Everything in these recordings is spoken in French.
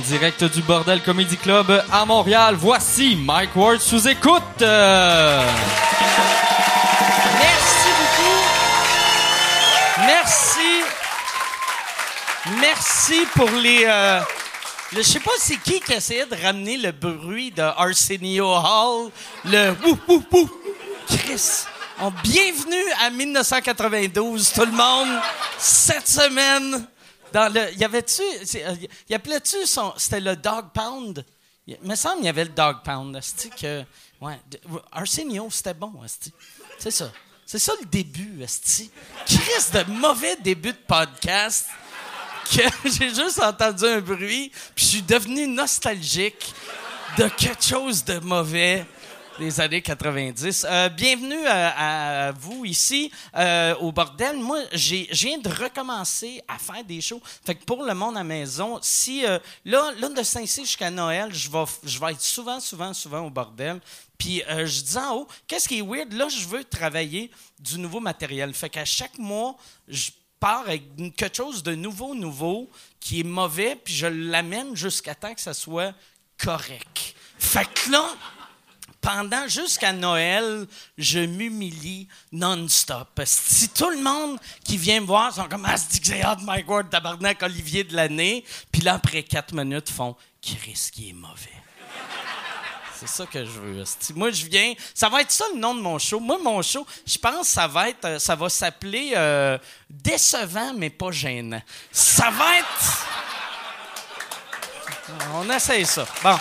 En direct du Bordel Comedy Club à Montréal, voici Mike Ward sous écoute. Merci beaucoup. Merci. Merci pour les. euh, je sais pas c'est qui qui essayait de ramener le bruit de Arsenio Hall, le wou wou wou. Chris. On, bienvenue à 1992, tout le monde. Cette semaine, dans le, y avait-tu, euh, y appelait-tu son, c'était le Dog Pound? Il me semble qu'il y avait le Dog Pound. que, ouais, Arsenio, c'était bon. C'est ça. C'est ça le début, esti. Chris de mauvais début de podcast que j'ai juste entendu un bruit, puis je suis devenu nostalgique de quelque chose de mauvais des années 90. Euh, bienvenue à, à vous ici euh, au bordel. Moi, j'ai, viens de recommencer à faire des shows. Fait pour le monde à maison, si euh, là, là de Saint-Cyr jusqu'à Noël, je vais, je vais être souvent, souvent, souvent au bordel. Puis euh, je dis en haut, qu'est-ce qui est weird? Là, je veux travailler du nouveau matériel. Fait qu'à chaque mois, je pars avec quelque chose de nouveau, nouveau, qui est mauvais, puis je l'amène jusqu'à temps que ça soit correct. Fait que là, pendant jusqu'à Noël, je m'humilie non-stop. Si tout le monde qui vient me voir sont comme Ah, c'est que j'ai hâte, Mike tabarnak, Olivier de l'année, puis là, après quatre minutes, font Chris, qui est mauvais. C'est ça que je veux. Moi, je viens. Ça va être ça le nom de mon show. Moi, mon show, je pense que ça va être. euh, Ça va s'appeler euh, Décevant, mais pas gênant. Ça va être. On essaye ça. Bon.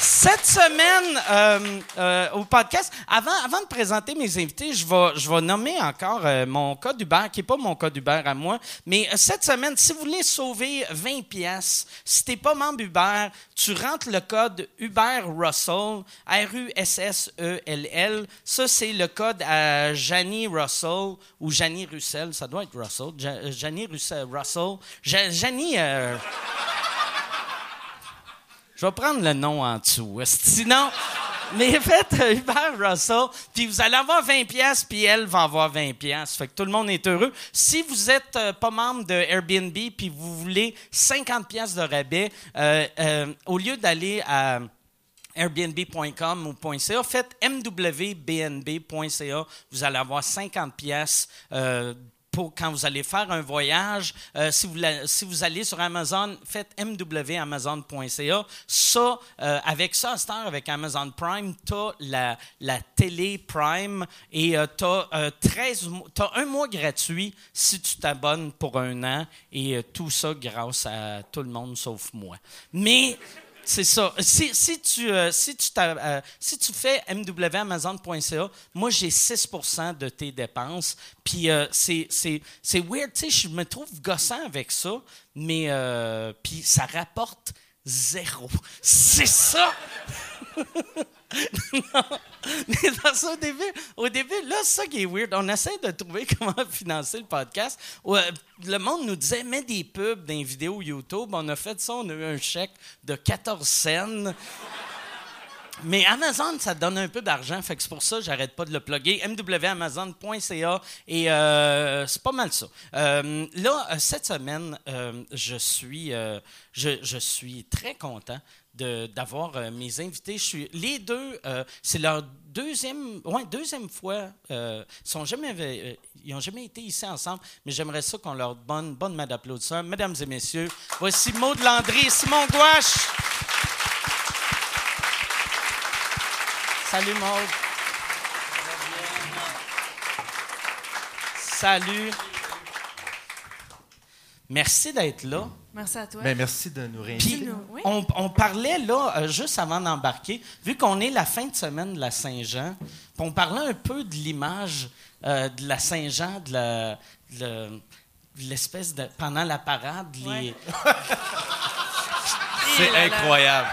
Cette semaine, euh, euh, au podcast, avant, avant de présenter mes invités, je vais, je vais nommer encore euh, mon code Uber, qui n'est pas mon code Uber à moi. Mais euh, cette semaine, si vous voulez sauver 20 pièces, si tu pas membre Uber, tu rentres le code Uber Russell, R-U-S-S-E-L-L. Ça, c'est le code à Janie Russell ou Janie Russell. Ça doit être Russell. Ja- Janie Russell. Russell. Ja- Janie... je vais prendre le nom en dessous. Sinon, mais faites euh, Hubert Russell, puis vous allez avoir 20 pièces, puis elle va avoir 20 pièces. Fait que tout le monde est heureux. Si vous êtes euh, pas membre de Airbnb, puis vous voulez 50 pièces de rabais, euh, au lieu d'aller à airbnb.com ou .ca, faites mwbnb.ca. Vous allez avoir 50 pièces quand vous allez faire un voyage. Euh, si, vous allez sur Amazon, faites mwamazon.ca. Euh, avec ça, à avec Amazon Prime, tu as la, télé Prime et tu as, 13 mois- t'as un mois gratuit si tu t'abonnes pour un an et euh, tout ça grâce à tout le monde sauf moi. Mais c'est ça. Si, si tu, euh, si, tu euh, si tu fais mwamazon.ca, moi, j'ai 6% de tes dépenses. Puis euh, c'est, weird, tu sais, je me trouve gossant avec ça, mais puis ça rapporte zéro. C'est ça! Non. Mais ça, au début, là, c'est ça qui est weird. On essaie de trouver comment financer le podcast. Ouais, le monde nous disait, mets des pubs dans les vidéos YouTube. On a fait ça, on a eu un chèque de 14 cents. Mais Amazon, ça donne un peu d'argent, fait que c'est pour ça que j'arrête pas de le plugger. mwamazon.ca et euh, c'est pas mal ça. Euh, là, euh, cette semaine, euh, je suis, euh, je, je suis très content d'avoir euh, mes invités. Les deux, euh, c'est leur deuxième, ouais, deuxième fois. Euh, ils sont jamais, euh, ils ont jamais été ici ensemble, mais j'aimerais ça qu'on leur donne bonne main d'applaudissement, mesdames et messieurs. Voici Maud Landry et Simon Gouache. Salut Maud. Salut. Merci d'être là. Merci à toi. Ben, merci de nous réinviter. Puis, nous, oui. on, on parlait là, euh, juste avant d'embarquer, vu qu'on est la fin de semaine de la Saint-Jean, on parlait un peu de l'image euh, de la Saint-Jean, de l'espèce de. pendant la parade, les. Ouais. C'est incroyable.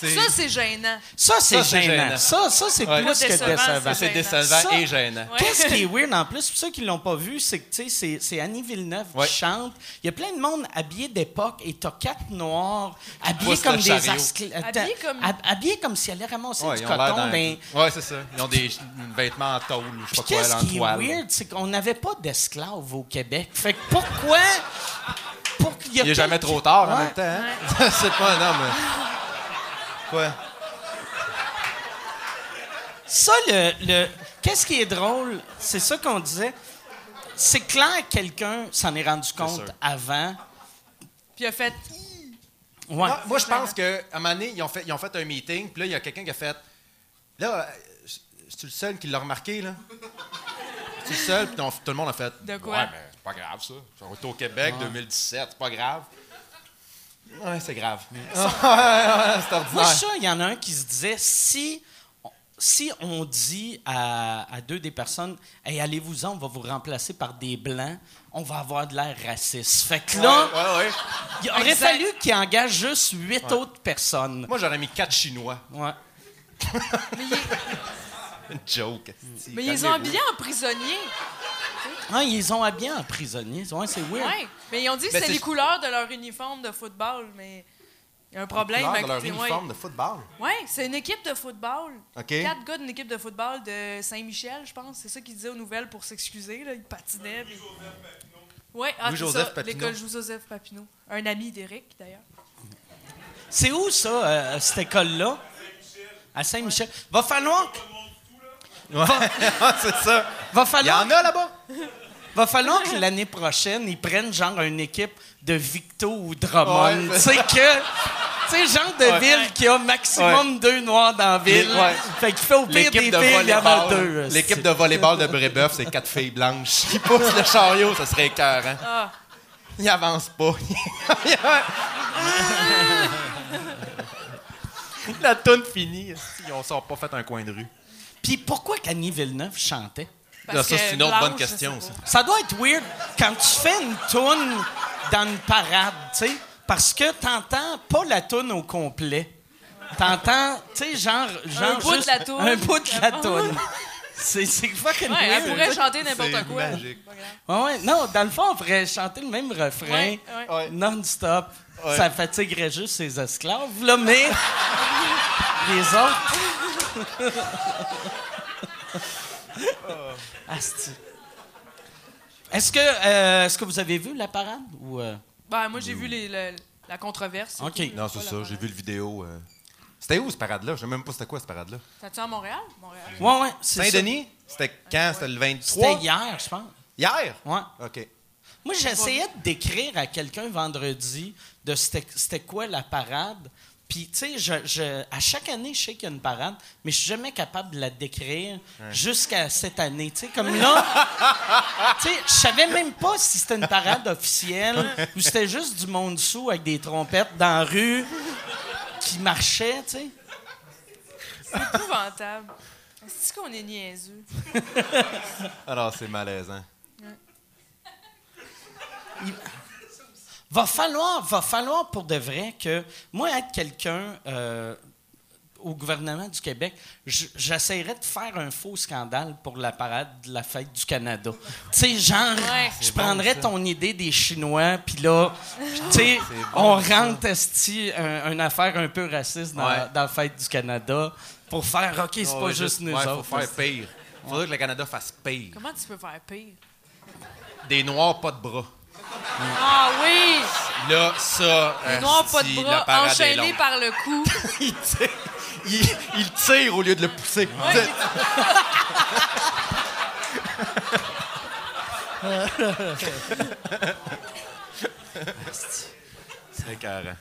C'est- Ça, c'est gênant. Ça, c'est gênant. gênant. Ça, ça c'est Ouais. plus que Décevant, décevant. c'est décevant Ça- et gênant. Ouais. Qu'est-ce qui est weird en plus, pour ceux qui l'ont pas vu, c'est que tu sais, c'est- c'est Annie Villeneuve Ouais. qui chante. Il y a plein de monde habillé d'époque et t'as quatre noirs habillés comme des Habillés comme- hab- habillés comme s'ils allaient ramasser Ouais, du coton. ben, Ouais, c'est ça. Ils ont des vêtements en tôle ou je sais Puis pas quoi, qu'est-ce qui est weird, c'est qu'on n'avait pas d'esclaves au Québec. Fait que pourquoi, pour qu'il y a Il est jamais trop tard en même temps. Hein? c'est pas, non, mais. Quoi? Ça, le, le- qu'est-ce qui est drôle, c'est ça qu'on disait. C'est clair que quelqu'un s'en est rendu compte sûr. avant. Puis il a fait. Ouais. Moi, moi, je pense qu'à un moment donné, ils ont fait, ils ont fait un meeting, puis là, il y a quelqu'un qui a fait. Là, c'est-tu le seul qui l'a remarqué, là? C'est le seul, puis tout le monde a fait. De quoi? Ouais, mais c'est pas grave, ça. On est au Québec, 2017, c'est pas grave. Ouais, c'est grave. c'est Moi, ordinaire. ça, il y en a un qui se disait si, si on dit à, à deux des personnes Hey, allez-vous-en, on va vous remplacer par des blancs, on va avoir de l'air raciste. Fait que là, Ouais, ouais, ouais. il aurait Exact. fallu qu'il engage juste huit autres personnes. Moi, j'aurais mis quatre Chinois. Ouais. Mais, il- Une joke. mais ils ont habillé en prisonnier. Ah, ils ont habillé en prisonnier. Ouais, c'est weird. Ouais. Mais ils ont dit que Ben, c'était c'est- les couleurs de leur uniforme de football. Mais il y a un problème. Couleur avec- de leur ouais. uniforme de football. Ouais, c'est une équipe de football. OK. Quatre gars d'une équipe de football de Saint-Michel, je pense. C'est ça qu'ils disaient aux nouvelles pour s'excuser. là. Ils patinaient. puis- Ouais, ah, c'est Louis-Joseph ça, Papineau. L'école Joseph Papineau. Un ami d'Éric, d'ailleurs. C'est où, ça, euh, cette école-là? À Saint-Michel. Va falloir. que- Ouais, c'est ça. Va Il y en a là-bas. Va falloir que l'année prochaine, ils prennent genre une équipe de Victo ou Drummond. Ouais. Tu sais que. Tu sais, genre de Ouais. ville qui a maximum deux noirs dans la ville. Ouais. Fait qu'il fait au pire des L'équipe filles, de il y en a volleyball. deux. L'équipe de volleyball de Brébeuf, c'est quatre filles blanches qui poussent le chariot, ça serait écœurant. Ah, Ils avancent pas. La toune finie. Ils ont sont pas fait un coin de rue. Puis pourquoi qu'Annie Villeneuve chantait? Parce ça, que c'est une autre blanche, bonne je question, sais ça. pas. Ça doit être weird quand tu fais une toune dans une parade, tu sais, parce que t'entends pas la toune au complet. T'entends, tu sais, genre, genre bout de juste la toune. Un bout de la toune. C'est fucking Ouais, weird. elle pourrait chanter n'importe quoi. magique. Pas grave. Ouais, ouais. Non, dans le fond, on pourrait chanter le même refrain Ouais, ouais. Ouais. non-stop. Ouais. Ça fatiguerait juste ses esclaves, là, mais les autres. Asti. Est-ce que, euh, est-ce que vous avez vu la parade? Ou, euh, Ben, moi, j'ai vu les- le- la controverse. OK. tout. Non, c'est ça, j'ai vu le vidéo. euh. C'était où, cette parade-là? Je sais même pas c'était quoi, cette parade-là. T'as-tu à Montréal? Montréal. Ouais, ouais. Saint-Denis? C'était quand? C'était le 23? C'était hier, je pense. Hier? Ouais. OK. Moi, j'essayais de décrire à quelqu'un vendredi de c'était c'était quoi la parade. Puis, tu sais, je, je- à chaque année, je sais qu'il y a une parade, mais je suis jamais capable de la décrire jusqu'à cette année. Tu sais, comme là, tu sais, je savais même pas si c'était une parade officielle ou c'était juste du monde sous avec des trompettes dans la rue qui marchait, tu sais. C'est épouvantable. Est-ce qu'on est niaiseux? Alors, c'est malaisant. Va falloir, va falloir pour de vrai que moi, être quelqu'un euh, au gouvernement du Québec, j'essaierais de faire un faux scandale pour la parade de la fête du Canada. tu sais, genre, Ouais. je prendrais ton idée des Chinois, puis là, tu sais, on rentre esti, un, une affaire un peu raciste dans, Ouais. dans la fête du Canada pour faire, OK, c'est Ouais, pas juste nous ouais, autres. faut faire pire. Faudrait que le Canada fasse pire. Comment tu peux faire pire? Des noirs, pas de bras. Ah oui! Là, ça. Les noirs pas de bras, longue. par le cou. il, tire, il, il tire au lieu de le pousser. C'est écœurant.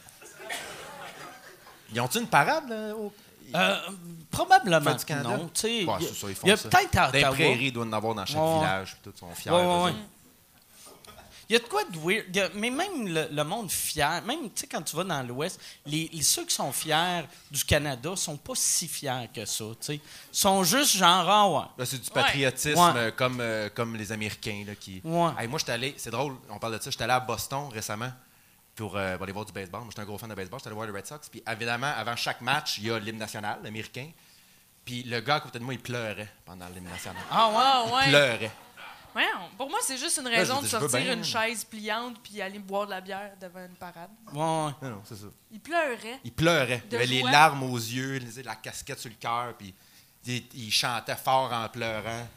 Ils ont-tu une parade, là? au- Euh, probablement du non. tu sais, Ouais, il y a- y peut-être à Des Ottawa. prairies, ils doivent en avoir dans chaque Ouais. village. Puis tout, ils sont fiers. Ouais, ouais, eux ouais. autres. Il y a de quoi de weird. A- mais même le, le monde fier, même tu sais, quand tu vas dans l'Ouest, les, les- ceux qui sont fiers du Canada sont pas si fiers que ça. tu sais. Ils sont juste genre, ah ouais. Là, c'est du patriotisme Ouais. euh, comme, euh, comme les Américains. Là, qui... Ouais. Hey, moi, j'étais allé, c'est drôle, on parle de ça, j'étais allé à Boston récemment pour, euh, pour aller voir du baseball. Moi, j'étais un gros fan de baseball, j'étais allé voir les Red Sox. Puis évidemment, avant chaque match, il y a l'hymne national, l'américain. Puis le gars à côté de moi, il pleurait pendant l'hymne national. Ah ouais. Ah Il ouais. pleurait. Ouais, on- pour moi, c'est juste une raison de je veux sortir bien. une chaise pliante puis aller boire de la bière devant une parade. Ouais, ouais. Non, non, c'est ça. Il pleurait. Il pleurait. Il De avait les joie. larmes aux yeux, il avait la casquette sur le cœur, puis il, il chantait fort en pleurant.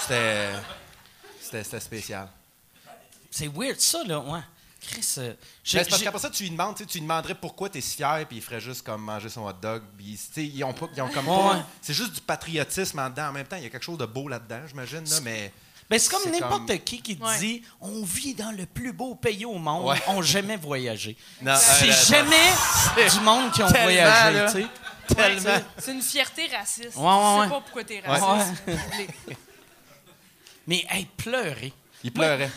C'était. C'était c'était spécial. C'est weird, ça, là, ouais. Chris, euh, j'ai- Mais c'est parce qu'après ça, tu lui demandes, tu tu lui demanderais pourquoi tu es si fier, puis il ferait juste comme manger son hot dog. Puis, tu ils ont, pas, ils ont comme Ouais, pas- ouais. C'est juste du patriotisme en dedans. En même temps, il y a quelque chose de beau là-dedans, j'imagine, là, mais. Ben, c'est comme n'importe comme- qui qui te Ouais. dit on vit dans le plus beau pays au monde, Ouais. on jamais voyagé. C'est euh, jamais du monde qui ont voyagé, là. tu sais. Ouais, c'est- une fierté raciste. Ouais, ouais, Je ouais. sais pas pourquoi t'es raciste. Mais hey, pleurer. Il pleurait.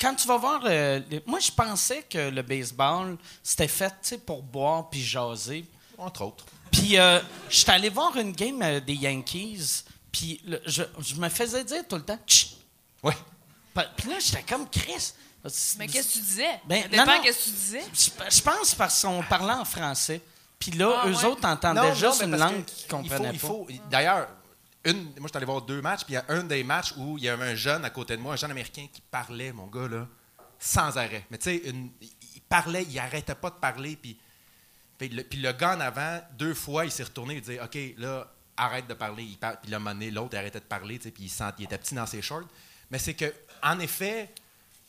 Quand tu vas voir, euh, le- moi je pensais que le baseball c'était fait pour boire puis jaser. Entre autres. Puis euh, j'étais allé voir une game euh, des Yankees, puis je, je me faisais dire tout le temps. Chut! Ouais. Puis là j'étais comme Chris. Mais qu'est-ce que tu disais? Ben, Ça dépend non, non. qu'est-ce que tu disais. Je, je pense parce qu'on parlait en français. Puis là, Ah, eux ouais. autres entendaient juste mais une langue qu'ils comprenaient il pas. faut, il faut- D'ailleurs, une, moi, je suis allé voir deux matchs, puis il y a un des matchs où il y avait un jeune à côté de moi, un jeune américain qui parlait, mon gars, là, sans arrêt. Mais tu sais, il parlait, il arrêtait pas de parler, puis, le, gars en avant, deux fois, il s'est retourné, il disait, OK, là, arrête de parler. Par- puis là, l'autre arrêtait de parler, puis il, sent, il était petit dans ses shorts. Mais c'est que, en effet,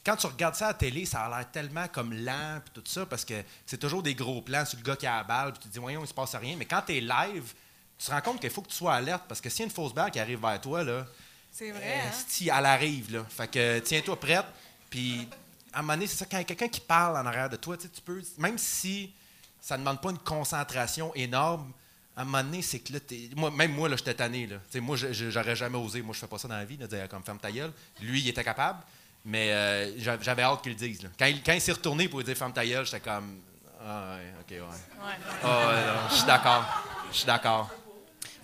quand tu regardes ça à la télé, ça a l'air tellement comme lent puis tout ça parce que c'est toujours des gros plans sur le gars qui a la balle puis tu te dis voyons il se passe rien mais quand tu es live tu te rends compte qu'il faut que tu sois alerte parce que s'il y a une fausse balle qui arrive vers toi là C'est vrai, hein? elle arrive là fait que tiens-toi prête puis à un moment donné c'est ça quand il y a quelqu'un qui parle en arrière de toi tu peux même si ça ne demande pas une concentration énorme à un moment donné, c'est que là, moi, même moi, là, j'étais tanné. Là. Tu sais, Moi, j'aurais jamais osé. Moi, je fais pas ça dans la vie, là, dire comme ferme ta gueule. Lui, il était capable, mais euh, j'a- j'avais hâte qu'il le dise. là. Quand il, quand il s'est retourné pour lui dire ferme ta gueule, j'étais comme Ah, ouais, ok, ouais. Ouais. Ah, ouais, je suis d'accord. Je suis d'accord.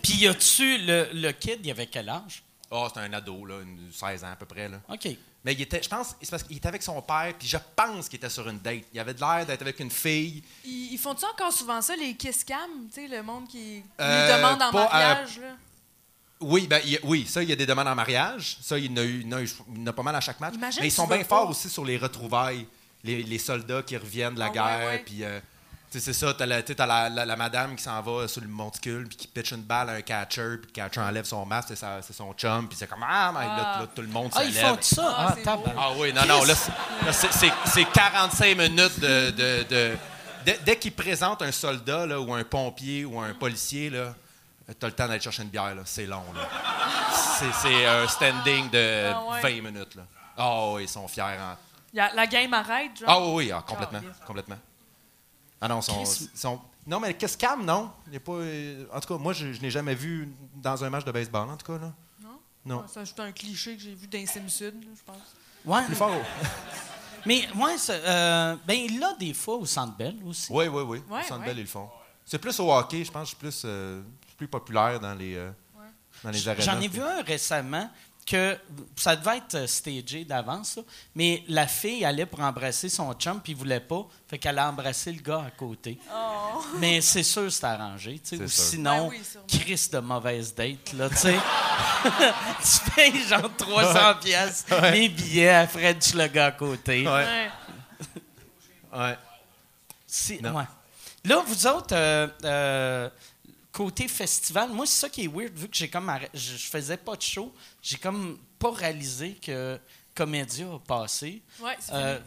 Puis y a-tu le, le kid, il avait quel âge? Oh, c'était un ado, là, une 16 ans à peu près. Là. OK. Mais il était, je pense, c'est parce qu'il était avec son père, puis je pense qu'il était sur une date. Il avait de l'air d'être avec une fille. Ils, ils font-tu encore souvent ça, les kiss cam? Tu sais, le monde qui Euh, les demande en pas, euh, mariage, là? Oui, ben, il oui, ça, il y a des demandes en mariage. Ça, il y en a, eu, il y en a eu- il y en a pas mal à chaque match. Imagine Mais ils sont bien forts aussi sur les retrouvailles. Les, les soldats qui reviennent de la Ah guerre. ouais. Puis, euh, c'est ça, t'as la, tu sais, t'as la, la- la madame qui s'en va sur le monticule, puis qui pitch une balle à un catcher, puis le catcher enlève son masque, c'est, sa- c'est son chum, puis c'est comme Ah, mais là, Ah. là, tout le monde Ah, se ils lève. font ça? Ah, Ah. Ah oui, non, non, là, c'est- là, c'est, c'est- c'est 45 minutes de... de- de- dès, dès qu'ils présentent un soldat là, ou un pompier ou un policier, là, t'as le temps d'aller chercher une bière, là. c'est long. Là. C'est, c'est un standing de Ah ouais. 20 minutes. Là. Ah oui, ils sont fiers. hein. Y a- la game arrête, genre? Ah oui, oui, ah, complètement, Ah, yes. complètement. Ah non, sont- Non, mais qu'est-ce calme, non? Il y a pas, euh, En tout cas, moi, je, je n'ai jamais vu dans un match de baseball, en tout cas. Là. Non? Non. Ah, C'est juste un cliché que j'ai vu dans Simpson, là, je pense. Ouais. Plus fort. Mais ouais, c'est, euh, ben il l'a des fois au Centre Bell aussi. Oui, oui, oui. Ouais, Au Centre ouais. Bell, ils le font. C'est plus au hockey, je pense, c'est plus, euh, plus populaire dans les, euh, dans les arénas. J'en ai vu un récemment que ça devait être euh, stagé d'avance, mais la fille allait pour embrasser son chum puis il voulait pas, fait qu'elle a embrassé le gars à côté. Oh! Mais c'est sûr c'est arrangé, tu sais, ou sûr. sinon Ben oui. Chris de mauvaise date là, tu sais. tu payes genre 300 pièces les billets à French le gars à côté. Ouais. Ouais. Ouais. Ouais. Là, vous autres, euh, euh, côté festival, moi, c'est ça qui est weird, vu que j'ai comme arrêt- je, je faisais pas de show, j'ai comme pas réalisé que Comédia a passé. Ouais, c'est Euh,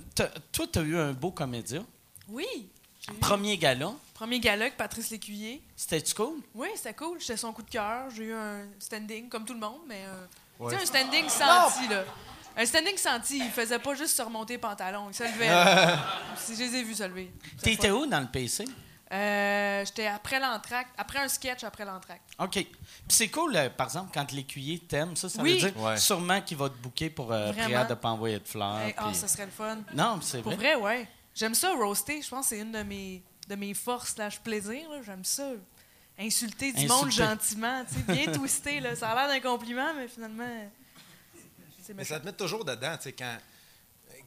toi, tu as eu un beau Comédia. Oui! j'ai eu- Premier gala, Premier gala avec Patrice Lécuyer. c'était-tu cool? Oui, c'était cool. J'étais son coup de cœur. J'ai eu un standing, comme tout le monde, mais un, Ouais. tu sais, un standing senti, là. Un standing senti. Il faisait pas juste se remonter les pantalons. Il se levait. Si je les ai vus se lever. C'était T'étais où dans le PC? Euh, J'étais après l'entracte. Après un sketch, après l'entracte. OK. Puis c'est cool, euh, par exemple, quand l'écuyer t'aime, ça, ça Oui. veut dire Ouais. sûrement qu'il va te booker pour euh, prière de ne pas envoyer de fleurs. Hey, Ah, ça serait le fun. Non, c'est Pour vrai. vrai, ouais. J'aime ça, roaster. Je pense que c'est une de mes, de mes forces slash plaisir. J'aime ça. Insulter du monde gentiment. tu sais, Bien twisté. Là. Ça a l'air d'un compliment, mais finalement. Mais ça te met toujours dedans, tu sais, quand,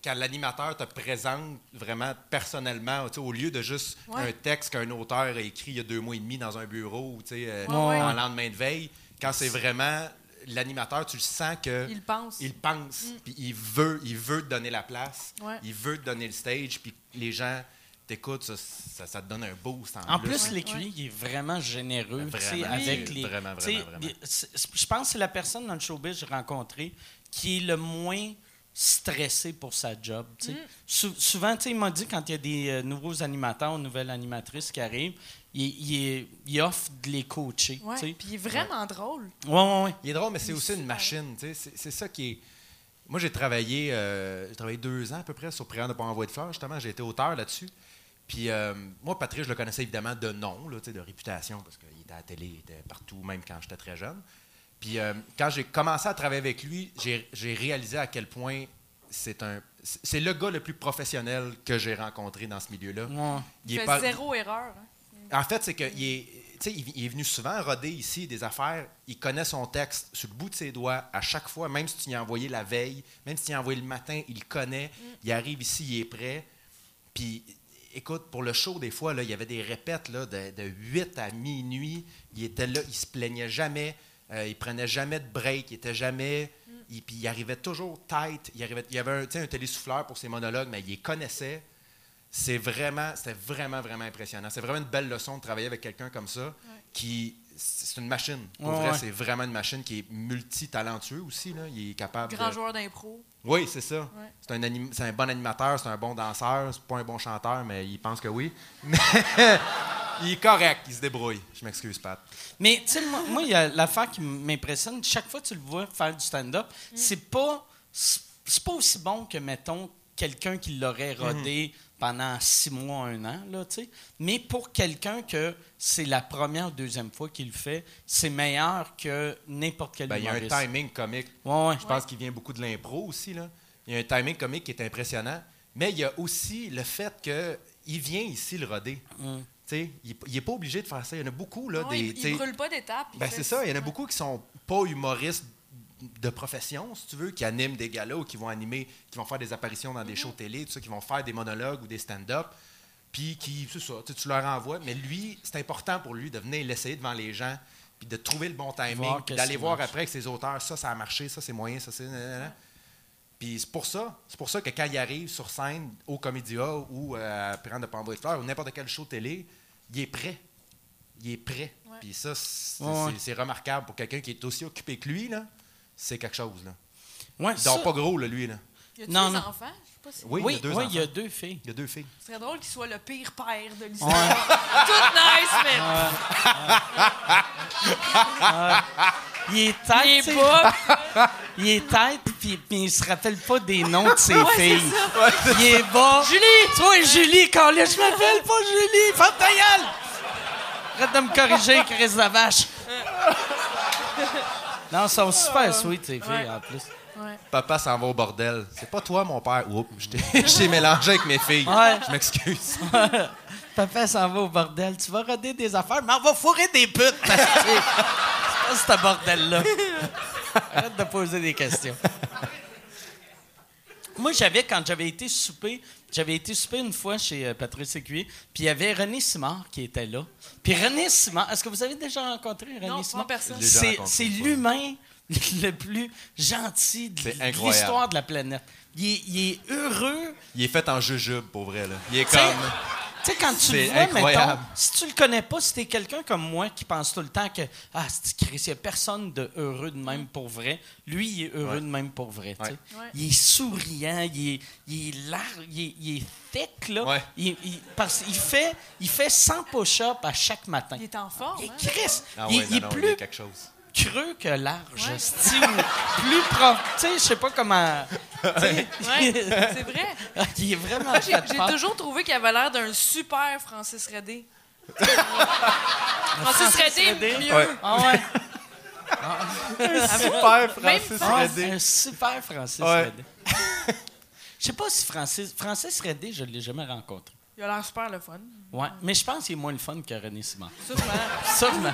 quand l'animateur te présente vraiment personnellement, au lieu de juste Ouais. un texte qu'un auteur a écrit il y a deux mois et demi dans un bureau, ou, tu sais, euh, Ouais, ouais. en lendemain de veille, quand c'est vraiment l'animateur, tu le sens que Il pense. il pense, puis il veut, il veut te donner la place, Ouais. il veut te donner le stage, puis les gens t'écoutent, ça, ça, ça te donne un boost en, En plus, Ouais, l'écuyer, il est vraiment généreux. Vraiment, avec oui. les, Vraiment, vraiment, vraiment. Je pense que c'est la personne dans le showbiz que j'ai rencontré qui est le moins stressé pour sa job. tu sais. Sou- souvent, tu sais, il m'a dit quand il y a des euh, nouveaux animateurs, nouvelles animatrices qui arrivent, il, il- il offre de les coacher. Puis il est vraiment drôle. Ouais, ouais, ouais. Il est drôle, mais c'est aussi une machine. tu sais. C'est ça qui est. Moi, j'ai travaillé, euh, j'ai travaillé deux ans à peu près sur Prière de pas envoyer de fleurs. Justement, j'ai été auteur là-dessus. Puis euh, moi, Patrick, je le connaissais évidemment de nom, là, tu sais, de réputation, parce qu'il était à la télé, il était partout, même quand j'étais très jeune. Puis euh, quand j'ai commencé à travailler avec lui, j'ai réalisé à quel point c'est un. c'est- le gars le plus professionnel que j'ai rencontré dans ce milieu-là. Ouais. Il, est fait pas- zéro erreur. hein. en fait, c'est qu'il est, tu sais, il il est venu souvent roder ici des affaires. Il connaît son texte sur le bout de ses doigts à chaque fois, même si tu y as envoyé la veille, même si tu y as envoyé le matin, il le connaît. Il arrive ici, il est prêt. Puis, écoute, pour le show, des fois, là, il y avait des répètes là, de, de 8 à minuit. Il était là, il se plaignait jamais. Euh, il prenait jamais de break. Il était jamais. il- puis il arrivait toujours tight. Il, arrivait, il y avait un, tu sais, un télésouffleur pour ses monologues, mais il les connaissait. C'est vraiment, c'était vraiment, vraiment impressionnant. C'est vraiment une belle leçon de travailler avec quelqu'un comme ça, qui, c'est une machine. Pour Ouais, vrai, ouais. c'est vraiment une machine qui est multitalentueux aussi. Là. Il est capable Grand de... joueur d'impro. Oui, c'est ça. C'est un, anim- c'est un bon animateur, c'est un bon danseur, c'est pas un bon chanteur, mais il pense que oui. Mais il est correct, il se débrouille. Je m'excuse, Pat. Mais, tu sais, moi, moi, il y a l'affaire qui m'impressionne. Chaque fois que tu le vois faire du stand-up, c'est pas, c'est c'est pas aussi bon que, mettons, quelqu'un qui l'aurait rodé pendant six mois, un an, là, tu sais. Mais pour quelqu'un que c'est la première ou deuxième fois qu'il le fait, c'est meilleur que n'importe quel Ben, il y a un humoriste. timing comique. Ouais, ouais. Je pense qu'il vient beaucoup de l'impro aussi. Là. Il y a un timing comique qui est impressionnant. Mais il y a aussi le fait qu'il vient ici le roder. Mm. Il n'est pas obligé de faire ça. Il y en a beaucoup. Là, Non, des, il, il brûle pas d'étapes. Ben, c'est ça. Il y en a beaucoup qui sont pas humoristes de profession, si tu veux, qui animent des galas ou qui vont animer, qui vont faire des apparitions dans des shows télé, tout ça, qui vont faire des monologues ou des stand-up. Puis qui, c'est ça, tu leur envoies. Mais lui, c'est important pour lui de venir l'essayer devant les gens, puis de trouver le bon timing, Voir puis qu'est-ce d'aller voir marche. après avec ses auteurs, ça, ça a marché, ça, c'est moyen, ça, c'est. Puis c'est pour ça, c'est pour ça que quand il arrive sur scène au Comédia ou euh, à Prendre de Pambo et Fleurs ou n'importe quel show télé, il est prêt. Il est prêt. Ouais. Puis ça, c'est Ouais, ouais. c'est- c'est remarquable pour quelqu'un qui est aussi occupé que lui, là. C'est quelque chose, là. Ouais, Il dort ça- pas gros, là, lui, là. Y a-tu Non, des non. enfants? Pas si... Oui, Oui, il y a deux oui, enfants. il y a deux filles. Il y a deux filles. Ce serait drôle qu'il soit le pire père de l'histoire. Tout nice, mais Il est tête, il est bas. Il est tête, puis, puis il se rappelle pas des noms de ses Ouais, filles. Il est bas. Julie! Toi, Julie, quand là, je m'appelle pas Julie! Ferme ta gueule! Arrête de me corriger, Chris de vache. Non, ils sont super sweet, ces filles, Ouais. en plus. Ouais. Papa s'en va au bordel. C'est pas toi, mon père. Oups, je t'ai- mélangé avec mes filles. Ouais. Je m'excuse. Papa s'en va au bordel. Tu vas roder des affaires, mais on va fourrer des putes. parce que C'est pas ce bordel-là. Arrête de poser des questions. Moi, j'avais, quand j'avais été souper, j'avais été souper une fois chez euh, Patrice Écuyer, puis il y avait René Simard qui était là. Puis René Simard, est-ce que vous avez déjà rencontré René Non, Simard? pas personne. C'est, l'humain le plus gentil de, l'histoire de la planète. Il est, il est heureux. Il est fait en jujube, pour vrai, là. Il est Tu sais- comme. Tu sais, quand tu le vois, incroyable. mettons, si tu le connais pas, si t'es quelqu'un comme moi qui pense tout le temps que ah, c'est Chris, il y a personne de heureux de même pour vrai. Lui, il est heureux Ouais. de même pour vrai. Ouais. Ouais. Il est souriant, il est, il est large, il est, il est thick, là. Ouais. Il, il- parce qu'il fait, il fait 100 push-ups à chaque matin. Il est en forme. Il est hein? Chris, Ah il, ouais, il non, est non, il plus est quelque chose. Creux que large. Ouais. plus prof. Tu sais, je sais pas comment. tu sais, Ouais, c'est vrai. il est vraiment j'ai toujours trouvé qu'il avait l'air d'un super Francis Redé. Francis Redé, Redé? mieux. Ouais. Ah ouais. Super Même Francis Ah, Redé. un super Francis Ouais. Redé. Je sais pas si Francis... Francis Redé, je l'ai jamais rencontré. Il a l'air super le fun. Ouais, mais je pense qu'il est moins le fun que René Simon. Sûrement. Sûrement.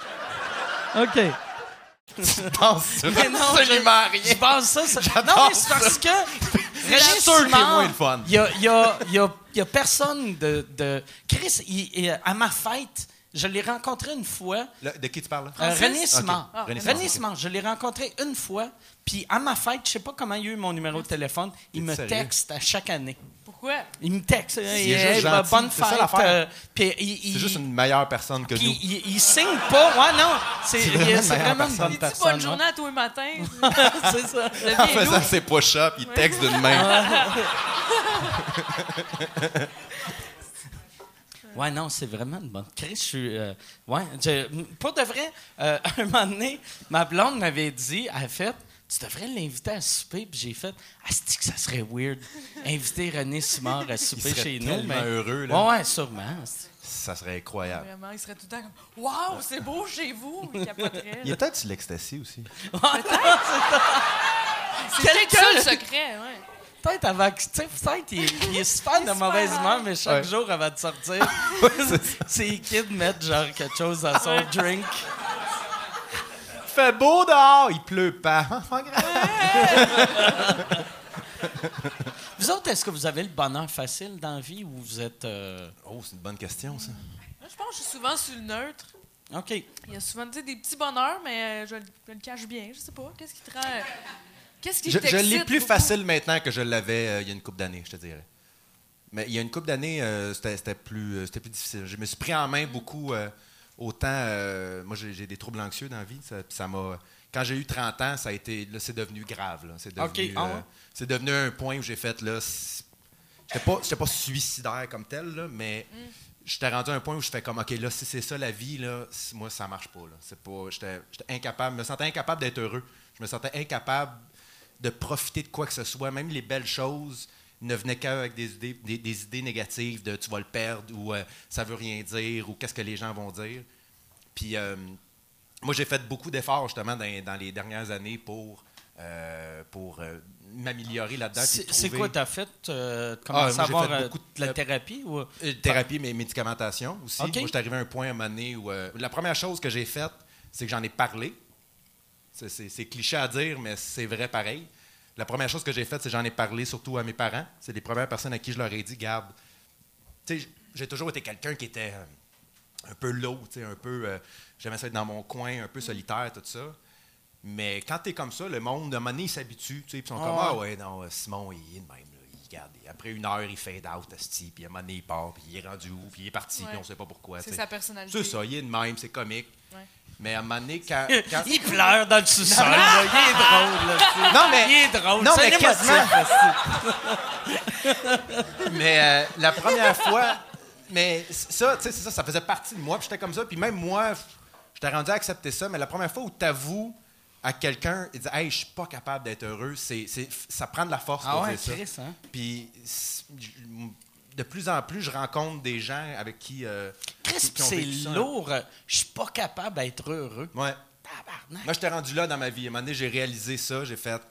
OK. Tu penses Mais non, absolument je, rien. je pense ça. ça- non, mais c'est parce que fun. Il y a, il y a- il y a- y a personne de, de- Chris, il- il- à ma fête, je l'ai rencontré une fois. De qui tu parles? Euh, Francis? René Simard. Ah, René René Simard, ok. Simard, je l'ai rencontré une fois. Puis à ma fête, je sais pas comment il a eu mon numéro de téléphone. Il me sérieux? texte à chaque année. Pourquoi? Il me texte. est il juste hey, gentil, bonne c'est ça fête. l'affaire. euh, puis il, il- C'est juste une meilleure personne que puis nous. il, il signe pas. Ouais, non. C'est C'est il- vraiment une c'est vraiment bonne Il dit bonne journée à tous les matins. ouais. c'est ça. En faisant ses push-ups, il texte d'une main. Ouais, non, c'est vraiment une bonne. Je suis. euh, ouais, je- pour de vrai, euh, un moment donné, ma blonde m'avait dit, elle a fait, tu devrais l'inviter à souper. Puis j'ai fait, ah, c'est que ça serait weird, inviter René Simard à souper serait chez nous. tellement mais- heureux, là. Ouais, ouais, sûrement. Ça serait incroyable. Vraiment, il serait tout le temps comme Waouh, c'est beau chez vous. Il capoterait. Il y a peut-être sur l'ecstasy aussi. C'est peut-être ça le secret, ouais. Peut-être avant que. Tu sais, peut-être il, est super de mauvaise humeur, mais chaque Ouais. jour avant de sortir, ses kids mettent genre quelque chose dans son drink. Il fait beau dehors, il pleut pas. Vous autres, est-ce que vous avez le bonheur facile dans la vie ou vous êtes. euh, Oh, c'est une bonne question, ça. Moi, Je pense que je suis souvent sur le neutre. OK. Il y a souvent tu sais, des petits bonheurs, mais euh, je, je le cache bien. Je sais pas. Qu'est-ce qui te rend. Qu'est-ce qui Je, je t'excite l'ai plus beaucoup? facile maintenant que je l'avais euh, il y a une couple d'années, je te dirais. Mais il y a une couple d'années, euh, c'était c'était plus, euh, c'était plus difficile. Je me suis pris en main beaucoup. euh, autant, euh, moi, j'ai des troubles anxieux dans la vie. Ça, m'a. Quand j'ai eu 30 ans, ça a été. Là, c'est devenu grave. C'est devenu, ah ouais? euh, c'est devenu un point où j'ai fait là. J'étais pas, j'étais pas suicidaire comme tel, là, mais Mm. j'étais rendu à un point où je fais comme OK, là, si c'est ça la vie, là, moi, ça marche pas. Là. C'est pas. J'étais incapable. Je me sentais incapable d'être heureux. Je me sentais incapable de profiter de quoi que ce soit. Même les belles choses ne venaient qu'avec des idées, des, des idées négatives de tu vas le perdre ou euh, ça veut rien dire ou qu'est-ce que les gens vont dire. Puis euh, moi, j'ai fait beaucoup d'efforts justement dans, dans les dernières années pour, euh, pour euh, m'améliorer là-dedans. C'est quoi t'as fait? Euh, Ah, commencer moi, à j'ai avoir fait euh, beaucoup de- la thérapie? Ou... Thérapie, mais médicamentation aussi. OK. Moi, je suis arrivé à un point à un moment donné où. euh, la première chose que j'ai faite, c'est que j'en ai parlé. C'est cliché à dire, mais c'est vrai pareil. La première chose que j'ai faite, c'est que j'en ai parlé surtout à mes parents. C'est les premières personnes à qui je leur ai dit garde. Tu sais, j'ai toujours été quelqu'un qui était euh, un peu low, tu sais, un peu. euh, J'aimais ça être dans mon coin, un peu solitaire, tout ça. Mais quand t'es comme ça, le monde, à un moment donné, il s'habitue. tu sais, Puis ils sont comme Ah Ah ouais, non, euh, Simon, il est de même. là. Il garde. Après une heure, il fade out, asti, puis à un moment donné, il part, puis il est rendu où, puis il est parti, Ouais. puis on sait pas pourquoi. C'est sa personnalité. C'est ça, il est de même, c'est comique. Ouais. Mais à un moment donné, quand. quand- Il pleure dans le sous-sol. là. Il est drôle. Là. Non, mais- Il est drôle. Non, C'est mais Mais euh, la première fois, mais ça, tu sais, c'est ça, ça faisait partie de moi, puis j'étais comme ça, puis même moi, j'étais rendu à accepter ça, mais la première fois où tu avoues à quelqu'un et dis Hey, je suis pas capable d'être heureux, c'est, c'est- ça prend de la force Ah pour ouais, dire ça. Hein? Puis de plus en plus, je rencontre des gens avec qui. euh, ont c'est lourd. Je suis pas capable d'être heureux. Ouais. Tabarnak. Moi, j'étais rendu là dans ma vie. À un moment donné, j'ai réalisé ça. J'ai fait,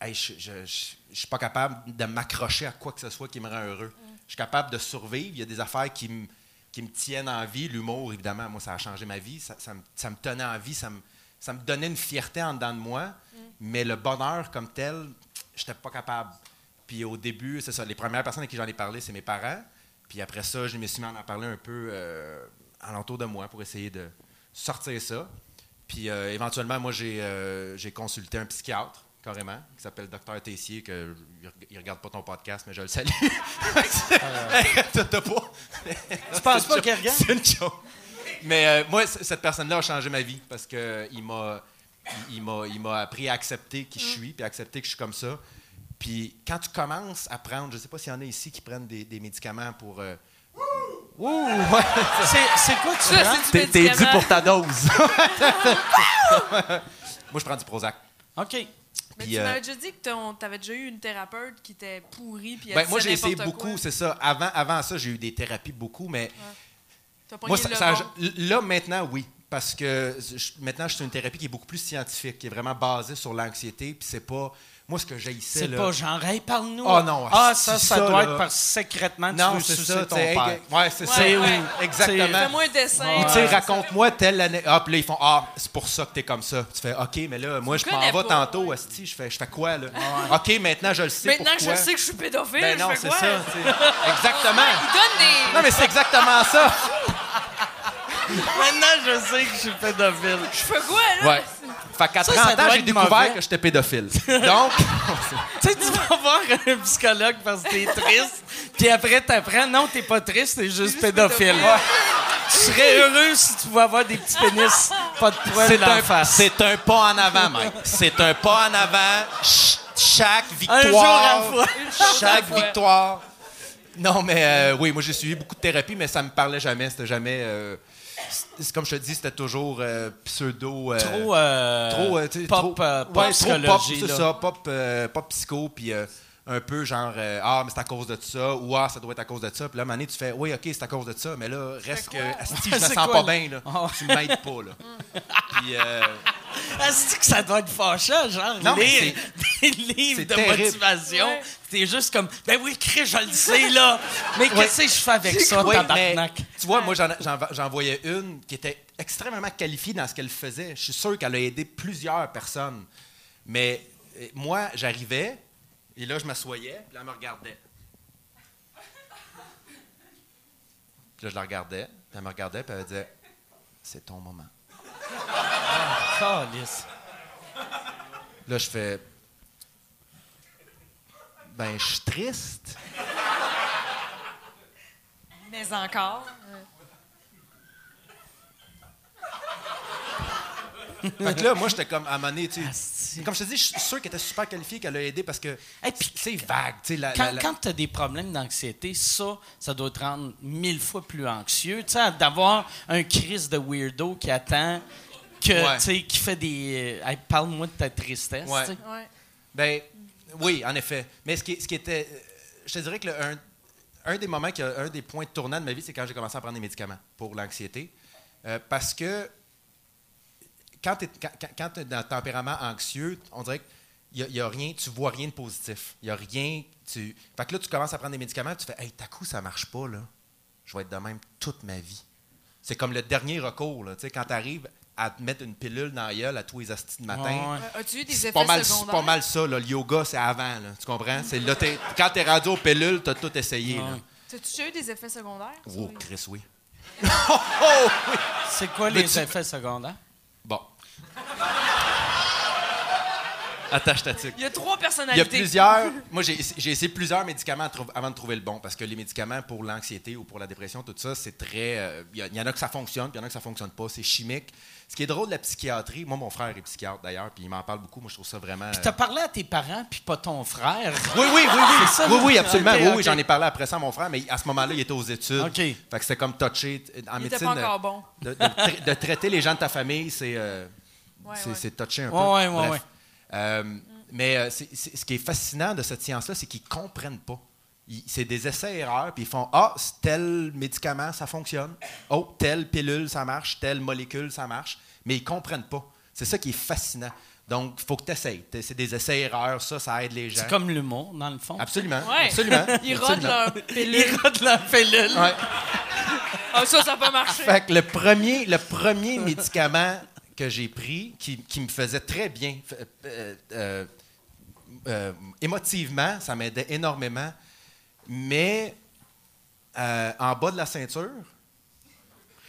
hey, je, je, je- je suis pas capable de m'accrocher à quoi que ce soit qui me rend heureux. Je suis capable de survivre. Il y a des affaires qui me, qui me tiennent en vie. L'humour, évidemment, moi, ça a changé ma vie. Ça, ça me, ça me tenait en vie. Ça me, ça me donnait une fierté en dedans de moi. Mais le bonheur comme tel, j'étais pas capable. Puis au début, c'est ça. Les premières personnes à qui j'en ai parlé, c'est mes parents. Puis après ça, je me suis mis à en parler un peu euh, alentour de moi pour essayer de sortir ça. Puis euh, éventuellement, moi, j'ai euh, j'ai consulté un psychiatre, carrément, qui s'appelle Dr Tessier, que il, regarde pas ton podcast, mais je le salue. T'as t'as pas? Tu penses pas qu'il regarde? C'est une joke. Mais euh, moi, cette personne-là a changé ma vie parce que il m'a il, il m'a il m'a appris à accepter qui je suis, puis à accepter que je suis comme ça. Puis quand tu commences à prendre, je sais pas s'il y en a ici qui prennent des, des médicaments pour. euh, Ouh, ouais. C'est quoi tu Ça, T'es dû pour ta dose. Moi, je prends du Prozac. OK. Mais Puis, tu euh, m'avais déjà dit que t'avais déjà eu une thérapeute qui était pourrie. Puis elle Ben, moi, j'ai essayé beaucoup, c'est ça. Avant, avant ça, j'ai eu des thérapies beaucoup, mais T'as pogné moi, ça- le ça là, maintenant, oui. parce que je- maintenant, je suis une thérapie qui est beaucoup plus scientifique, qui est vraiment basée sur l'anxiété. Puis c'est pas. Moi, ce que j'haïssais. C'est là- pas genre, hey, parle-nous. Oh non, Ah, c'est ça, ça, ça, doit être que secrètement, tu Non, veux c'est sucer ça. ton père. ouais, c'est ça. Exactement. Fais-moi un dessin. Tu sais, raconte-moi telle année. Ah, puis là, ils font Ah, c'est pour ça que t'es comme ça. Tu fais OK, mais là, moi, je m'en vais tantôt, esti. Je fais, je fais quoi, là? OK, maintenant, je le sais. Maintenant que je sais que je suis pédophile, Ben non, je c'est ça. c'est- Exactement. Il donne des... Non, mais c'est exactement ça. Maintenant, je sais que je suis pédophile. Je fais quoi, là? Ouais. Fait qu'à Ça, 30 ça doit ans, j'ai découvert mauvais. que j'étais pédophile. Donc, Tu sais, tu vas voir un psychologue parce que t'es triste, puis après, t'apprends, non, t'es pas triste, t'es juste, juste pédophile. pédophile. Tu serais heureux si tu pouvais avoir des petits pénis, pas de poils c'est un, face. c'est un pas en avant, Mike. C'est un pas en avant. Ch- chaque victoire. Un jour à fois. Chaque victoire. Non, mais euh, oui, moi, j'ai suivi beaucoup de thérapie, mais ça me parlait jamais. C'était jamais. euh, comme je te dis, c'était toujours euh, pseudo. euh, Trop, euh, trop, euh, pop, trop- euh, pop ouais, trop psychologie, pop, c'est là. ça, pop, euh, pop psycho, puis euh, un peu genre euh, ah mais c'est à cause de ça ou ah ça doit être à cause de ça, puis là donné, tu fais oui ok c'est à cause de ça, mais là reste que asti, je me sens quoi, pas bien là, Ah. tu m'aides pas là. puis c'est que ça doit être fâchant, genre, Non, mais lire des livres de terrible. motivation. Ouais. T'es juste comme, ben oui, Chris, je le sais, là. Mais qu'est-ce que je fais avec ça, Oui, mais tabarnak? tu vois, moi, j'en, voyais une qui était extrêmement qualifiée dans ce qu'elle faisait. Je suis sûr qu'elle a aidé plusieurs personnes. Mais euh, moi, j'arrivais, et là, je m'assoyais, puis là, elle me regardait. Puis là, je la regardais, puis elle me regardait, puis elle me disait C'est ton moment. Calisse. Là, je fais Ben, je suis triste. Mais encore. Fait que là, moi, j'étais comme, à un moment donné, tu sais, Asti. comme je te dis, je suis sûr qu'elle était super qualifiée, qu'elle a aidé parce que Et puis, c'est vague, tu sais. la- Quand, la- la- quand tu as des problèmes d'anxiété, ça, ça doit te rendre mille fois plus anxieux. Tu sais, d'avoir un crise de weirdo qui attend, que, Ouais. tu sais, qui fait des. euh, Hey, Parle-moi de ta tristesse. Ouais. tu sais. Ouais. Ben, oui, en effet. Mais ce qui, était. euh, Je te dirais que le- un, des moments, qui un des points tournants de ma vie, c'est quand j'ai commencé à prendre des médicaments pour l'anxiété. Euh, parce que quand tu es, dans le tempérament anxieux, on dirait qu'il n'y a, rien, tu vois rien de positif. Il n'y a rien. Tu... Fait que là, tu commences à prendre des médicaments, tu fais Hey, t'as coup, ça marche pas, là. Je vais être de même toute ma vie. C'est comme le dernier recours, là. Tu sais, quand tu arrives à te mettre une pilule dans la gueule à tous les astis de matin. Ouais, As-tu eu des effets pas, mal, c'est secondaires? pas mal ça, là. le yoga, c'est avant, là. tu comprends? C'est là, t'es- quand t'es rendu aux pilules, t'as tout essayé. là. Ouais. T'as-tu déjà eu des effets secondaires? Oh, Chris, oui. C'est quoi les effets secondaires? Bon. Attache ta. Il y a trois Il y personnalités. a plusieurs. Moi, j'ai essayé plusieurs médicaments avant de trouver le bon, parce que les médicaments pour l'anxiété ou pour la dépression, tout ça, c'est très. euh, Il y, il y en a que ça fonctionne, puis il y en a que ça fonctionne pas. C'est chimique. Ce qui est drôle de la psychiatrie, moi, mon frère est psychiatre d'ailleurs, puis il m'en parle beaucoup. Moi, je trouve ça vraiment. Puis euh, t'as parlé à tes parents, puis pas ton frère. Oui, oui, oui, oui. C'est ça? Oui, oui, absolument. Oui, oui, j'en ai parlé après ça à mon frère, mais à ce moment-là, il était aux études. OK. Fait que c'était comme touché. En Il était médecine, pas encore bon. de, de tra- de traiter les gens de ta famille, c'est euh, Ouais, c'est ouais. touché un peu. Ouais, ouais, ouais, Bref. ouais. Euh, mais euh, c'est- c'est- ce qui est fascinant de cette science-là, c'est qu'ils comprennent pas. Ils- C'est des essais-erreurs, puis ils font Ah, tel médicament, ça fonctionne. Oh, telle pilule, ça marche. Telle molécule, ça marche. Mais ils comprennent pas. C'est ça qui est fascinant. Donc, il faut que tu essayes. C'est des essais-erreurs, ça, ça aide les gens. C'est comme l'humour, dans le fond. Absolument. Ouais. Absolument. Ils rodent leur Ils pilule. rodent la pilule. Ouais. Ah, ça, ça n'a pas marché. Fait que le premier, le premier médicament que j'ai pris, qui, qui me faisait très bien, euh, euh, euh, émotivement, ça m'aidait énormément, mais en bas de la ceinture,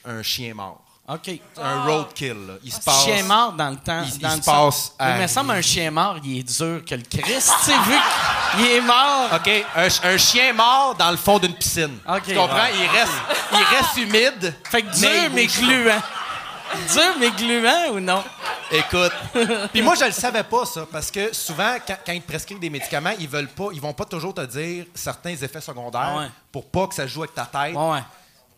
un chien mort. OK. Un roadkill. là. Il se passe. Chien mort dans le temps. Il- il se passe à Mais il me semble un chien mort, il est dur que le Christ. tu sais, vu qu'il est mort. OK, un, ch- un chien mort dans le fond d'une piscine. Tu comprends? Il, reste, il reste humide. Fait que mais dur, mais gluant. Dur, mais gluant ou non? Écoute, puis moi je le savais pas ça parce que souvent quand, quand ils te prescrivent des médicaments, ils veulent pas, ils vont pas toujours te dire certains effets secondaires Ouais. pour pas que ça joue avec ta tête. Ouais, ouais.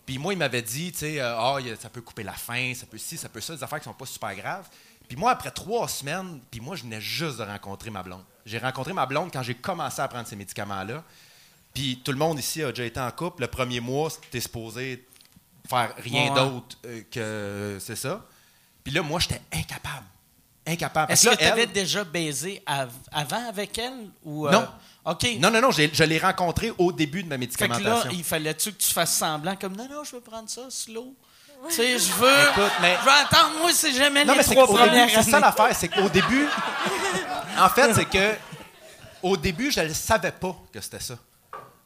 Puis moi il m'avait dit, tu sais, euh, ah a- ça peut couper la faim, ça peut ci, ça peut ça, des affaires qui sont pas super graves. Puis moi après trois semaines, puis moi je venais juste de rencontrer ma blonde. J'ai rencontré ma blonde quand j'ai commencé à prendre ces médicaments là. Puis tout le monde ici a déjà été en couple. Le premier mois, t'es supposé faire rien Ouais. d'autre euh, que c'est ça. Puis là, moi, j'étais incapable. Incapable. Est-ce que tu avais elle- déjà baisé av- avant avec elle? Ou, euh, Non. OK. Non, non, non, je l'ai rencontré au début de ma Fait que médicamentation. là, il fallait-tu que tu fasses semblant comme non, non, je veux prendre ça slow? Tu sais, je veux. Écoute, mais- Je veux attendre, moi, c'est jamais Non, les mais c'est trois premières c'est ça l'affaire, c'est qu'au début, en fait, c'est que au début, je ne savais pas que c'était ça.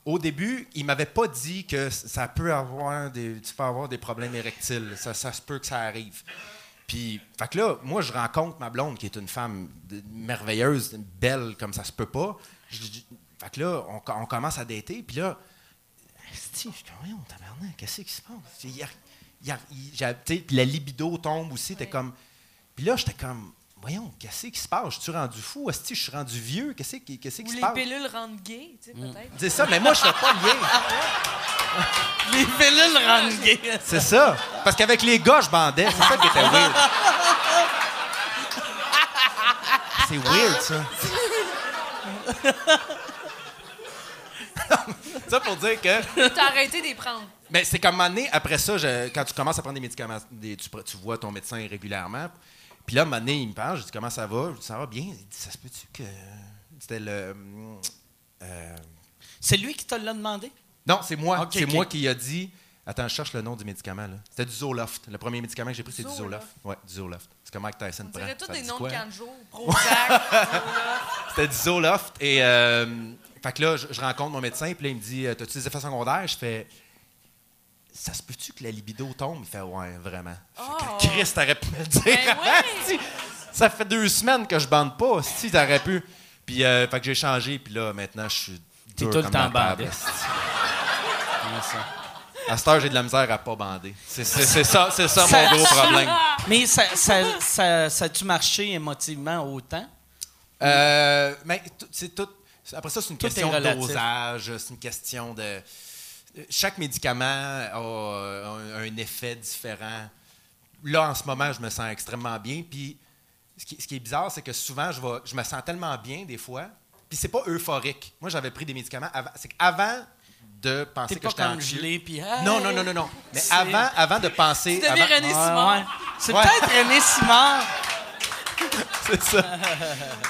Au début, il m'avait pas dit que ça peut avoir des, tu peux avoir des problèmes érectiles. Ça, ça se peut que ça arrive. Puis, fait que là, moi, je rencontre ma blonde, qui est une femme merveilleuse, belle comme ça se peut pas. Je- fait que là, on, on commence à dater, puis là, je voyons, tabarnak, qu'est-ce qui se passe? Y a- a- la libido tombe aussi, t'es comme... Puis là, j'étais comme, voyons, qu'est-ce qui se passe? Je suis rendu fou? Esti, je suis rendu vieux? Qu'est-ce qui, qu'est-ce qui Ou se les passe? pilules rendent gay, tu sais, peut-être. C'est ça, mais moi, je fais pas le lien. Les pilules rendent gay. C'est ça. Parce qu'avec les gars, je bandais. C'est ça qui était weird. C'est weird, ça. ça pour dire que... T'as arrêté d'y prendre. Mais c'est comme un moment donné, après ça, je- quand tu commences à prendre des médicaments, des- tu, tu vois ton médecin régulièrement. Puis là, un moment donné, il me parle, je dis comment ça va? Je dis ça va bien. Il dit ça se peut-tu que. C'était le. hum, euh, C'est lui qui te l'a demandé? Non, c'est moi. C'est moi qui a dit. Attends, je cherche le nom du médicament. là. C'était du Zoloft. Le premier médicament que j'ai pris, c'est du Zoloft. Zoloft. Ouais, du Zoloft. C'est comme Mike Tyson On dirait tous Ça des noms quoi? de Kanjo. Prozac. C'était du Zoloft. Et euh, fait que là, je, je rencontre mon médecin, puis là, il me dit euh, T'as-tu des effets secondaires? Je fais Ça se peut-tu que la libido tombe? Il fait Ouais, vraiment. Oh. Christ, t'aurais pu me le dire. Ben Ça fait deux semaines que je bande pas. Si, t'aurais pu. Puis, euh, fait que j'ai changé, puis là, maintenant, je suis. T'es dur tout le comme temps bandé. À cette heure, j'ai de la misère à pas bander. C'est ça, c'est ça Ça- mon gros problème. Mais ça, ça, ça, ça a-tu marché émotivement autant? Euh, mais c'est tout. Après ça, c'est une Tout question est de dosage, c'est une question de. Chaque médicament a un, un effet différent. Là, en ce moment, je me sens extrêmement bien. Puis, ce qui, ce qui est bizarre, c'est que souvent, je, vais, je me sens tellement bien des fois. Puis, c'est pas euphorique. Moi, j'avais pris des médicaments avant. C'est qu'avant de penser que j'étais comme anxieux- gelé, puis... Non, non, non, non, non. Mais C'est- avant, avant de penser. Tu deviens avant- René Ouais, Simon. ouais. C'est Ouais. peut-être René Simard. c'est ça.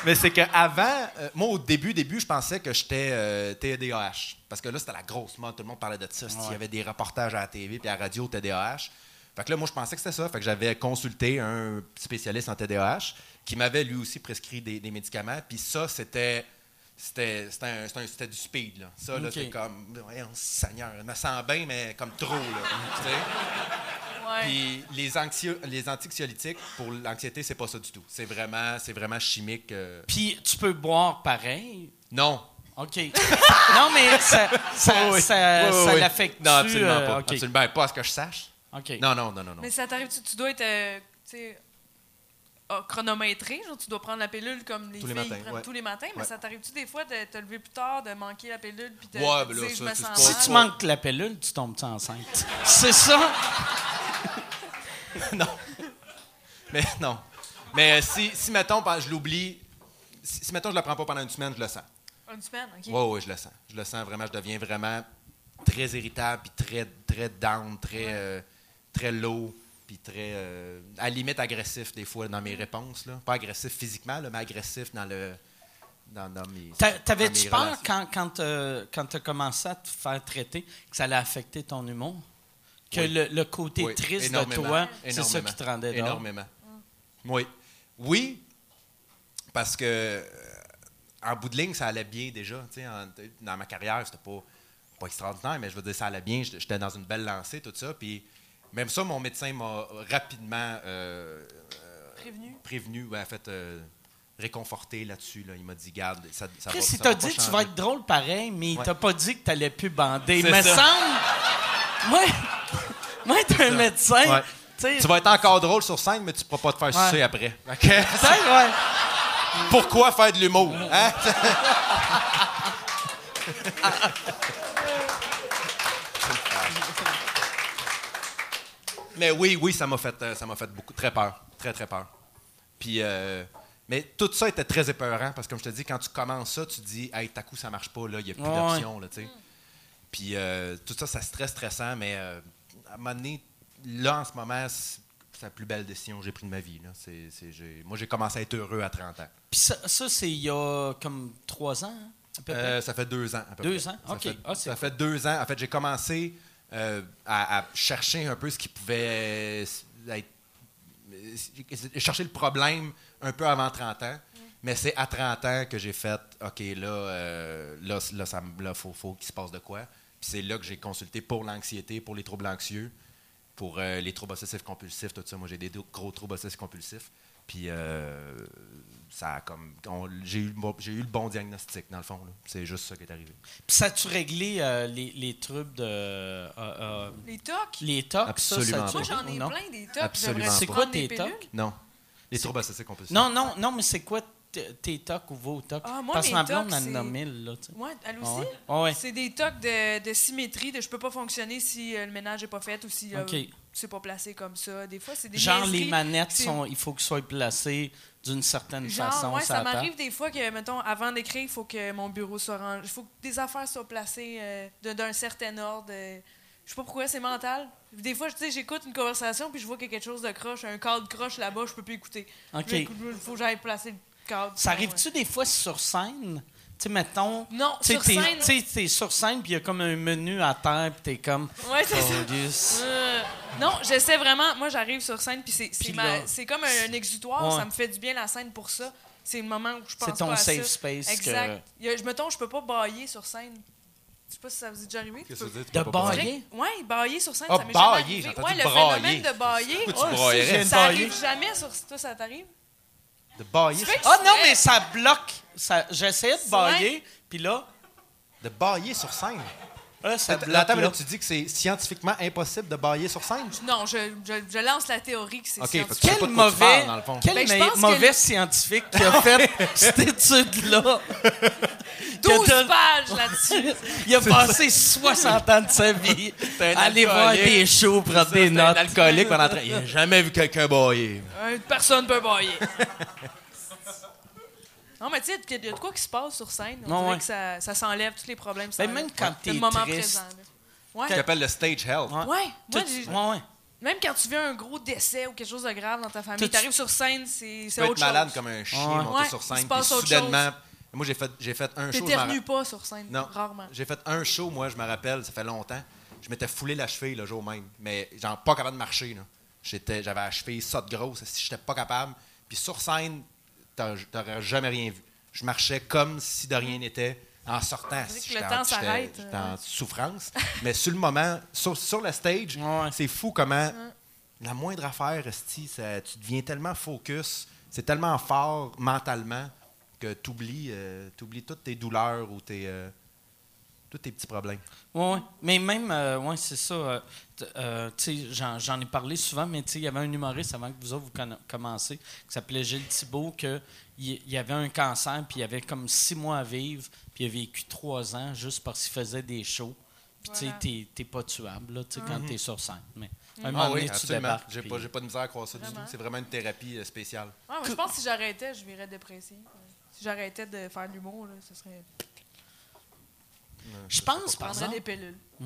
Mais c'est qu'avant, moi, au début, début, je pensais que j'étais euh, TDAH. Parce que là, c'était la grosse mode. Tout le monde parlait de ça. Il y avait des reportages à la TV puis à la radio TDAH. Fait que là, moi, je pensais que c'était ça. Fait que j'avais consulté un spécialiste en TDAH qui m'avait lui aussi prescrit des, des médicaments. Puis ça, c'était. C'était, c'était, un- c'était un- c'était du speed. Là. Ça, là, Ok. c'est comme. Seigneur, je me sens bien, mais comme trop. Là, tu sais? Ouais. Puis les, anxio- les anxiolytiques, pour l'anxiété, c'est pas ça du tout. C'est vraiment, c'est vraiment chimique. euh. Puis tu peux boire pareil? Non. OK. non, mais ça, ça, Oui, ça, oui, ça oui. l'affecte-tu? Non, absolument euh, pas. OK. Absolument ben, pas à ce que je sache. OK. Non, non, non, non. non. Mais ça t'arrive, tu, tu dois être euh, ah, chronométré, genre tu dois prendre la pilule comme les Tous les filles matins, prennent ouais. tous les matins, mais Ouais. ça t'arrive-tu des fois de te lever plus tard, de manquer la pilule, puis de, Ouais, de ben là, dire ça, je me sens Si tu manques la pilule, tu tombes enceinte? C'est ça? non. Mais non. Mais euh, si, si mettons, je l'oublie, si, si, mettons, je la prends pas pendant une semaine, je le sens. Une semaine, OK. Oui, oui, je le sens. Je le sens vraiment. Je deviens vraiment très irritable, puis très, très down, très, euh, très low, puis très, euh, à la limite, agressif des fois dans mes réponses. Là. Pas agressif physiquement, là, mais agressif dans le. Dans, dans mes, T'avais-tu peur relations. quand, quand, euh, quand tu as commencé à te faire traiter que ça allait affecter ton humour? Que Oui. le, le côté Oui, triste de toi, c'est ça qui te rendait drôle? Énormément. Oui. Oui, parce que euh, en bout de ligne, ça allait bien déjà. tu sais, en- dans ma carrière, c'était pas, pas extraordinaire, mais je veux dire, ça allait bien. J'étais dans une belle lancée, tout ça. Puis même ça, mon médecin m'a rapidement euh, Prévenu? prévenu, ben, en fait, euh, réconforté là-dessus. Là. Il m'a dit, garde, ça, ça Chris, va, il t'a dit que tu vas être drôle pareil, mais il Ouais. t'a pas dit que tu n'allais plus bander. Il me ça. semble. Moi, moi être un médecin. Ouais. tu vas être encore drôle sur scène, mais tu ne pourras pas te faire Ouais. sucer après. OK? peut-être, ouais. Pourquoi faire de l'humour? Hein? Mais oui, oui, ça m'a fait, euh, ça m'a fait beaucoup, très peur. Très, très peur. Puis, euh, mais tout ça était très épeurant parce que, comme je te dis, quand tu commences ça, tu dis, hey, ta coup, ça marche pas, là, il n'y a plus Ouais, d'options, là, tu sais. Puis, euh, tout ça, ça c'est très stressant, mais euh, à un moment donné, là, en ce moment, c'est- la plus belle décision que j'ai prise de ma vie. Là. Moi, j'ai commencé à être heureux à 30 ans. Puis ça, ça, c'est il y a comme trois ans, hein, à peu près? Euh, ça fait deux ans. À peu Deux près. ans? Ça OK. fait, Ah, ça fait deux ans. En fait, j'ai commencé euh, à, à chercher un peu ce qui pouvait être. chercher le problème un peu avant 30 ans. Mais c'est à 30 ans que j'ai fait OK, là, euh, là, là, ça me- là, faut, faut qu'il se passe de quoi. Puis c'est là que j'ai consulté pour l'anxiété, pour les troubles anxieux, pour euh, les troubles obsessifs compulsifs, tout ça. Moi, j'ai des gros troubles obsessifs compulsifs. Puis euh, ça a comme. on- j'ai, eu, le bon- j'ai eu le bon diagnostic, dans le fond. C'est juste ça qui est arrivé. Puis ça a-tu réglé euh, les, les troubles de. euh, euh, Les tocs? les tocs, Absolument ça, ça Moi, j'en ai non? plein des tocs. Absolument C'est quoi tes tocs? Non. Les troubles obsessifs compulsifs. Non, non, non, mais c'est quoi tes tocs ou vos tocs? Ah, moi, Parce que ma blonde tocs, en a mille, là, tu sais. Ouais, elle Ah aussi. ouais? Ah ouais. C'est des tocs de, de symétrie, de je peux pas fonctionner si euh, le ménage est pas fait ou si euh, OK. c'est pas placé comme ça. Des fois, c'est des Genre, les manettes, sont, il faut qu'ils soient placées d'une certaine Genre, façon. ouais, ça m'arrive des fois que, mettons, avant d'écrire, il faut que mon bureau soit rangé. Il faut que des affaires soient placées euh, d'un certain ordre. euh. je sais pas pourquoi, c'est mental. Des fois, j'écoute une conversation puis je vois qu'il y a quelque chose de croche, un cadre croche là-bas, je peux plus écouter. Il faut que j'aille placer cadre. Ça arrive-tu des fois sur scène? Tu sais, mettons. Non, Tu sais, sur t'es- scène. Tu sais, t'es sur scène, puis il y a comme un menu à terre, puis t'es comme. Ouais, c'est ça. Oh. Euh, non, j'essaie vraiment. Moi, j'arrive sur scène, puis c'est, c'est, ma- comme un, un exutoire. Ouais. Ça me fait du bien la scène pour ça. C'est le moment où je pense C'est ton pas à safe ça. space. Exact. A- je mettons, je peux pas bailler sur scène. Je sais pas si ça vous est déjà arrivé. Qu'est-ce que Tu ça veut peux- dire? De bailler? Ouais, bailler sur scène, Ah, ça m'est bailler, jamais arrivé. Ouais, le brailler. phénomène de bailler, j'ai une ça arrive jamais sur toi, ça t'arrive? De bailler. Ah non, mais ça bloque. Ça, j'essayais de bailler, puis là, De bailler sur scène. Là, ça Attends, bloque. attends, mais là. là, tu dis que c'est scientifiquement impossible de bailler sur scène? Non, je, je, je lance la théorie que c'est Ok, scientifique. fait que tu sais Quel pas de quoi tu mauvais, parles, dans le fond. quel Ben, je me- pense que mauvais scientifique qui a fait cette étude-là? 12 que t'as- pages là-dessus. Il a passé 60 ans de sa vie un à aller voir alcoolique. des shows, prendre des notes. alcoolique pendant Il n'a jamais vu quelqu'un bailler. Euh, Personne peut bailler. Non, mais tu sais, il y a de quoi qui se passe sur scène. On Non, dirait ouais. que ça, ça s'enlève tous les problèmes. Ben, s'enlèvent. même quand Le t'es moment triste. présent. là. Ouais. Appelle le stage health. Ouais. Ouais. Moi, ouais, ouais. même quand tu vis un gros décès ou quelque chose de grave dans ta famille, Tout- t'arrives sur scène, c'est Tu autre être malade chose. comme un chien, Ouais. monter Ouais, sur scène, se puis soudainement... chose. Moi, j'ai fait, j'ai fait un show... T'éternues pas sur scène, Non, rarement. j'ai fait un show, moi, je me rappelle, ça fait longtemps. Je m'étais foulé la cheville le jour même, mais genre pas capable de marcher. là. J'étais, j'avais la cheville saute grosse, si j'étais pas capable. Puis sur scène, t'aurais jamais rien vu. Je marchais comme si de rien n'était. En sortant, j'étais le en- temps s'arrête, J'étais euh. en souffrance. mais sur le moment, sur, sur le stage, Ouais. c'est fou comment la moindre affaire, esti, ça- tu deviens tellement focus, c'est tellement fort mentalement que tu oublies, toutes tes douleurs ou tes, euh, tous tes petits problèmes. Ouais, ouais. Mais même, euh, ouais, c'est ça. euh, euh, tu sais, j'en, ai parlé souvent, mais tu sais, il y avait un humoriste avant que vous autres vous commenciez, qui s'appelait Gilles Thibault, que il, il avait un cancer, puis il avait comme six mois à vivre, puis il a vécu trois ans juste parce qu'il faisait des shows. Puis tu sais, Voilà. t'es, t'es pas tuable, là, tu sais, quand t'es sur scène. Mais un Ah oui, tu absolument. J'ai pas, j'ai pas de misère à croire ça du tout. C'est vraiment une thérapie spéciale. Ouais, moi, je pense que si j'arrêtais, je virais dépressif. Si j'arrêtais de faire de l'humour, là, ce serait. Je pense, par exemple, des pilules.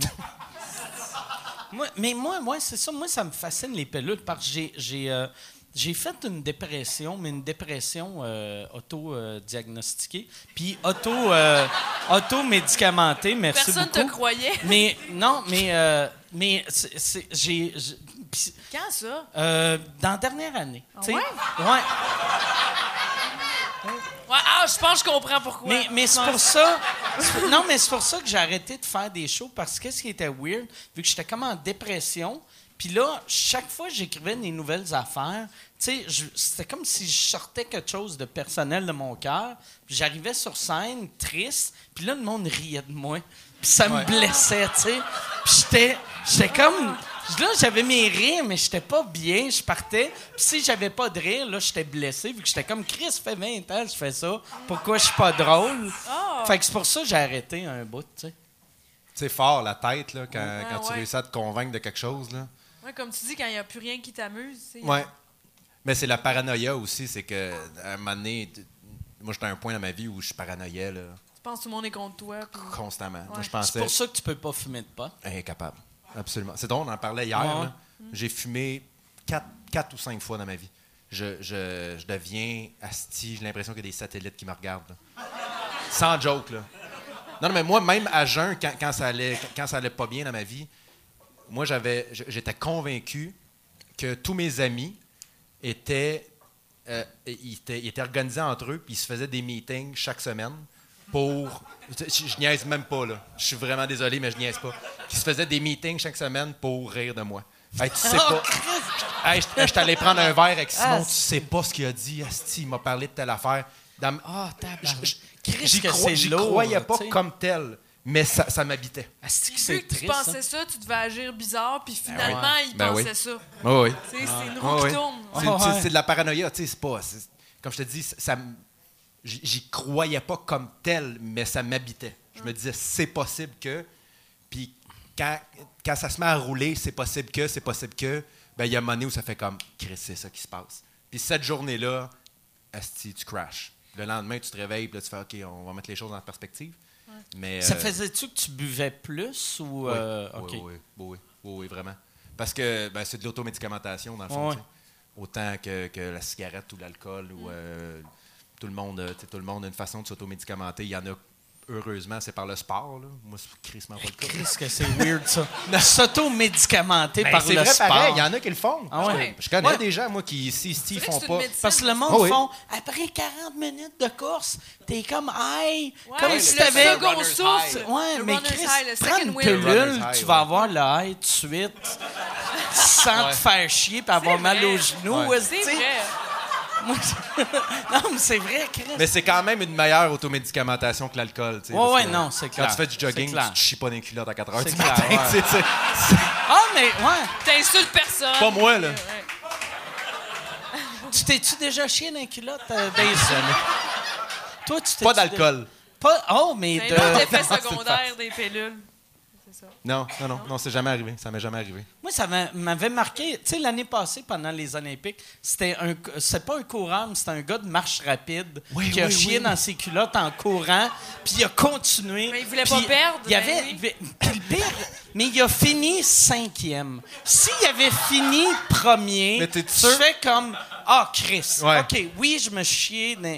Moi, mais moi, moi c'est ça. Moi, ça me fascine les pilules parce que j'ai, j'ai, euh, j'ai fait une dépression, mais une dépression euh, auto-diagnostiquée, puis auto, euh, auto-médicamentée. Merci Personne beaucoup. te croyait. Mais non, mais, euh, mais c'est, c'est- j'ai, Quand ça? euh, dans la dernière année. Ah ouais? Ouais. Ouais, ah, je pense que je comprends pourquoi. Mais, mais c'est pour ça. Non, mais c'est pour ça que j'ai arrêté de faire des shows parce que ce qui était weird, vu que j'étais comme en dépression, puis là, chaque fois que j'écrivais des nouvelles affaires, tu sais, c'était comme si je sortais quelque chose de personnel de mon cœur, puis j'arrivais sur scène triste, puis là, le monde riait de moi, puis ça me blessait, tu sais. Puis j'étais, j'étais comme. Là, j'avais mes rires, mais j'étais pas bien. Je partais. Puis si j'avais pas de rire, là, j'étais blessé. Vu que j'étais comme Chris, ça fait 20 ans que je fais ça. Pourquoi je suis pas drôle? Ah. Fait que c'est pour ça que j'ai arrêté un bout, tu sais. C'est fort, la tête, là, quand, Ouais, quand tu ouais. réussis à te convaincre de quelque chose. Là. Ouais, comme tu dis, quand il n'y a plus rien qui t'amuse. tu sais. Ouais. Mais c'est la paranoïa aussi. C'est que à un moment donné, moi, j'étais à un point dans ma vie où je paranoïais là, Tu penses que tout le monde est contre toi. puis- constamment. Moi, C'est pour ça que tu peux pas fumer de pot. Incapable. Absolument. C'est drôle, on en parlait hier. J'ai fumé quatre, quatre ou cinq fois dans ma vie. Je, je, je deviens asti, j'ai l'impression qu'il y a des satellites qui me regardent. là. Sans joke, là. Non, non, mais moi, même à jeun, quand, quand ça allait, quand ça allait pas bien dans ma vie, moi, j'avais, j'étais convaincu que tous mes amis étaient, euh, ils étaient, ils étaient organisés entre eux, puis ils se faisaient des meetings chaque semaine pour. Je, je niaise même pas, là. Je suis vraiment désolé, mais je niaise pas. Ils se faisaient des meetings chaque semaine pour rire de moi. Hey, tu sais pas. Hey, je je t'allais prendre un verre avec Simon, Ah, tu sais pas ce qu'il a dit. Asti, il m'a parlé de telle affaire. Dans- Ah, Christ, J'y que croi- c'est j'y lourd, croyais pas comme tel, mais ça, ça m'habitait. Asti c'est que tu triste. hein. pensais ça, tu devais agir bizarre, puis finalement, ouais. il Ben pensait oui. ça. Oui, c'est une Ah roue qui tourne. C'est, Ah ouais. de la paranoïa, tu sais, c'est pas. comme je te dis, ça, ça m- j'y, croyais pas comme tel, mais ça m'habitait. Je me disais, c'est possible que. Puis quand, quand ça se met à rouler, c'est possible que, c'est possible que. Ben, il y a un moment donné où ça fait comme, c'est ça qui se passe. Puis cette journée-là, asti, tu crashes. Le lendemain, tu te réveilles, puis là, tu fais, OK, on va mettre les choses en perspective. Mais, Ça euh, faisait-tu que tu buvais plus ou. oui, euh, oui, oui, oui, oui, oui, oui, vraiment. Parce que ben, c'est de l'automédicamentation, dans le fond. Ouais. Autant que, que la cigarette ou l'alcool ou euh, tout, le monde, euh, tout le monde a une façon de s'automédicamenter. Il y en a, heureusement, c'est par le sport. Là. Moi, c'est crissement pas le cas. Qu'est-ce que c'est weird, ça. S'auto-médicamenter Ben, par c'est le vrai sport. pareil, il y en a qui le font. Ah ouais? Je connais Ouais. des gens, moi, qui, si, si ils font pas. médecine, Parce que le monde Oh oui. font, après 40 minutes de course, t'es comme Ouais, comme si t'avais... second runner's souffle. Ouais, Le mais Chris, prends une pilule, tu ouais. vas avoir le high tout de suite, sans Ouais. te faire chier et avoir mal aux genoux. C'est vrai. Moi, je- non, mais c'est vrai, Chris. Mais c'est quand même une meilleure automédicamentation que l'alcool. tu sais, Ouais, parce ouais, que non, c'est Quand clair. tu fais du C'est jogging, clair. tu te chies pas dans les culottes à 4 heures C'est du clair, matin. ouais. tu sais, c'est- c'est- Ah, mais ouais. T'insultes personne. Pas moi, là. Tu t'es-tu déjà chié dans les culottes euh, années? Toi, tu t'es Pas d'alcool. Pas... Oh, mais C'est autre de... effet secondaire des pilules. Ça. Non, non, non, non, c'est jamais arrivé. Ça m'est jamais arrivé. Moi, ça m'a- m'avait marqué. Tu sais, l'année passée, pendant les Olympiques, c'était un, c'est pas un coureur, mais c'était un gars de marche rapide Oui, qui a chié oui. dans ses culottes en courant, puis il a continué. Mais il voulait pas perdre, Il y avait, ben puis le pire, mais il a fini cinquième. S'il avait fini premier, Mais tu fais comme ah Chris. Ouais. Ok, oui, je me chié. dans-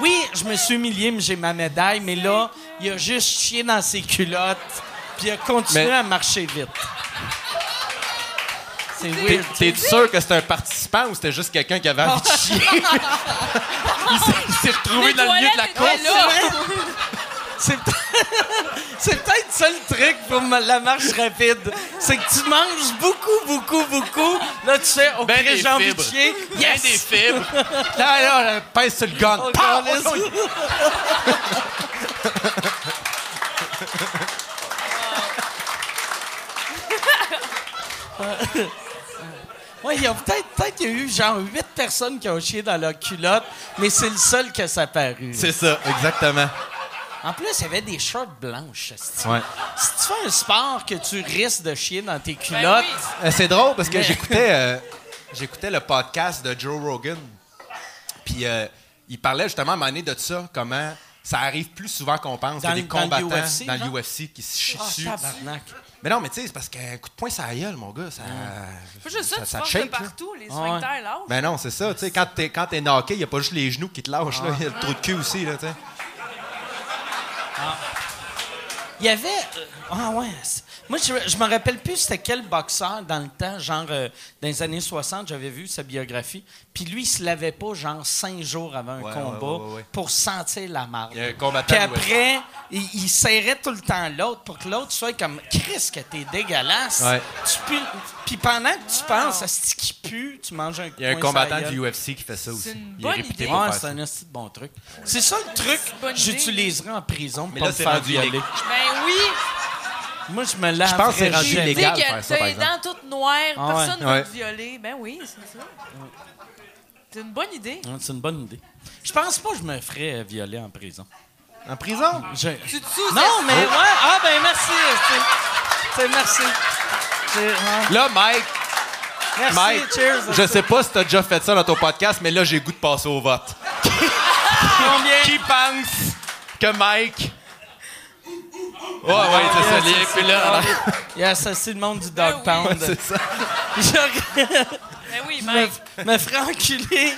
oui, je me suis humilié, mais j'ai ma médaille. Mais là, il a juste chié dans ses culottes, puis il a continué Mais- à marcher vite. C'est T'es, weird. t'es sûr que c'était un participant ou c'était juste quelqu'un qui avait envie de chier? il, s'est, retrouvé Les dans le milieu de la course. C'est peut- peut-être ça le truc pour ma- la marche rapide. C'est que tu manges beaucoup, beaucoup, beaucoup. Là, tu fais, OK, Ben des j'ai envie de chier. Ben Yes! des fibres. Là, là, là, pèse sur le gun. Oh, oui. Ouais, il y a peut-être peut-être qu'il y a eu genre huit personnes qui ont chié dans leur culotte, mais c'est le seul qui a apparu. C'est ça, exactement. En plus, il y avait des shorts blanches. esti. Ouais. Si tu fais un sport que tu risques de chier dans tes Ben culottes, oui. Euh, c'est drôle parce que Mais- j'écoutais, euh, j'écoutais le podcast de Joe Rogan. Puis euh, il parlait justement à un moment donné de ça, comment ça arrive plus souvent qu'on pense. Dans qu'il y a des combattants dans l'UFC qui se chient ah, dessus. tabarnak. Mais non, mais tu sais, c'est parce qu'un coup de poing, ça a gueule, mon gars. Ça, Pas juste ça, tu ça de là. partout, les Ah sphincters lâchent. Ben non, c'est ça. Tu sais, quand t'es, quand t'es knocké, il n'y a pas juste les genoux qui te lâchent. là. Il y a le trou de cul aussi. Là, tu sais. Il y avait. euh, ah ouais. c'est- Moi, je, je me rappelle plus c'était quel boxeur dans le temps, genre euh, dans les années 60, j'avais vu sa biographie. Puis lui, il se lavait pas genre cinq jours avant un Ouais, combat ouais, ouais, ouais. pour sentir la marde. Il y a un combattant Puis après, il, il serrait tout le temps l'autre pour que l'autre soit comme Chris, que t'es dégueulasse. Ouais. Tu pues- Puis pendant que tu penses à ce qui pue, tu manges un Il y a un combattant du. UFC qui fait ça aussi. une il est réputé idée. pour c'est un bon truc. C'est ça le truc bonne que idée. j'utiliserai en prison pour Mais pas là, me faire violer. Ben oui. Moi, je me lave. Je pense que c'est rendu faire ça, t'as par les exemple. dents toutes noires, Ah ouais. personne ne va Ouais. te violer. Ben oui, c'est ça. C'est une bonne idée. C'est une bonne idée. Je pense pas que je me ferais violer en prison. En prison? Je- Tu te sous Non, mais ouais. Ah, ben merci. c'est- merci. Ouais. Là, Mike, Merci, Mike, cheers. je sais pas si t'as déjà fait ça dans ton podcast, mais là, j'ai goût de passer au vote. combien? Qui pense que Mike... Ouais, ouais, c'est ça. Les- Puis là, Il a assassiné le monde du Dog oui. Pound. c'est ça. Je- Ben oui, me, Mike. me ferait enculer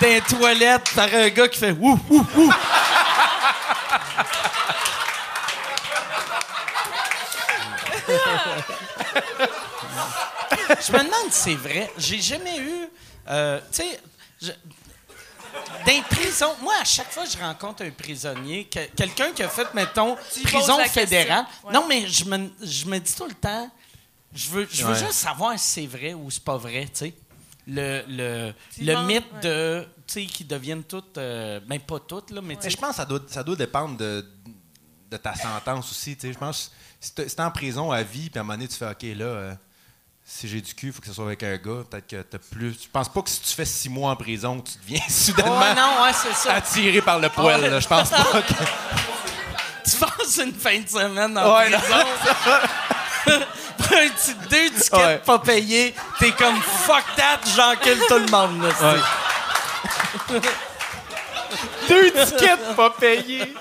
dans les toilettes par un gars qui fait wouh, wouh, wouh. Je me demande si c'est vrai. J'ai jamais eu. euh, tu sais, je- dans les prisons, moi, à chaque fois que je rencontre un prisonnier, que- quelqu'un qui a fait, mettons, Tu prison fédérale. Ouais. Non, mais je me, je me dis tout le temps, je veux, je veux Ouais. juste savoir si c'est vrai ou c'est pas vrai, tu sais. Le, le, le mythe ouais. de, tu sais, qui deviennent toutes, euh, ben pas toutes, là, mais tu Mais sais. je pense que ça doit, ça doit dépendre de, de ta sentence aussi. tu sais. Je pense que si t'es si t'es en prison à vie, puis à un moment donné, tu fais OK, là, euh, si j'ai du cul, il faut que ce soit avec un gars. Peut-être que t'as plus. Je pense pas que si tu fais six mois en prison, tu deviens soudainement non, ouais, ça. attiré par le poil. Ouais. Je pense pas que. Tu passes une fin de semaine en Ouais, prison. Un petit deux tickets Ouais. pas payés, t'es comme fuck that, j'encule tout le monde. Là, Deux tickets pas payés.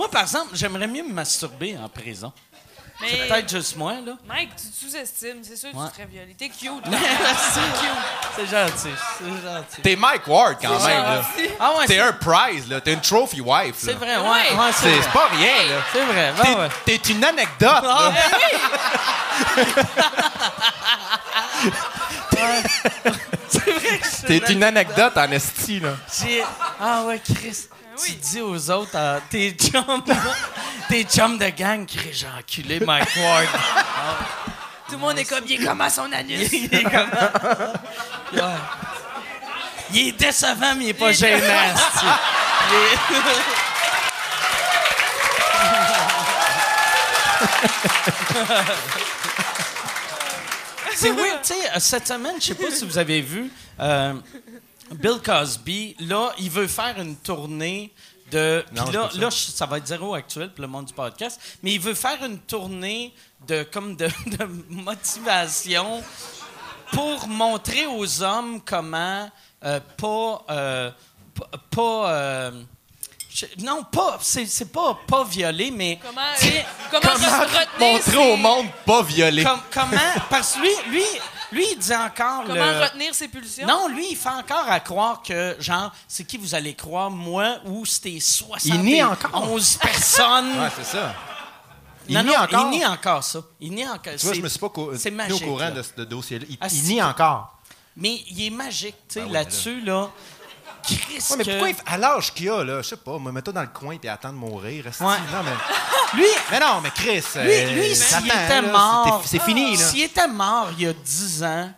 Moi, par exemple, j'aimerais mieux me masturber en prison. Mais Peut-être juste moi, là. Mike, tu te sous-estimes. C'est sûr que Ouais. tu te ferais violer. T'es cute. c'est gentil, c'est gentil. T'es Mike Ward quand C'est même. là. gentil. Ah ouais, T'es c'est un prize, là. T'es une trophy wife. c'est vrai, ouais, Ouais. ouais, c'est C'est c'est pas rien, là. C'est vrai, T'es ouais, ouais. t'es une anecdote. là. C'est vrai que je T'es une anecdote en esti, là. J'ai- Ah ouais, Chris. Tu oui. dis aux autres, euh, tes chums, tes chums de gang, Chris, j'ai enculé Mike Ward. Tout le monde est comme, il est comme à son anus. il est comme... Ouais. Il est décevant, mais il est pas Il gênant. est- C'est oui, tu sais, cette semaine, je sais pas si vous avez vu, euh, Bill Cosby, là, il veut faire une tournée de. Puis là, ça. là, je- ça va être zéro actuel pour le monde du podcast, mais il veut faire une tournée de comme de, de motivation pour montrer aux hommes comment euh, pas euh, pas, euh, non pas c'est c'est pas pas violer mais Comment, comment, comment re- retenir Montrer au monde pas violé. comme- comment parce que lui lui lui il dit encore Comment le- retenir ses pulsions? non, lui, il fait encore à croire que, genre, c'est qui vous allez croire, moi ou c'était 71 Il nie encore. personnes. Ouais, c'est ça. Il non, nie non, encore. il nie encore ça. Il nie encore. Tu vois, c'est- je me suis pas co- au courant là. de ce dossier-là. Il, Ah, il nie encore. Mais il est magique, tu sais, Ben oui, là-dessus, là. Chris, Ouais, mais pourquoi, il f- à l'âge qu'il a, là, je sais pas, me mets-toi dans le coin et attends de mourir. Ouais. Non, mais, Lui, mais non, mais Chris. lui, lui euh, s'il était là, mort. c'est- fini, là. S'il était mort il y a 10 ans,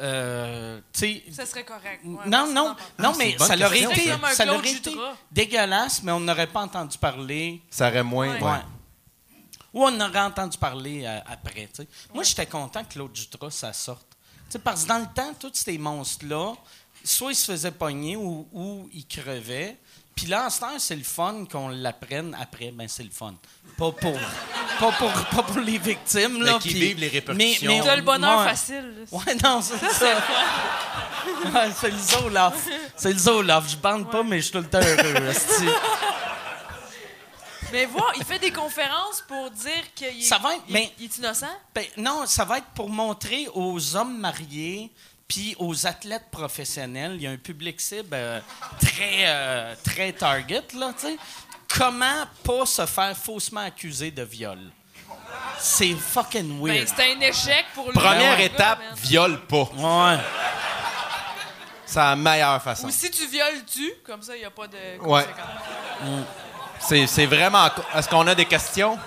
euh, tu sais. Ça serait correct. Ouais, non, non, non, c'est mais ça l'aurait été, ça. L'aurait été dégueulasse, mais on n'aurait pas entendu parler. Ça aurait moins. Ouais. Ou on aurait entendu parler euh, après. tu sais. Moi, j'étais content que Claude Jutras, ça sorte. Tu sais, parce que dans le temps, tous ces monstres-là, soit ils se faisaient pogner ou, ou ils crevaient. Puis là, en ce temps, c'est le fun qu'on l'apprenne après. Ben, c'est le fun. Pas pour, pas pour, pas pour les victimes. Mais Là, qui vivent les répercussions. mais- T'as le bonheur ouais. facile. là. Ouais, non, c'est ça. Ouais, c'est le Zoloft. C'est le Zoloft. Je bande pas, mais je suis tout le temps heureux. Mais voir, il fait des conférences pour dire qu'il est, Ça va être- il- mais- il est innocent? Ben, non, ça va être pour montrer aux hommes mariés puis aux athlètes professionnels, il y a un public cible euh, très, euh, très target, là, tu sais, comment pas se faire faussement accuser de viol? C'est fucking Ben, weird. c'était un échec pour lui. Première ouais. étape, Man. viole pas. ouais. C'est la meilleure façon. Ou si tu violes, tu. Comme ça, il n'y a pas de Ouais. conséquences. C'est c'est vraiment. Est-ce qu'on a des questions?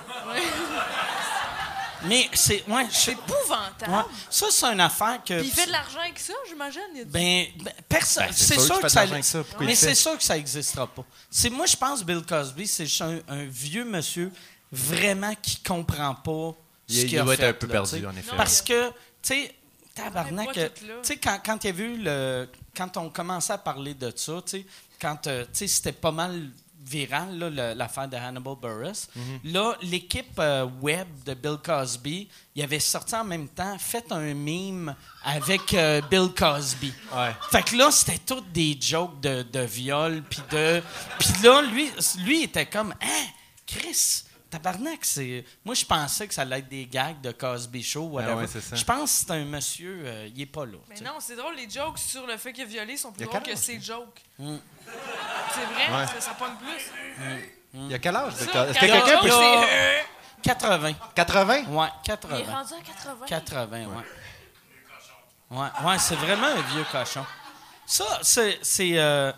Mais c'est. Ouais, je C'est ouais. Ça, c'est une affaire que. Puis il fait de l'argent avec ça, j'imagine. Ben, ben, personne. Ben, c'est sûr fait que ça. ça. Mais c'est sûr que ça n'existera pas. C'est moi, je pense Bill Cosby, c'est juste un, un vieux monsieur vraiment qui comprend pas Il- ce il qu'il a doit être un peu là, perdu, en effet. Parce que, tu sais, tabarnak, euh, tu sais, quand, quand il y a vu le. Quand on commençait à parler de ça, tu sais, quand, euh, tu sais, c'était pas mal viral, là, le- l'affaire de Hannibal Buress. Mhm. Là, l'équipe euh, web de Bill Cosby, il avait sorti en même temps, fait un meme avec euh, Bill Cosby. Ouais. Fait que là, c'était toutes des jokes de, de viol, puis de... Puis là, lui, lui était comme, « Hein, Chris, tabarnak, c'est. Moi, je pensais que ça allait être des gags de Cosby Show, whatever. ouais, c'est ça. Je pense que c'est un monsieur, euh, il est pas là. Mais non, c'est drôle, les jokes sur le fait qu'il a violé sont plus Il drôles que ses jokes. Mm. C'est vrai, Ouais. ça, ça pogne plus. Il y a quel âge? Est-ce que quelqu'un il peut... y a- c'est- 80. 80? Ouais, Il 80. est rendu à 80. 80, ouais. Ouais, ouais c'est vraiment un vieux cochon. Ça, c'est. c'est euh,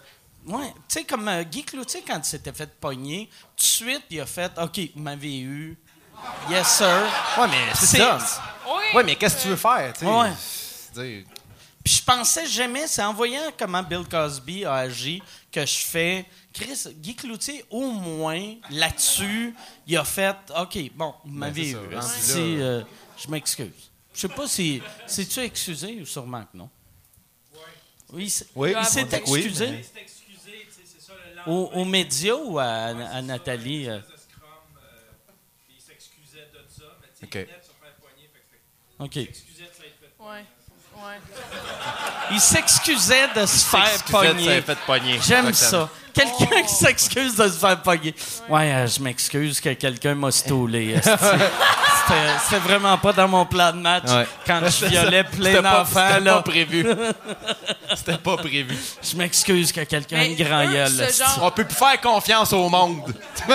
ouais, tu sais, comme euh, Guy Cloutier, quand il s'était fait pogner, tout de suite, il a fait OK, vous m'avez eu. Yes, sir. Ouais, mais c'est ça. Oui. Ouais, mais qu'est-ce que tu veux faire? tu sais? Ouais. Dire- Puis je pensais jamais, c'est en voyant comment Bill Cosby a agi que je fais. Chris, Guy Cloutier, au moins, là-dessus, il a fait OK, bon, vous m'avez c'est ça, eu. Si, euh, je m'excuse. Je sais pas si. Si-tu excusé ou sûrement que non? Oui, Oui, il s'est que oui, excusé mais- C'est excusé, tu sais, lendemain. aux médias ou à, à Nathalie? euh? OK. OK. Ouais. Il s'excusait de se faire pogner. a. J'aime ça. Quelqu'un Oh. qui s'excuse de se faire pogner. Ouais, euh, je m'excuse que quelqu'un m'a stoulé. esti. C'était c'était vraiment pas dans mon plan de match Ouais. quand je violais C'était plein pas- d'enfants. C'était là. pas prévu. C'était pas prévu. Je m'excuse que quelqu'un Mais de grand gueule. esti. On peut plus faire confiance au monde.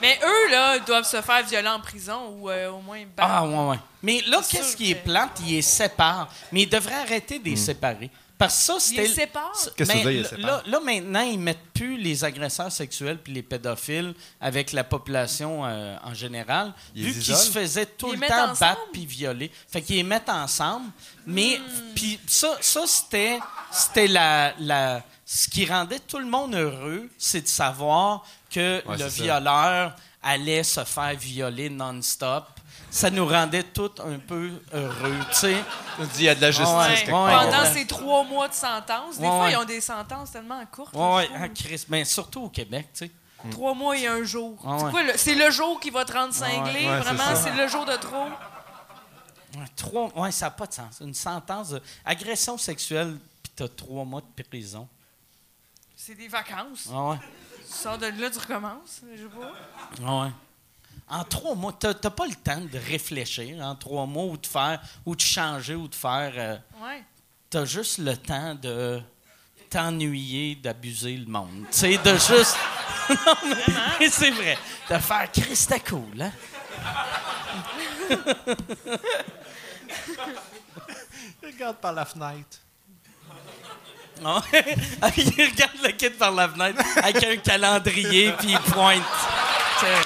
Mais eux, là, doivent se faire violer en prison ou euh, au moins battre. Ah, ouais, ouais. Mais là, qu'est-ce qui est que- plante? Il les sépare. Mais ils devraient arrêter de les séparer. Parce que ça, c'était. les séparent? Qu'est-ce que mais tu veux dire, ils séparent? là, là, maintenant, ils mettent plus les agresseurs sexuels puis les pédophiles avec la population euh, en général, Ils vu les qu'ils se faisaient tout Ils le les temps mettent battre ensemble? puis violer. Fait qu'ils les mettent ensemble. Mais Hmm. puis ça, ça c'était, c'était la, la, ce qui rendait tout le monde heureux, c'est de savoir que Ouais, le ça. violeur allait se faire violer non-stop. Ça nous rendait tous un peu heureux, tu sais. On dit, il y a de la justice. Ouais, Ouais. quelque ouais, part. Pendant ces trois mois de sentence. Des Ouais, fois, ouais. ils ont des sentences tellement courtes. Je trouve. ah, Christ, mais surtout au Québec, tu sais. Trois mois et un jour. C'est le- C'est le jour qui va te rendre cinglé. Vraiment, c'est le jour de trop? Ouais, trois, ouais, ça n'a pas de sens. Une sentence d'agression sexuelle, puis t'as trois mois de prison. C'est des vacances. Ah ouais. Tu sors de là, tu recommences. Je sais pas. Ah ouais. En trois mois, t'as pas le temps de réfléchir en trois mois ou de faire, ou de changer, ou de faire. euh, Ouais. t'as juste le temps de t'ennuyer, d'abuser le monde. Tu sais, de juste. non, mais, mais c'est vrai. De faire Christ, cool, hein? Regarde par la fenêtre. Non? il regarde le kid par la fenêtre avec un calendrier, puis il pointe. Tiens.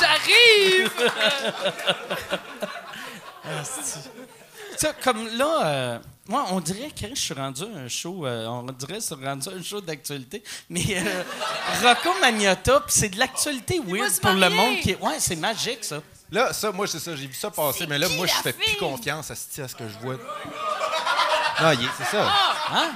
J'arrive! Ça, comme là, euh, moi, on dirait que je suis rendu un show, euh, on dirait que c'est rendu un show d'actualité, mais euh, Rocco Magnotta, c'est de l'actualité weird pour le monde qui est... Ouais, c'est magique, ça. Là, ça, moi, c'est ça, j'ai vu ça passer, mais là, moi, je fais plus confiance à, ce- à ce que je vois. Non, il est- c'est ça. Hein?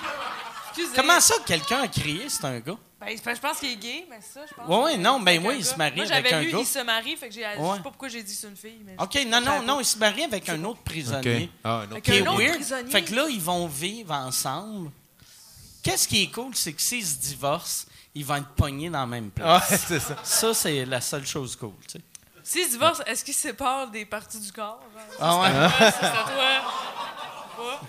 Excusez. Comment ça, quelqu'un a crié, c'est un gars? Ben, je je pense qu'il est gay, mais ça, je pense. Ouais, ouais, que non, ben avec oui, un il se gars. marie Moi, avec j'avais un lu, gars. il se marie, fait que j'ai. Je Ouais. sais pas pourquoi j'ai dit c'est une fille. Mais OK, je- non, je non, non, il se marie avec un autre prisonnier. Ah, un autre. Avec un qui est autre weird. prisonnier. Fait que là, ils vont vivre ensemble. Qu'est-ce qui est cool, c'est que s'ils se divorcent, ils vont être pognés dans la même Ah, place. c'est ça. Ça, c'est la seule chose cool, tu sais. S'ils se divorcent, est-ce qu'ils se séparent des parties du corps? genre? Ah ouais? C'est à toi.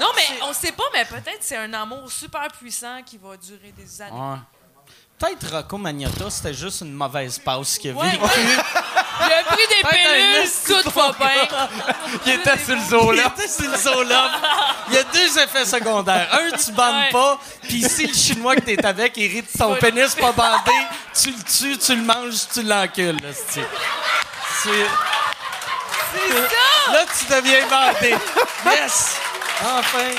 Non, mais on sait pas, mais peut-être c'est un amour super puissant qui va durer des années. Ouais. Peut-être Rocco Magnotta, c'était juste une mauvaise passe qu'il a Ouais, vécue. ouais. Il a pris des pilules, tout va bien. Il était sur le Il zoo-là. était sur le Zoloft. Il y a deux effets secondaires. Un, tu bandes Ouais. pas, puis si le Chinois que t'es avec hérite ton vas- pénis pas bandé, tu le tues, tu le manges, tu l'encules. là, c'est- C'est... C'est ça! Là, tu deviens bandé. Yes! Enfin!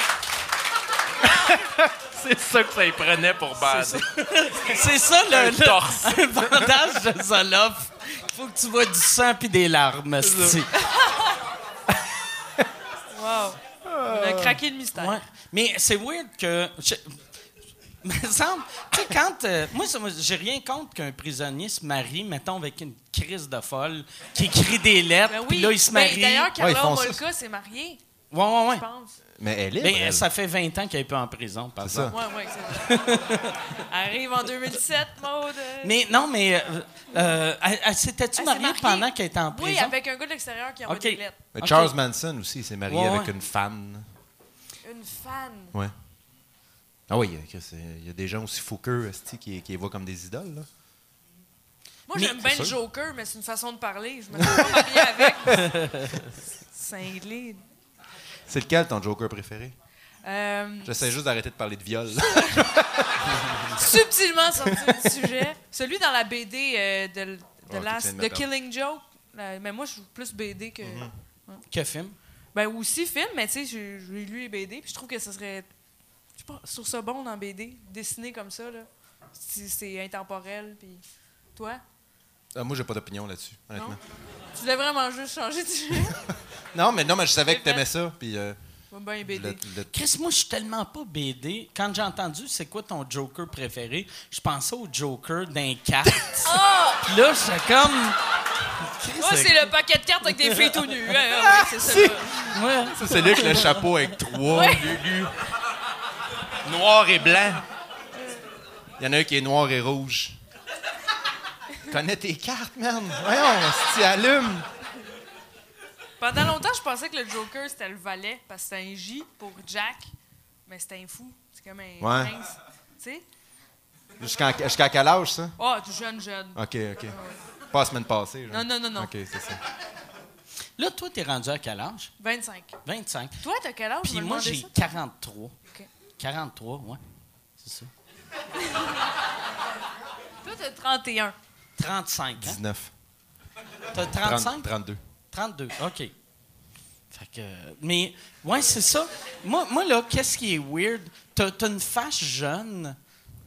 C'est ça que ça y prenait pour bander. C'est ça, le, Un le- torse. un bandage de Zoloft. Faut que tu vois du sang puis des larmes, esti. Wow. On a craqué le mystère. Ouais. Mais c'est weird que. Je... Me semble. Tu sais, quand. euh, moi, ça, moi, j'ai rien contre qu'un prisonnier se marie, mettons, avec une crise de folle, qui écrit des lettres, Ben oui. puis là, il se Ben, marie. D'ailleurs, Ouais, ils Carla font ça. Molka s'est mariée. Ouais, ouais, ouais. je pense. Mais elle est. Elle. ça fait 20 ans qu'elle n'est pas en prison, par C'est ça. Ouais. Arrive en 2017, Maude. Mais non, mais euh, euh, elle- elle s'était-tu mariée mariée. pendant qu'elle était en prison? Oui, avec un gars de l'extérieur qui envoie Ok. des lettres. Mais. Charles Manson aussi s'est marié Ouais, avec une fan. Une fan? Ouais. Ah oui, il y a des gens aussi qu'eux, esti, qui, qui les voient comme des idoles. Là. Moi, Mais- j'aime bien le. Joker, mais c'est une façon de parler. Je me suis pas mariée avec. Cinglé. C'est lequel ton Joker préféré? Euh, J'essaie juste d'arrêter de parler de viol. subtilement sorti du sujet. Celui dans la BD euh, de, Last- perdre. Killing Joke. Mais moi, je joue plus BD que. Mm-hmm. Que film? Ben, aussi film, mais tu sais, j'ai lu les BD, puis je trouve que ce serait. Je sais pas, trouve ça bon dans BD, dessiné comme ça, là. C'est c'est intemporel, puis. Toi? Ah, moi, j'ai pas d'opinion là-dessus, honnêtement. Non? Tu voulais vraiment juste changer de sujet? Non, mais non, mais je savais que C'est t'aimais ça. Puis, euh, Moi, ben, je BD. le- le- Chris, moi, je suis tellement pas BD. Quand j'ai entendu c'est quoi ton Joker préféré, je pensais au Joker d'un cartes. Puis là, j'étais comme. Moi, c'est le paquet de cartes avec des filles tout nues. Ouais, ouais, ouais, c'est ça. là. Ouais. Ça, c'est lui avec le chapeau avec trois lulus. Noir et blanc. Il y en a un qui est noir et rouge. Connais tes cartes, man. Voyons, si tu allumes. Pendant longtemps, je pensais que le Joker, c'était le valet, parce que c'était un J pour Jack, mais c'était un fou. C'est comme un Ouais. prince. Tu sais? Jusqu'à jusqu'à quel âge, ça? Oh, tu jeune, jeune. OK, OK. Pas la semaine passée. genre. Non, non, non, non. OK, c'est ça. Là, toi, t'es rendu à quel âge? 25. 25. Toi, t'as quel âge? Puis moi, j'ai ça. 43. OK. 43, ouais. C'est ça. Toi, t'as 31. 35, hein? 19. T'as 30, 35? 32. 32, OK. Fait que, mais, ouais, c'est ça. Moi, moi là, qu'est-ce qui est weird? T'as as une face jeune,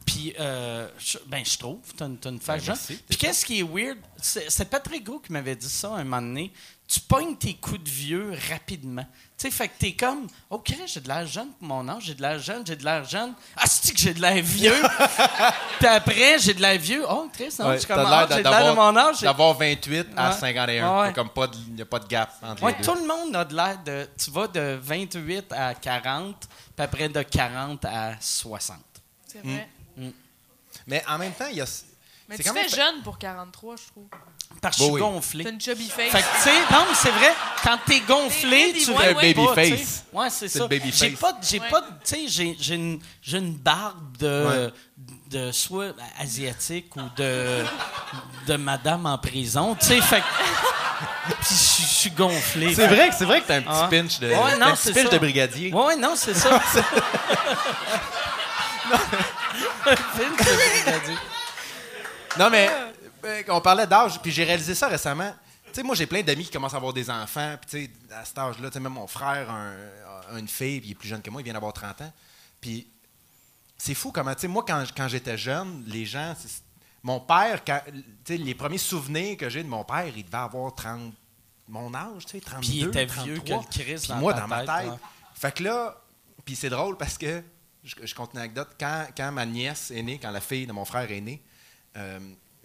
puis, euh, je- ben, je trouve, t'as une, t'as une face Ben, jeune. Puis qu'est-ce qui est weird? C'est c'est Patrick Gros qui m'avait dit ça un moment donné. Tu pognes tes coups de vieux rapidement. Tu sais, fait que t'es comme, OK, j'ai de l'air jeune pour mon âge, j'ai de l'air jeune, j'ai de l'air jeune. Ah, c'est que j'ai de l'air vieux? puis après, j'ai de l'air vieux. Oh, Chris, non, Ouais, je suis comme, ah, j'ai de l'air de mon âge. j'ai- D'avoir 28 à Ouais. 51. Ouais. Il comme pas Il n'y a pas de gap entre Ouais, les deux. tout le monde a de l'air de. Tu vas de 28 à 40, puis après de 40 à 60. C'est vrai. Mais en même temps, il y a. Mais c'est tu quand même fais jeune pour 43, je trouve. Parce que je suis Oui, oui. gonflé. T'as une chubby face. Fait que, tu sais, non, mais c'est vrai, quand t'es gonflé, tu des- fais ouais, pas, ouais. c'est C'est ça. le babyface. J'ai pas, j'ai Ouais. pas, tu sais, j'ai, j'ai une, j'ai une barbe de, de soit asiatique ou de, de madame en prison, tu sais, fait que- puis je suis- suis gonflé. C'est vrai, que- c'est vrai que t'as un petit Ah. pinch de, Ouais, non, un c'est pinch de brigadier. Ouais, ouais, non, c'est ça. Ce qu'il a dit. Non, mais euh, on parlait d'âge, puis j'ai réalisé ça récemment. Tu sais, moi, j'ai plein d'amis qui commencent à avoir des enfants, puis tu sais, à cet âge-là, tu sais, même mon frère a, un- une fille, puis il est plus jeune que moi, il vient d'avoir 30 ans. Puis c'est fou comment, tu sais, moi, quand, quand j'étais jeune, les gens. Mon père, quand- les premiers souvenirs que j'ai de mon père, il devait avoir 30. Mon âge, tu sais, 32. Puis il était vieux 33. que le Christ dans moi, dans ma tête, tête. ouais. Fait que là, puis c'est drôle parce que, je, je compte une anecdote, quand, quand ma nièce est née, quand la fille de mon frère est née, euh,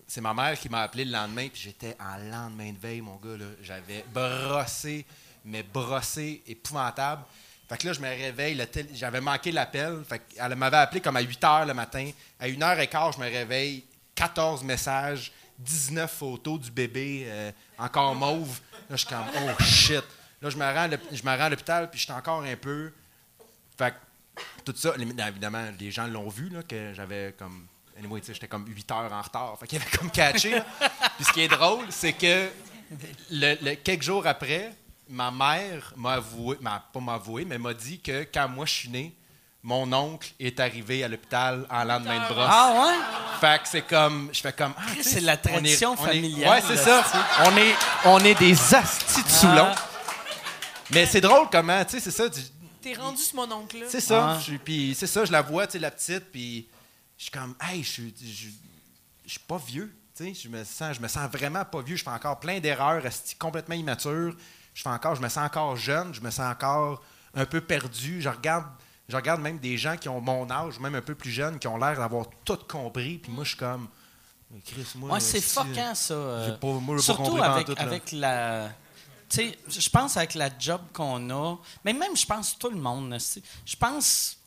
c'est ma mère qui m'a appelé le lendemain, puis j'étais en lendemain de veille, mon gars. J'avais brossé, mais brossé épouvantable. Fait que là, je me réveille, j'avais manqué l'appel. Fait qu'elle m'avait appelé comme à 8 h le matin. À 1h15, je me réveille, 14 messages, 19 photos du bébé euh, encore mauve. Là, je suis comme, oh shit. Là, je me rends je me rends à l'hôpital, puis j'étais encore un peu. Fait que tout ça, évidemment, les gens l'ont vu, là, que j'avais comme. Anyway, tu sais, j'étais comme 8 heures en retard. Fait qu'il avait comme catché. là. Puis ce qui est drôle, c'est que le- le- quelques jours après, ma mère m'a avoué, m'a- pas m'a avoué, mais m'a dit que quand moi je suis né, mon oncle est arrivé à l'hôpital en lendemain de brosse. Ah ouais? Fait que c'est comme. Je fais comme. ah, c'est la on est- tradition on est- familiale, ouais, c'est là, ça. On est, on est des astis de Soulon. Ah. Mais c'est drôle comment, tu sais, c'est ça. T'es rendu ce mon oncle-là. c'est ça. Ah. Puis c'est ça, je la vois, tu sais, la petite, puis je suis comme, hey, je suis, je, je suis pas vieux. Tu je me sens, je me sens vraiment pas vieux. Je fais encore plein d'erreurs, complètement immature. Je fais encore, je me sens encore jeune. Je me sens encore un peu perdu. Je regarde, je regarde même des gens qui ont mon âge, même un peu plus jeunes, qui ont l'air d'avoir tout compris. Puis moi, je suis comme, Chris, moi, Ouais, c'est fuckant, ça. euh, pas- moi, pas Surtout avec, avec la. sais, je pense avec la job qu'on a, mais même, je pense tout le monde, je pense,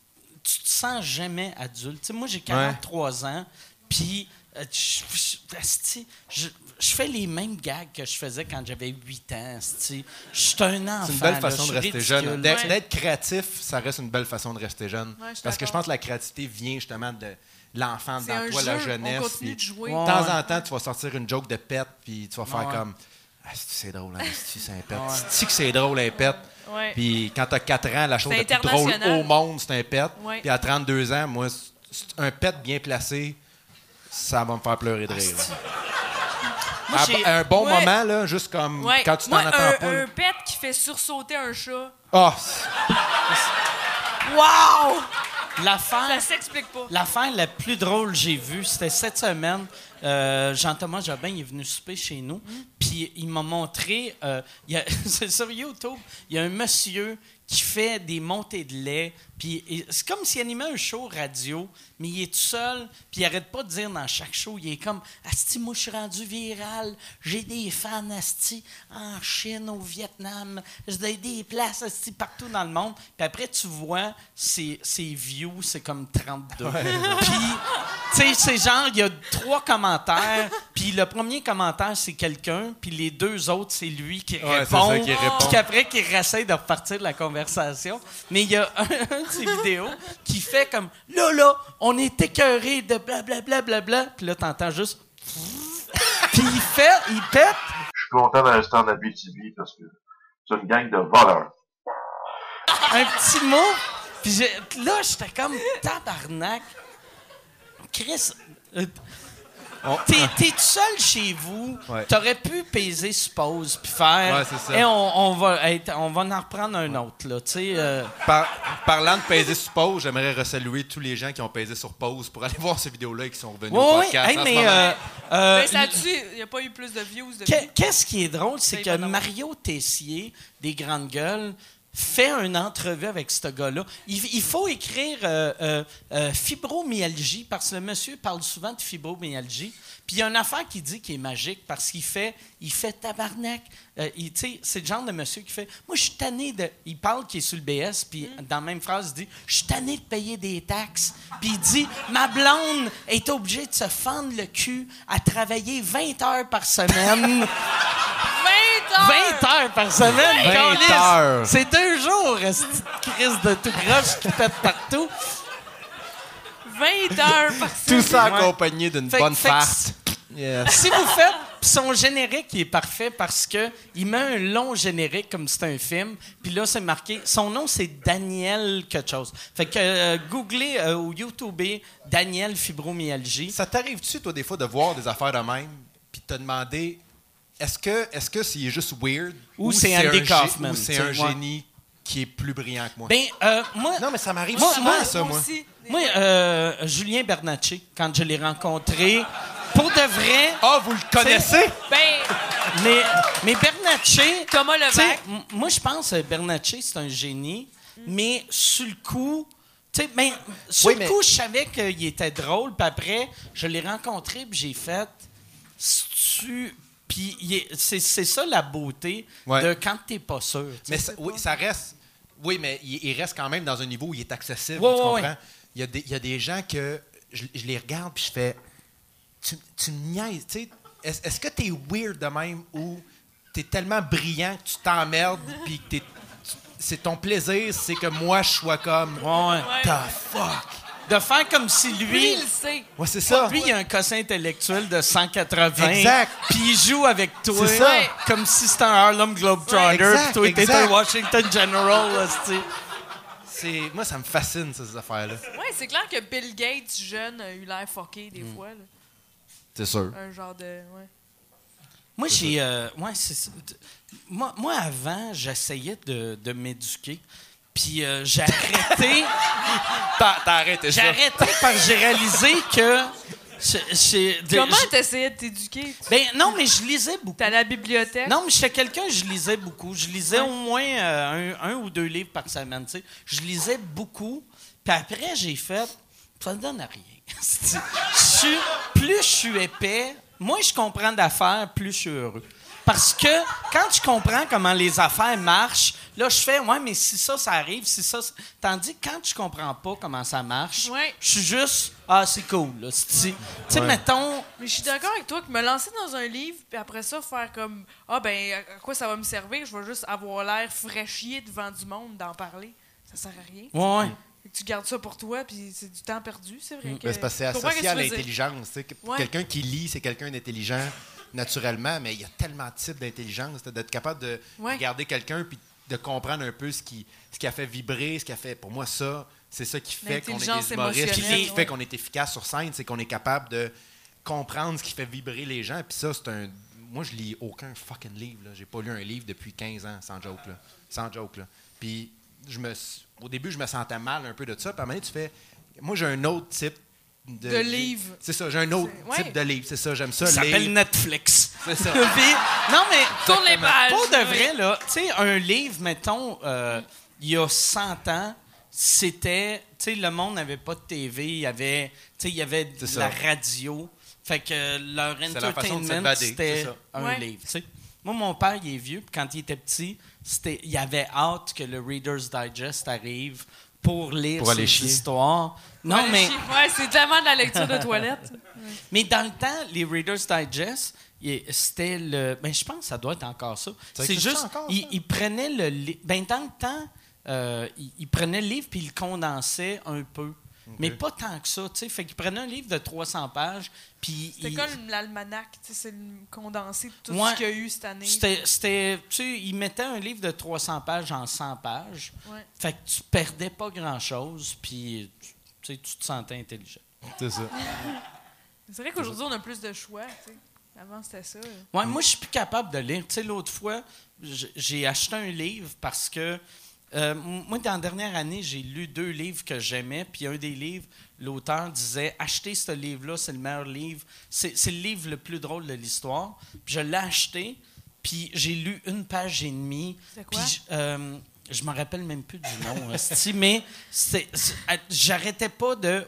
tu te sens jamais adulte. Tu sais, moi, j'ai 43 ans, puis euh, je, je- esti, je- je fais les mêmes gags que je faisais quand j'avais 8 ans. Je suis un enfant. C'est une belle façon de rester jeune. D'être Ouais. créatif, ça reste une belle façon de rester jeune. Ouais, je suis Parce que je pense que la créativité vient justement de l'enfant dans toi, jeu, la on jeunesse. continue puis de jouer. De Ouais. temps en temps, tu vas sortir une joke de pète, puis tu vas faire Ouais. comme c'est drôle, hein, c'est un pète. Ouais. C'est-tu que c'est drôle, un pète. Ouais. Puis quand t'as 4 ans, la chose la plus drôle au monde, c'est un pet. Ouais. Puis à 32 ans, moi, un pet bien placé, ça va me faire pleurer de rire. là. Moi, À- un bon Ouais. moment, là, juste comme Ouais. quand tu t'en attends un, pas. un pet qui fait sursauter un chat. Ah, c'est- Wow! L'affaire. Ça s'explique pas. L'affaire la plus drôle que j'ai vue, c'était cette semaine. Euh, Jean-Thomas Jobin il est venu souper chez nous, puis il m'a montré, euh, il y a- c'est sur YouTube, il y a un monsieur qui fait des montées de lait, puis c'est comme s'il animait un show radio, mais il est tout seul, puis il arrête pas de dire dans chaque show, il est comme « Asti, moi je suis rendu viral, j'ai des fans, Asti, en Chine, au Vietnam, j'ai des places, Asti, partout dans le monde. » Puis après, tu vois ses, ses views, c'est comme 32. Puis, tu sais, c'est genre, il y a trois commentaires, puis le premier commentaire, c'est quelqu'un, puis les deux autres, c'est lui qui Ouais, répond. ça, qui répond. Puis qu'après, qui essaie de repartir de la conversation. Mais il y a un, un de ses vidéos qui fait comme là, là, on est écœuré de blablabla, blablabla. Puis là, t'entends juste. Puis il fait, il pète. Je suis content d'un stand à BTV parce que c'est une gang de voleurs. un petit mot. Puis là, j'étais comme tabarnak. Chris, euh, On- t'es, t'es tout seul chez vous. Ouais. T'aurais pu peser suppose puis faire. Ouais, c'est ça. Et on, on va être- on va en reprendre un autre là. Euh, Par- parlant de peser sur pause, j'aimerais resaluer tous les gens qui ont pesé sur pause pour aller voir ces vidéos-là et qui sont revenus ouais, au podcast. Hey, mais euh, euh, Mais ça tue. Il n'y a pas eu plus de views Qu'est-ce qui est drôle, c'est que. Mario Tessier, des Grandes Gueules, fait une entrevue avec ce gars-là. Il, il faut écrire euh, euh, euh, fibromyalgie, parce que le monsieur parle souvent de fibromyalgie. Puis il y a une affaire qui dit qui est magique, parce qu'il fait, il fait tabarnak. C'est le genre de monsieur qui fait Moi, je suis tanné de. Il parle qu'il est sur le BS, puis dans la même phrase, il dit Je suis tanné de payer des taxes. Puis il dit Ma blonde est obligée de se fendre le cul à travailler 20 heures par semaine. 20 heures! 20 heures par semaine, 20 câlisse. heures. C'est deux jours, cette crise de tout croche qui pète partout. 20 heures par Tout semaine. ça Ouais. accompagné d'une bonne farce. Yes. Si vous faites son générique, il est parfait parce que il met un long générique comme si c'était un film. Puis là, c'est marqué. Son nom, c'est Daniel quelque chose. Fait que euh, googlez euh, ou YouTubez Daniel fibromyalgie. Ça t'arrive-tu, toi, des fois, de voir des affaires de même, puis de te demander est-ce que est-ce que c'est juste weird Ou c'est Andy Kaufman, ou c'est un génie qui est plus brillant que moi? Ben, euh, moi, non, mais ça m'arrive souvent, moi- ça, moi. aussi. moi euh, Julien Bernatchez, quand je l'ai rencontré, pour de vrai. Ah, vous le connaissez? Ben, Mais, mais Bernatchez. Thomas Levac. moi, je pense que Bernatchez, c'est un génie, mais sur le coup. tu sais, ben, sur Oui, le mais- coup, je savais qu'il était drôle, puis après, je l'ai rencontré, puis j'ai fait. tu Puis est- c'est ça la beauté Ouais. de quand t'es pas sûr. Mais ça- oui, ça reste. Oui, mais il, il reste quand même dans un niveau où il est accessible. Ouais, tu ouais, comprends? ouais. Il, y a des, il y a des gens que je, je les regarde puis je fais. Tu, tu me niaises, tu sais? Est-ce est-ce que t'es weird de même ou t'es tellement brillant que tu t'emmerdes puis que t'es- c'est ton plaisir, c'est que moi je sois comme. Ouais, ouais. The fuck? De faire comme si lui. lui, il sait. Ouais, c'est ça. Lui, il a un quotient intellectuel de 180. Exact. Puis il joue avec toi. C'est ça. Ouais. Comme si c'était un Harlem Globetrotter. Puis toi, t'étais un Washington General. là, moi, ça me fascine, ces affaires-là. Ouais, c'est clair que Bill Gates, jeune, a eu l'air fucké des fois. là. C'est sûr. Un genre de. Ouais. Moi, j'ai. euh, ouais, c'est ça. Moi, moi, avant, j'essayais de, de m'éduquer. Puis euh, j'ai arrêté. T'as, t'as arrêté j'ai ça. arrêté parce que j'ai réalisé que. de- Comment t'essayais de t'éduquer? Ben non, mais je lisais beaucoup. T'es à la bibliothèque? Non, mais j'étais quelqu'un, je lisais beaucoup. Je lisais au moins euh, un, un ou deux livres par semaine. tu sais. Je lisais beaucoup. Puis après, j'ai fait, ça ne donne à rien. Je suis- plus je suis épais, moins je comprends d'affaires, plus je suis heureux. Parce que quand je comprends comment les affaires marchent, là, je fais, ouais, mais si ça, ça arrive, si ça. ça- Tandis que quand je comprends pas comment ça marche, Ouais. je suis juste, ah, c'est cool. là. C'est- Tu sais, mettons, Mais je suis d'accord avec toi que me lancer dans un livre, puis après ça, faire comme Ah, ben, à quoi ça va me servir Je vais juste avoir l'air fraîchier devant du monde d'en parler. Ça sert à rien. ouais, ouais. Fait que tu gardes ça pour toi, puis c'est du temps perdu, c'est vrai. Que... Ben, c'est parce que c'est Je comprends associé à ce que tu veux dire. l'intelligence. tu sais, que- Ouais. Quelqu'un qui lit, c'est quelqu'un d'intelligent naturellement, mais il y a tellement de types d'intelligence. D'être capable de Ouais. regarder quelqu'un puis de comprendre un peu ce qui, ce qui a fait vibrer, ce qui a fait. Pour moi, ça, c'est ça qui fait qu'on est des humoristes, qui fait qu'on est efficace sur scène, c'est qu'on est capable de comprendre ce qui fait vibrer les gens. Puis ça, c'est un. Moi, je lis aucun fucking livre. J'ai pas lu un livre depuis 15 ans, sans joke. Là. Sans joke. Là. Puis je me, au début, je me sentais mal un peu de ça. Puis à un moment donné, tu fais. Moi, j'ai un autre type de, De livre. C'est ça, j'ai un autre ouais. type de livre. C'est ça, j'aime ça. Ça s'appelle. Netflix. C'est ça. Puis- non, mais. Tourne les pages. Pour de Oui. vrai, là, tu sais, un livre, mettons, euh, il y a 100 ans, c'était. Tu sais, le monde n'avait pas de TV, il y avait. Tu sais, il y avait de la radio. Fait que leur entertainment, c'était un Ouais. livre, tu sais. Moi, mon père, il est vieux, puis quand il était petit, c'était, il avait hâte que le Reader's Digest arrive pour lire Pour aller ses chier. histoires. Non, Ouais, mais. Ouais, c'est tellement de la lecture de toilette. Mais dans le temps, les Reader's Digest, il- c'était le. Ben, je pense que ça doit être encore ça. C'est juste. encore, ils ça? ils prenaient le livre. Ben, dans le temps, euh, ils, ils prenaient le livre puis ils le condensaient un peu. Mais pas tant que ça, tu sais. Fait qu'ils prenaient un livre de 300 pages, puis. C'était ils- comme l'almanach, tu sais, c'est le condensé de tout Ouais. ce qu'il y a eu cette année. C'était. c'était- Tu sais, ils mettaient un livre de 300 pages en 100 pages. Ouais. Fait que tu perdais pas grand-chose, puis. Tu tu sais, tu te sentais intelligent. C'est ça. C'est vrai qu'aujourd'hui, on a plus de choix, tu sais. Avant, c'était ça. Ouais, moi, je suis plus capable de lire. Tu sais, l'autre fois, j'ai acheté un livre parce que. Euh, moi, dans la dernière année, j'ai lu deux livres que j'aimais. Puis un des livres, l'auteur disait Achetez ce livre-là, c'est le meilleur livre. C'est c'est le livre le plus drôle de l'histoire. Puis je l'ai acheté. Puis j'ai lu une page et demie. C'est quoi? Puis euh, je me rappelle même plus du nom, hostie, mais c'est- c'est- j'arrêtais pas de.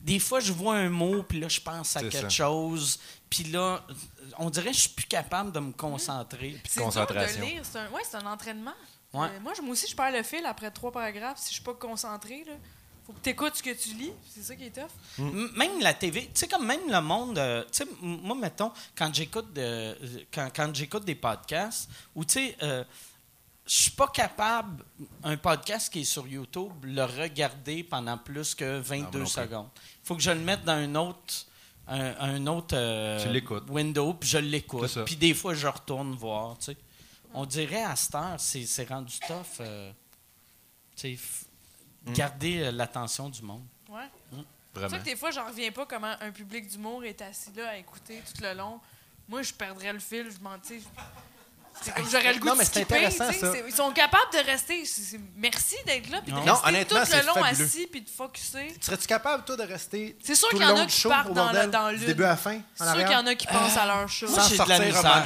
Des fois, je vois un mot, puis là, je pense à C'est quelque ça. chose. Puis là, on dirait que je suis plus capable de me concentrer. C'est dur de Concentration. lire. C'est un, ouais, c'est un entraînement. Ouais. Euh, moi, je- moi aussi, je perds le fil après trois paragraphes si je suis pas concentré. Là. Faut que tu écoutes ce que tu lis. C'est ça qui est tough. M- Même la TV, tu sais, comme même le monde, euh, tu sais, moi, mettons, quand j'écoute de- quand, quand j'écoute des podcasts, ou tu sais, euh, je suis pas capable, un podcast qui est sur YouTube, le regarder pendant plus que 22 non plus. secondes. Il faut que je le mette dans un autre, un, un autre euh, Tu l'écoutes. window, puis je l'écoute. Puis des fois, je retourne voir, tu sais. On dirait à cette heure, c'est c'est rendu tough, euh, tu sais, f- Mm. garder euh, l'attention du monde. Ouais. C'est pour ça Vraiment. que des fois, j'en reviens pas comment un public d'humour est assis là à écouter tout le long. Moi, je perdrais le fil, je m'en C'est comme j'aurais le goût Non, de mais c'est skipper, intéressant, ça. Ils sont capables de rester. merci d'être là, puis de Non. Rester tout le long fabuleux. assis, puis de focusser. Serais-tu capable, toi, de rester C'est sûr tout qu'il le y en long a qui partent dans, bordel, dans l'une. début à la fin, C'est sûr qu'il y en a qui pensent à leur show. Moi, Sans j'ai de la misère.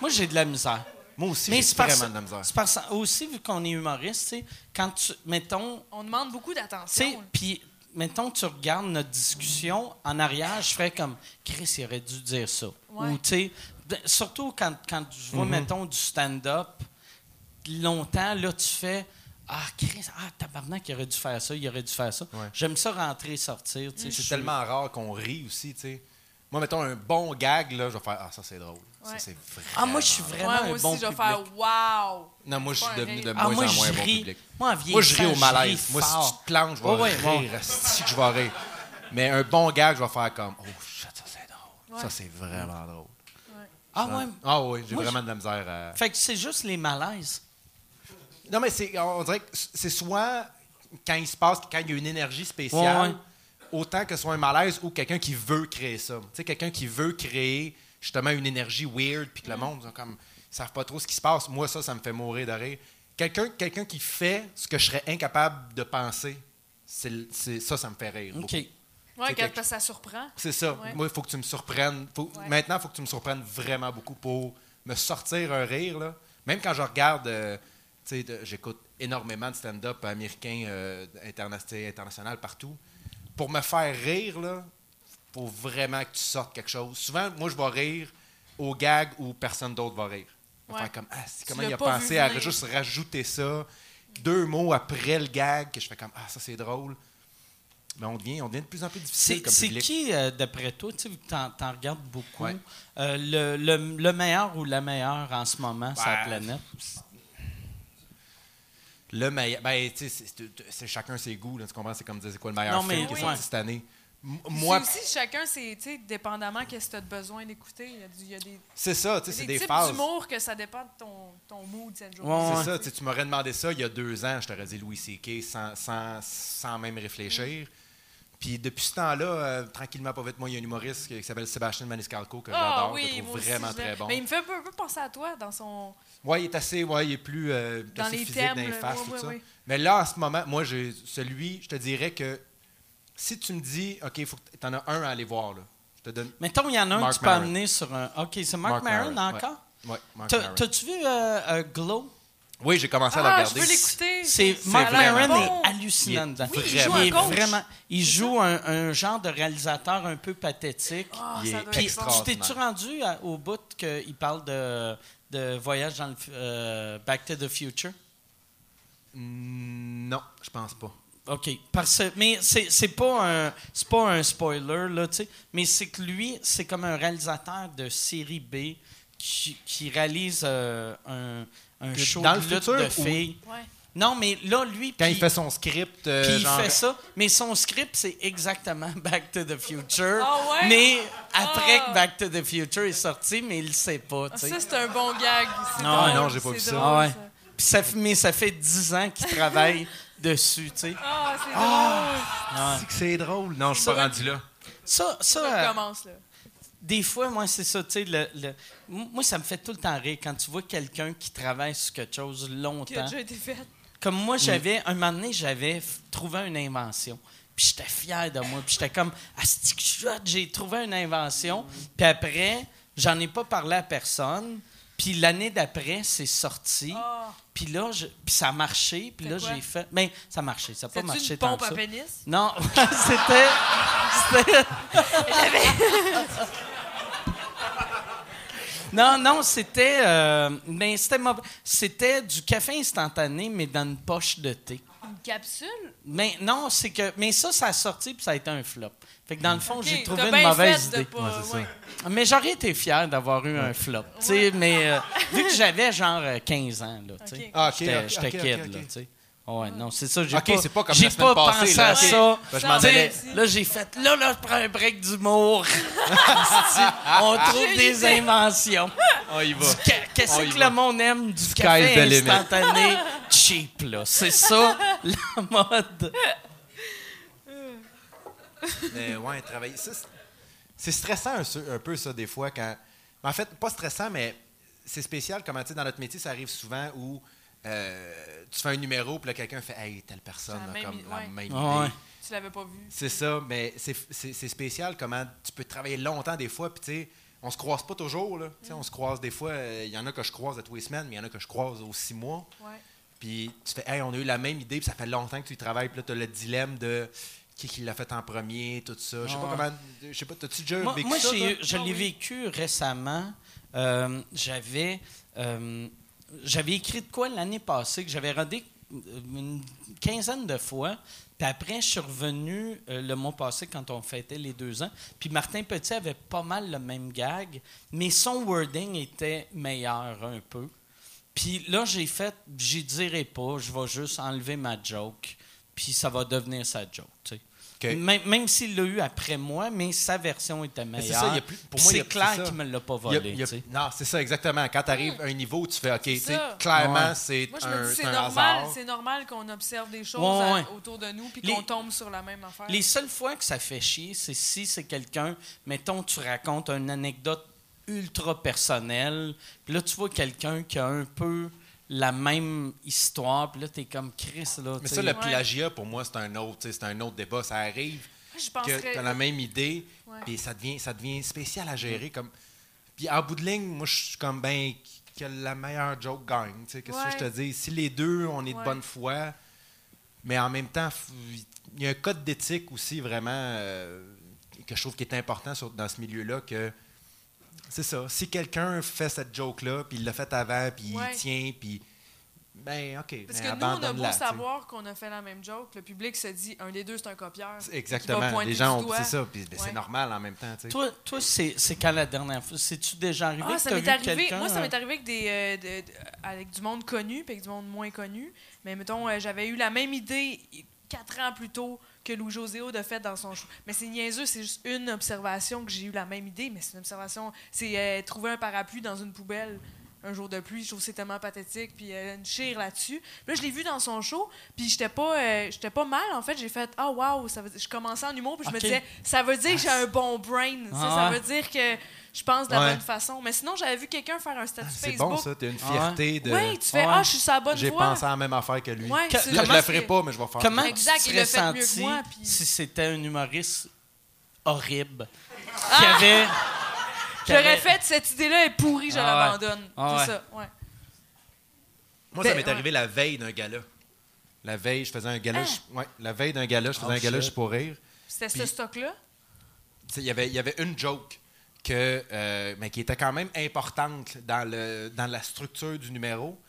Moi, j'ai de la misère. Moi aussi, Mais j'ai vraiment de la misère. c'est parce aussi, vu qu'on est humoriste, tu sais, quand tu, mettons, On demande beaucoup tu sais, d'attention. puis, mettons, tu regardes notre discussion en arrière, je ferais comme, Chris, il aurait dû dire ça. Ouais. Ou, tu sais, surtout quand, quand je vois, mettons, du stand-up, longtemps, là, tu fais, ah, Chris, ah, tabarnak, il aurait dû faire ça, il aurait dû faire ça. Ouais. J'aime ça rentrer, sortir, tu sais. je C'est suis- tellement rare qu'on rit aussi, tu sais. Moi, mettons un bon gag, là, je vais faire Ah, ça c'est drôle. Ouais. Ah, moi, je suis Ouais, vraiment moi un aussi, bon je vais public. faire wow. Non, moi, je suis devenu de moins Ah, moi, en moins bon public. Moi, en Moi, je ris au malaise. Moi, si tu te plantes, je vais Ouais, ouais, rire. Si que je vais rire. Mais un bon gag, je vais faire comme Oh shit, ça c'est drôle. Ouais. Ça c'est vraiment drôle. Ah, ouais. Ah oui, j'ai Moi, vraiment de la misère à. Fait que c'est juste les malaises. Non, mais c'est, on dirait que c'est soit quand il se passe, quand il y a une énergie spéciale, Ouais, ouais. autant que ce soit un malaise ou quelqu'un qui veut créer ça. Tu sais, quelqu'un qui veut créer justement une énergie weird, puis que le monde, ils ont comme, ils savent pas trop ce qui se passe. Moi, ça, ça me fait mourir de rire. Quelqu'un, quelqu'un qui fait ce que je serais incapable de penser, c'est, le- c'est- ça, ça me fait rire. OK. beaucoup. Quelque- parce que ça surprend. C'est ça. Ouais. Moi, il faut que tu me surprennes. Faut- Ouais. Maintenant, il faut que tu me surprennes vraiment beaucoup pour me sortir un rire. Là. Même quand je regarde, euh, tu sais, de- j'écoute énormément de stand-up américain, euh, interna- international, partout. Pour me faire rire, il faut vraiment que tu sortes quelque chose. Souvent, moi, je vais rire au gag où personne d'autre va rire. Ouais. faire comme, ah, comment il a pensé à juste rajouter ça, deux mots après le gag, que je fais comme, ah, ça c'est drôle. Mais on devient, on devient de plus en plus difficile C'est qui, euh, d'après toi, tu t'en regardes beaucoup, Ouais. euh, le, le- le meilleur ou la meilleure en ce moment sur la Ouais. planète? Le meilleur. Ben, tu sais, c'est- chacun ses goûts, là, tu comprends? C'est comme dire, c'est quoi le meilleur Non, mais film qui est oui. sorti cette année? Moi, c'est aussi chacun, c'est, tu sais, dépendamment qu'est-ce que tu as besoin d'écouter. Il y a, des, c'est ça, tu sais, il y c'est a des des types phases. d'humour que ça dépend de ton, ton mood cette journée. Ouais, C'est ouais. ça, tu m'aurais demandé ça il y a deux ans, je t'aurais dit Louis C.K. sans, sans, sans même réfléchir. Puis depuis ce temps-là, euh, tranquillement, pas vite, moi, il y a un humoriste qui, qui s'appelle Sébastien Maniscalco que Ah j'adore, oui, que je trouve aussi, vraiment je très bon. Mais il me fait un peu, un peu penser à toi dans son. Ouais, il est assez, ouais, il est plus euh, Dans assez les physique thèmes, dans les là, faces, ouais, tout ouais, ça. ouais. Mais là, en ce moment, moi, j'ai celui, je te dirais que si tu me dis, OK, il faut que tu en as un à aller voir, là. Je te donne Mettons, il y en a un que tu peux Maron. amener sur un. OK, c'est Mark, Mark Maron, encore? Ouais, Mark. T'as-tu vu euh, euh, Glow? Oui, j'ai commencé à le Ah, je regarder. veux l'écouter. C'est Mark Maron bon. est hallucinant Il est dedans. Oui, il vraiment joue un est coach. vraiment. Il joue un, un genre de réalisateur un peu pathétique. Ah, Il est Puis, tu t'es-tu rendu à- au bout qu'il parle de, de voyage dans le euh, Back to the Future? Mm, Non, je pense pas. OK. Parce, mais c'est c'est pas un c'est pas un spoiler là, tu sais. Mais c'est que lui, c'est comme un réalisateur de série B qui, qui réalise euh, un, un Que show dans de le lutte futur de ou- filles. Ouais. Non, mais là, lui, Quand puis- il fait son script, euh, puis il genre- fait ça, mais son script, c'est exactement Back to the Future. Ah ouais? Mais après Ah. que Back to the Future est sorti, mais il le sait pas, Ah. Ça, c'est un bon gag. Non, drôle, non, j'ai pas vu ça. drôle, Ah ouais. Puis ça, fait- mais ça fait 10 ans qu'il travaille dessus, tu sais. Ah, c'est Ouais. C'est que c'est drôle. Non, je suis Ça pas rendu là. Ça, ça Ça euh, commence, là. Des fois, moi, c'est ça, tu sais. Le, le- moi, ça me fait tout le temps rire quand tu vois quelqu'un qui travaille sur quelque chose Qui a longtemps. déjà été fait. Comme moi, j'avais, un moment donné, j'avais trouvé une invention. Puis j'étais fier de moi. Puis j'étais comme, que hot, j'ai trouvé une invention. Puis après, j'en ai pas parlé à personne. Puis l'année d'après, c'est sorti. Ah. Puis là, je- puis ça a marché. Puis là, j'ai fait. Ben, ça a marché. Ça n'a pas marché une tant pompe que à ça. pénis? Non, c'était. c'était- non, non, c'était. euh, mais c'était mauvais. C'était du café instantané, mais dans une poche de thé. Une capsule? Mais non, c'est que. Mais ça, ça a sorti, puis ça a été un flop. Fait que dans le fond, j'ai trouvé une mauvaise idée. pas- Ouais, c'est ça. ouais. Mais j'aurais été fier d'avoir eu un flop. tu sais, Mais euh, vu que j'avais genre euh, 15 ans, là, tu sais. Ok. Ah, ok, J'étais kid, là, ok. tu sais. Ouais, non, c'est ça. J'ai Ok, pas, c'est pas comme j'ai la semaine pas passée, pensé là, à ça. Ben, je m'en allais. Là, j'ai fait, là, là, je prends un break d'humour. On trouve des inventions. On y va. Du ca- Qu'est-ce On y que va. le monde aime? Du café limit. instantané? Cheap, là. C'est ça, la mode. Mais ouais, travailler. ça, c'est- C'est stressant un peu, ça, des fois. quand En fait, pas stressant, mais c'est spécial. Comment tu sais, dans notre métier, ça arrive souvent où euh, tu fais un numéro, puis là, quelqu'un fait Hey, telle personne La a même comme la ouais. même Ah ouais. idée. Tu l'avais pas vu. C'est ça, mais c'est spécial comment tu peux travailler longtemps des fois, puis tu sais, on se croise pas toujours. Là. Tu sais, On se croise des fois, euh, il y en a que je croise à tous les semaines, mais il y en a que je croise aux six mois. Ouais. Puis tu fais, hey, on a eu la même idée, puis ça fait longtemps que tu y travailles, puis là, tu as le dilemme de qui, qui l'a fait en premier, tout ça. Je sais Ah pas ouais. comment. Je sais pas, t'as-tu déjà Moi, vécu moi, ça? eu- je Ah l'ai oui. vécu récemment. Euh, j'avais, euh, j'avais écrit de quoi l'année passée que j'avais rodé euh, une quinzaine de fois. Puis après, je suis revenu euh, le mois passé quand on fêtait les deux ans. Puis Martin Petit avait pas mal le même gag, mais son wording était meilleur un peu. Puis là, j'ai fait, j'y dirai pas, je vais juste enlever ma joke, puis ça va devenir sa joke. Même, même s'il l'a eu après moi, mais sa version était c'est meilleure. ça, il y a plus- pour moi, c'est clair c'est ça. qu'il me l'a pas Il y a- volé. y a- non, c'est ça, exactement. Quand tu arrives à un niveau où tu fais, OK, tu sais, ça. clairement, Ouais. c'est Moi, je un, me dis, c'est c'est normal, hasard. c'est normal qu'on observe des choses Ouais, à- ouais. autour de nous puis qu'on tombe sur la même affaire. Les seules fois que ça fait chier, c'est si c'est quelqu'un, mettons, tu racontes une anecdote ultra personnelle, puis là, tu vois quelqu'un qui a un peu la même histoire, puis là, t'es comme Chris, là. Mais ça, le Ouais. plagiat, pour moi, c'est un autre, c'est un autre débat. Ça arrive je que penserais... tu as la même idée, puis ça devient, ça devient spécial à gérer. Comme... Puis en bout de ligne, moi, je suis comme ben que la meilleure joke gagne. tu sais, Qu'est-ce que je te dis? Si les deux, on est de bonne foi, mais en même temps, il y a un code d'éthique aussi vraiment euh, que je trouve qui est important sur- dans ce milieu-là que c'est ça. Si quelqu'un fait cette joke-là, puis il l'a fait avant, puis Ouais. il tient, puis. Ben, OK. Parce que nous, on a beau savoir qu'on a fait la même joke, le public se dit un des deux, c'est un copieur. Exactement. Les gens ont. C'est ça. Puis ben, Ouais. c'est normal en même temps. Toi, toi c'est quand la dernière fois? C'est-tu déjà arrivé Ah, que ça m'est vu arrivé. Moi, ça m'est euh, arrivé avec, des, euh, de- de- avec du monde connu puis avec du monde moins connu. Mais mettons, euh, j'avais eu la même idée quatre ans plus tôt que Louis Joséo de fait dans son show. Mais c'est niaiseux, c'est juste une observation que j'ai eu la même idée, mais c'est une observation. C'est euh, trouver un parapluie dans une poubelle un jour de pluie. Je trouve que c'est tellement pathétique. Puis euh, une chire là-dessus. Là, je l'ai vu dans son show. Puis j'étais pas, euh, j'étais pas mal. En fait, j'ai fait Ah, wow. Veut dire- Je commençais en humour. Puis je me disais Ça veut dire que j'ai un bon brain. Ah Ça ouais. veut dire que je pense de la Ouais. bonne façon. Mais sinon, j'avais vu quelqu'un faire un statut Ah, C'est Facebook. bon, ça. T'as une Ah fierté de. Oui, tu fais Ouais. Ah, je suis sur la bonne J'ai pensé à la même affaire que lui. Ouais, Que- c'est je juste le ferai pas, mais je vais faire Comment tu il serais l'a fait mieux que senti moi, puis- si c'était un humoriste horrible qui Ah! avait... qui J'aurais avait- fait cette idée-là est pourrie, je Ah ouais. l'abandonne. Ah c'est ça, ouais. Moi, ça Ben, m'est ouais. arrivé la veille d'un gala. La veille, je faisais un gala. Ah! je- ouais, la veille d'un gala, je faisais Oh, un gala pour rire. C'était ce stock-là? Il y avait, il y avait une joke que, euh, qui était quand même importante dans, le, dans la structure du numéro.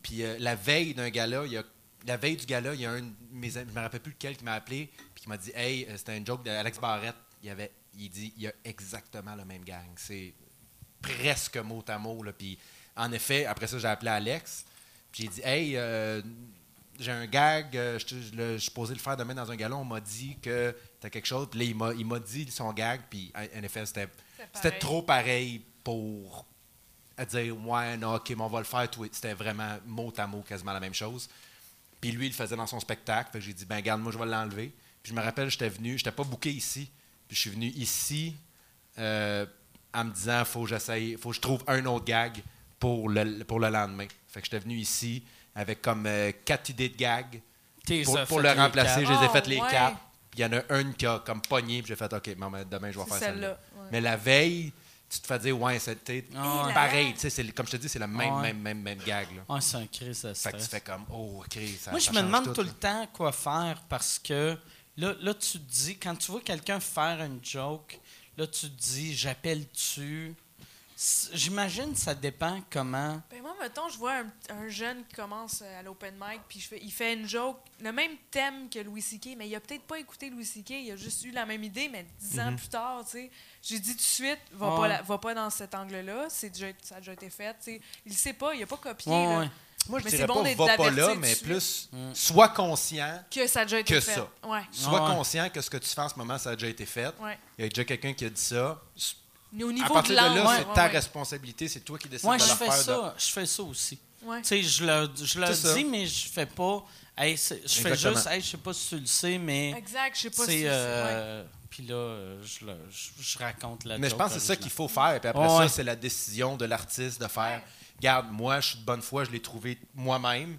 Puis euh, la veille d'un gala, il y a, la veille du gala, il y a un de mes amis, je me rappelle plus lequel, qui m'a appelé puis qui m'a dit Hey, euh, c'était une joke d'Alex Barrette. Il, avait, il dit Il y a exactement le même gang. C'est presque mot à mot. Là. Puis en effet, après ça, j'ai appelé Alex. Puis j'ai dit Hey, j'ai un gag, je, suis posé le faire demain dans un gala. On m'a dit que t'as quelque chose. Puis là, il m'a, dit son gag. Puis en effet, c'était, c'était trop pareil pour dire Ouais, non, ok, mais on va le faire. Tout. C'était vraiment mot à mot, quasiment la même chose. Puis lui, il le faisait dans son spectacle. Fait que j'ai dit, ben garde, moi, je vais l'enlever. Puis je me rappelle, j'étais venu, j'étais pas booké ici. Puis je suis venu ici euh, en me disant, faut que j'essaye, faut que je trouve un autre gag pour le, pour le lendemain. Fait que j'étais venu ici avec comme euh, quatre idées de gags pour, fait le les remplacer. Je les ai Oh, faites les ouais. quatre. Puis il y en a une qui a comme pogné. Puis j'ai fait, OK, maman, demain, je vais faire celle-là. ouais. Mais la veille, tu te fais dire, ouais, c'était Ah ouais. pareil. Tu sais, c'est- comme je te dis, c'est le même, Ouais. même, même, même gag. Là. Ah, c'est un crise de Fait que tu fais comme, oh, OK, ça Moi, je ça me demande tout, le temps quoi faire parce que là, là, tu te dis, quand tu vois quelqu'un faire une joke, là, tu te dis, j'appelle-tu. J'imagine ça dépend comment. Ben moi, mettons, je vois un, un jeune qui commence euh, à l'open mic, puis il fait une joke, le même thème que Louis C.K., mais il a peut-être pas écouté Louis C.K., il a juste eu la même idée, mais dix ans plus tard, tu sais. J'ai dit tout de suite, va, Mhm. Ouais. pas, la- va pas dans cet angle-là, c'est déjà, ça a déjà été fait, tu sais. Il sait pas, il a pas copié Ouais, là, ouais. Moi, je Mais dirais bon pas va pas là, mais plus Mm. sois conscient, que ça a déjà été Que fait. ça. Ouais, sois ouais. conscient que ce que tu fais en ce moment, ça a déjà été fait. ouais. Il y a déjà quelqu'un qui a dit ça. Mais au À niveau partir de de, là, ouais, c'est ouais, ta ouais. responsabilité, c'est toi qui décides Moi, de je le fais faire. ça. Je fais ça aussi. Ouais. Tu sais, je le, je le ça. dis, mais je fais pas. Hey, je fais juste, hey, je sais pas si tu le sais, mais. Exact, je sais pas C'est. si... euh, Puis là, euh, je, le- je- je raconte la Mais je pense que c'est ça qu'il faut faire. Puis après Ouais, ça, c'est la décision de l'artiste de faire. Garde, moi, je suis de bonne foi, je l'ai trouvé moi-même.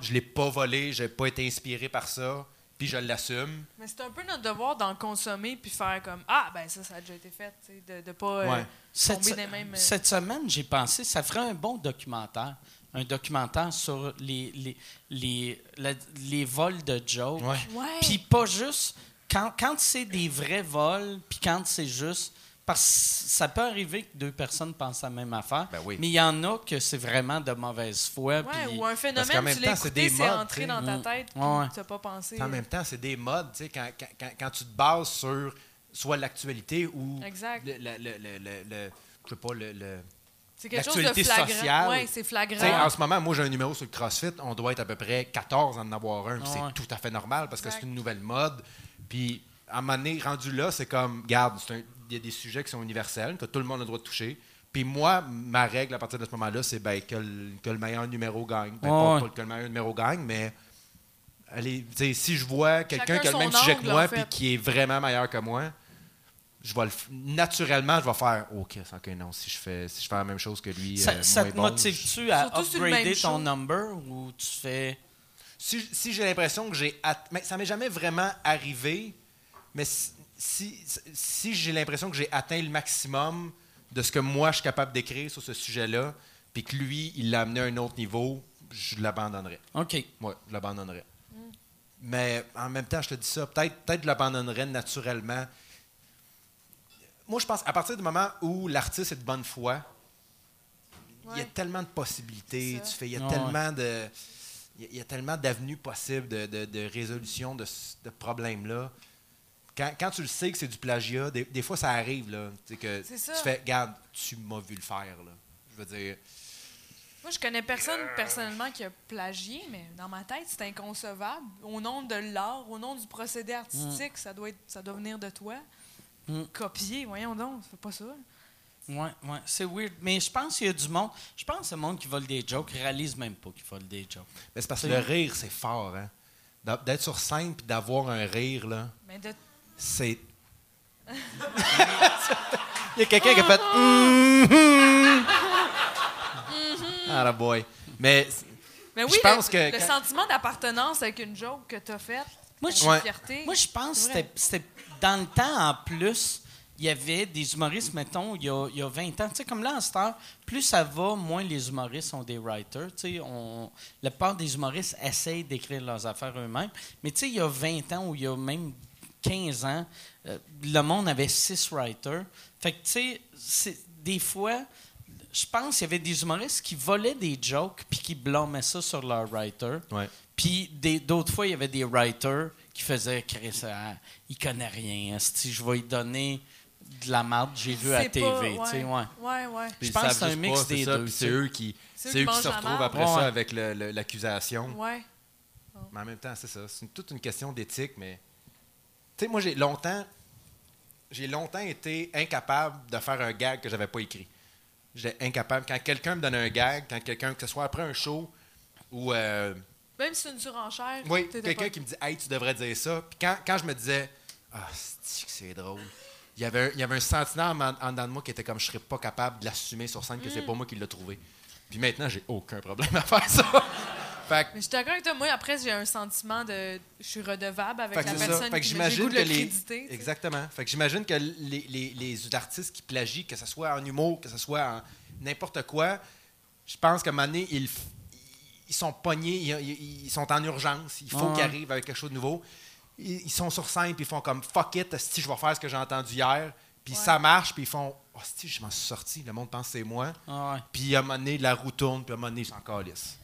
Je l'ai pas volé, j'ai pas été inspiré par ça. Puis je l'assume. Mais c'est un peu notre devoir d'en consommer puis faire comme Ah, ben ça, ça a déjà été fait. tu sais, De ne pas euh, Ouais. Cette, tomber mêmes. euh, cette semaine, j'ai pensé, ça ferait un bon documentaire. Un documentaire sur les, les, les, la- les vols de jokes. Ouais. Ouais. Puis pas juste. Quand, quand c'est des vrais vols, puis quand c'est juste. Parce que ça peut arriver que deux personnes pensent la même affaire. Ben oui. Mais il y en a que c'est vraiment de mauvaise foi. Ouais, puis- ou un phénomène, même tu l'as temps, c'est écouté, des c'est modes, entré dans ta Mm. tête, Ouais, tu n'as pas pensé. Puis en même temps, c'est des modes, tu sais, quand, quand, quand, quand tu te bases sur soit l'actualité ou Exact. le, le, le, le, le- le- je sais pas, le, le- C'est quelque chose de l'actualité flagrant. sociale. Ouais, c'est Tu sais, flagrant. en ce moment, moi, j'ai un numéro sur le CrossFit. On doit être à peu près 14 à en avoir un. ouais. C'est tout à fait normal parce que c'est une nouvelle mode. Puis, à un moment donné, rendu là, c'est comme, garde, c'est un- y a des sujets qui sont universels, que tout le monde a le droit de toucher. Puis moi, ma règle à partir de ce moment-là, c'est ben, que, le, que le meilleur numéro gagne. Ben, pas, ouais. pas que le meilleur numéro gagne, mais allez, si je vois quelqu'un qui a le même sujet que moi en puis qui est vraiment meilleur que moi, je vais le naturellement, je vais faire OK, ok, non, si je fais si je fais la même chose que lui, Ça, euh, ça te bon, motive-tu à Surtout upgrader ton show. number ou tu fais. si, si j'ai l'impression que j'ai. at- Mais ça m'est jamais vraiment arrivé, mais si, si, si j'ai l'impression que j'ai atteint le maximum de ce que moi je suis capable d'écrire sur ce sujet-là, puis que lui, il l'a amené à un autre niveau, je l'abandonnerais. OK. Oui, je l'abandonnerais. Mm. Mais en même temps, je te dis ça, peut-être peut que je l'abandonnerais naturellement. moi, je pense, à partir du moment où l'artiste est de bonne foi, il y a tellement de possibilités. Tu fais, il y a Ouais. tellement de. Il y a- tellement d'avenues possibles de, de- de résolution de, ce de problèmes-là. Quand, quand tu le sais que c'est du plagiat, des, des fois ça arrive, là. Tu sais, que C'est ça. tu fais, regarde, tu m'as vu le faire, là. Je veux dire. Moi, je connais personne personnellement qui a plagié, mais dans ma tête, c'est inconcevable. Au nom de l'art, au nom du procédé artistique, ça, doit être, ça doit venir de toi. Mm. Copier, voyons donc, ça fait pas ça. Ouais, ouais, c'est weird. Mais je pense qu'il y a du monde. Je pense que le monde qui vole des jokes réalise même pas qu'ils volent des jokes. Mais c'est parce que le rire, c'est fort, hein. D'être sur scène puis d'avoir un rire, là, Mais de c'est. Il y a quelqu'un qui a fait. Mhm. Ah, la boy. Mais Mais Je oui, pense le, que le quand- sentiment d'appartenance avec une joke que tu as faite, Moi, c'est je- Ouais. fierté. Moi, je pense que c'était- c'était dans le temps en plus. Il y avait des humoristes, mettons, il y a, il y a 20 ans. Tu sais, comme là, en cette heure, plus ça va, moins les humoristes sont des writers. Tu sais, on, la plupart des humoristes essayent d'écrire leurs affaires eux-mêmes. Mais tu sais, il y a 20 ans ou il y a même 15 ans, euh, le monde avait six writers. Fait que, tu sais, des fois, je pense qu'il y avait des humoristes qui volaient des jokes puis qui blâmaient ça sur leur writer. Ouais. Puis des- d'autres fois, il y avait des writers qui faisaient Chris, ah, il connaît rien. Si je vais lui donner de la marde, j'ai vu à C'est TV. tu sais, ouais. Ouais, ouais. Je pense que c'est un mix pas, des ça, deux, C'est eux qui, C'est eux qui qui se la retrouvent après Ouais. ça avec l'accusation. Ouais. Mais en même temps, c'est ça. C'est toute une question d'éthique, mais. Tu sais, moi, j'ai longtemps. J'ai longtemps été incapable de faire un gag que j'avais pas écrit. J'étais incapable. Quand quelqu'un me donne un gag, quand quelqu'un, que ce soit après un show ou. euh, Même si c'est une surenchère. oui, quelqu'un qui me dit Hey, tu devrais dire ça. Puis quand, quand je me disais Ah, c'est drôle? Il y, avait un, il y avait un sentiment en, en dedans de moi qui était comme je serais pas capable de l'assumer sur scène, que c'est pas moi qui l'ai trouvé. Puis maintenant, j'ai aucun problème à faire ça. Fait que Mais je suis d'accord avec toi. Moi, après, j'ai un sentiment de. Je suis redevable avec Fait que la c'est ça. personne Fait que qui me- j'ai le j'imagine goût de que le les créditer. tu sais. exactement. Fait que j'imagine que les, les, les artistes qui plagient, que ce soit en humour, que ce soit en n'importe quoi, je pense qu'à un moment donné, ils, f- ils sont pognés, ils, ils- ils sont en urgence, il faut Ouais. qu'ils arrivent avec quelque chose de nouveau. Ils, ils sont sur scène puis ils font comme fuck it, si je vais faire ce que j'ai entendu hier, puis Ouais. ça marche, puis ils font oh, si je m'en suis sorti, le monde pense que c'est moi. Ah ouais. Puis à un moment donné, la roue tourne, puis à un moment donné, ils sont encore lisses.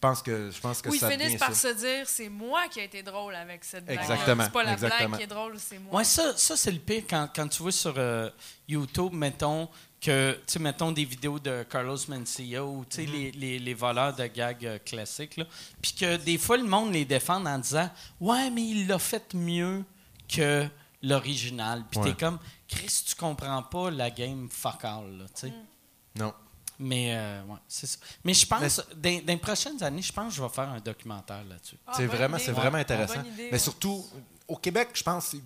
Je pense que je pense que Ou ils ça finissent par ça. se dire c'est moi qui a été drôle avec cette blague. Exactement, C'est pas la exactement. blague qui est drôle, c'est moi. Ouais, ça, ça c'est le pire quand, quand tu vois sur euh, YouTube, mettons, que, tu sais, mettons des vidéos de Carlos Mencia ou, tu sais, Mm-hmm. les, les, les voleurs de gags euh, classiques, là. Puis que des fois, le monde les défend en disant « Ouais, mais il l'a fait mieux que l'original. » Puis Ouais. t'es comme « Chris, tu comprends pas la game fuck all, là, tu sais. Non. Mais, euh, ouais, c'est ça. Mais je pense, dans, dans les prochaines années, je pense que je vais faire un documentaire là-dessus. Ah, c'est vraiment, c'est vraiment Ouais, intéressant. idée, mais ouais. surtout, au Québec, je pense, c'est-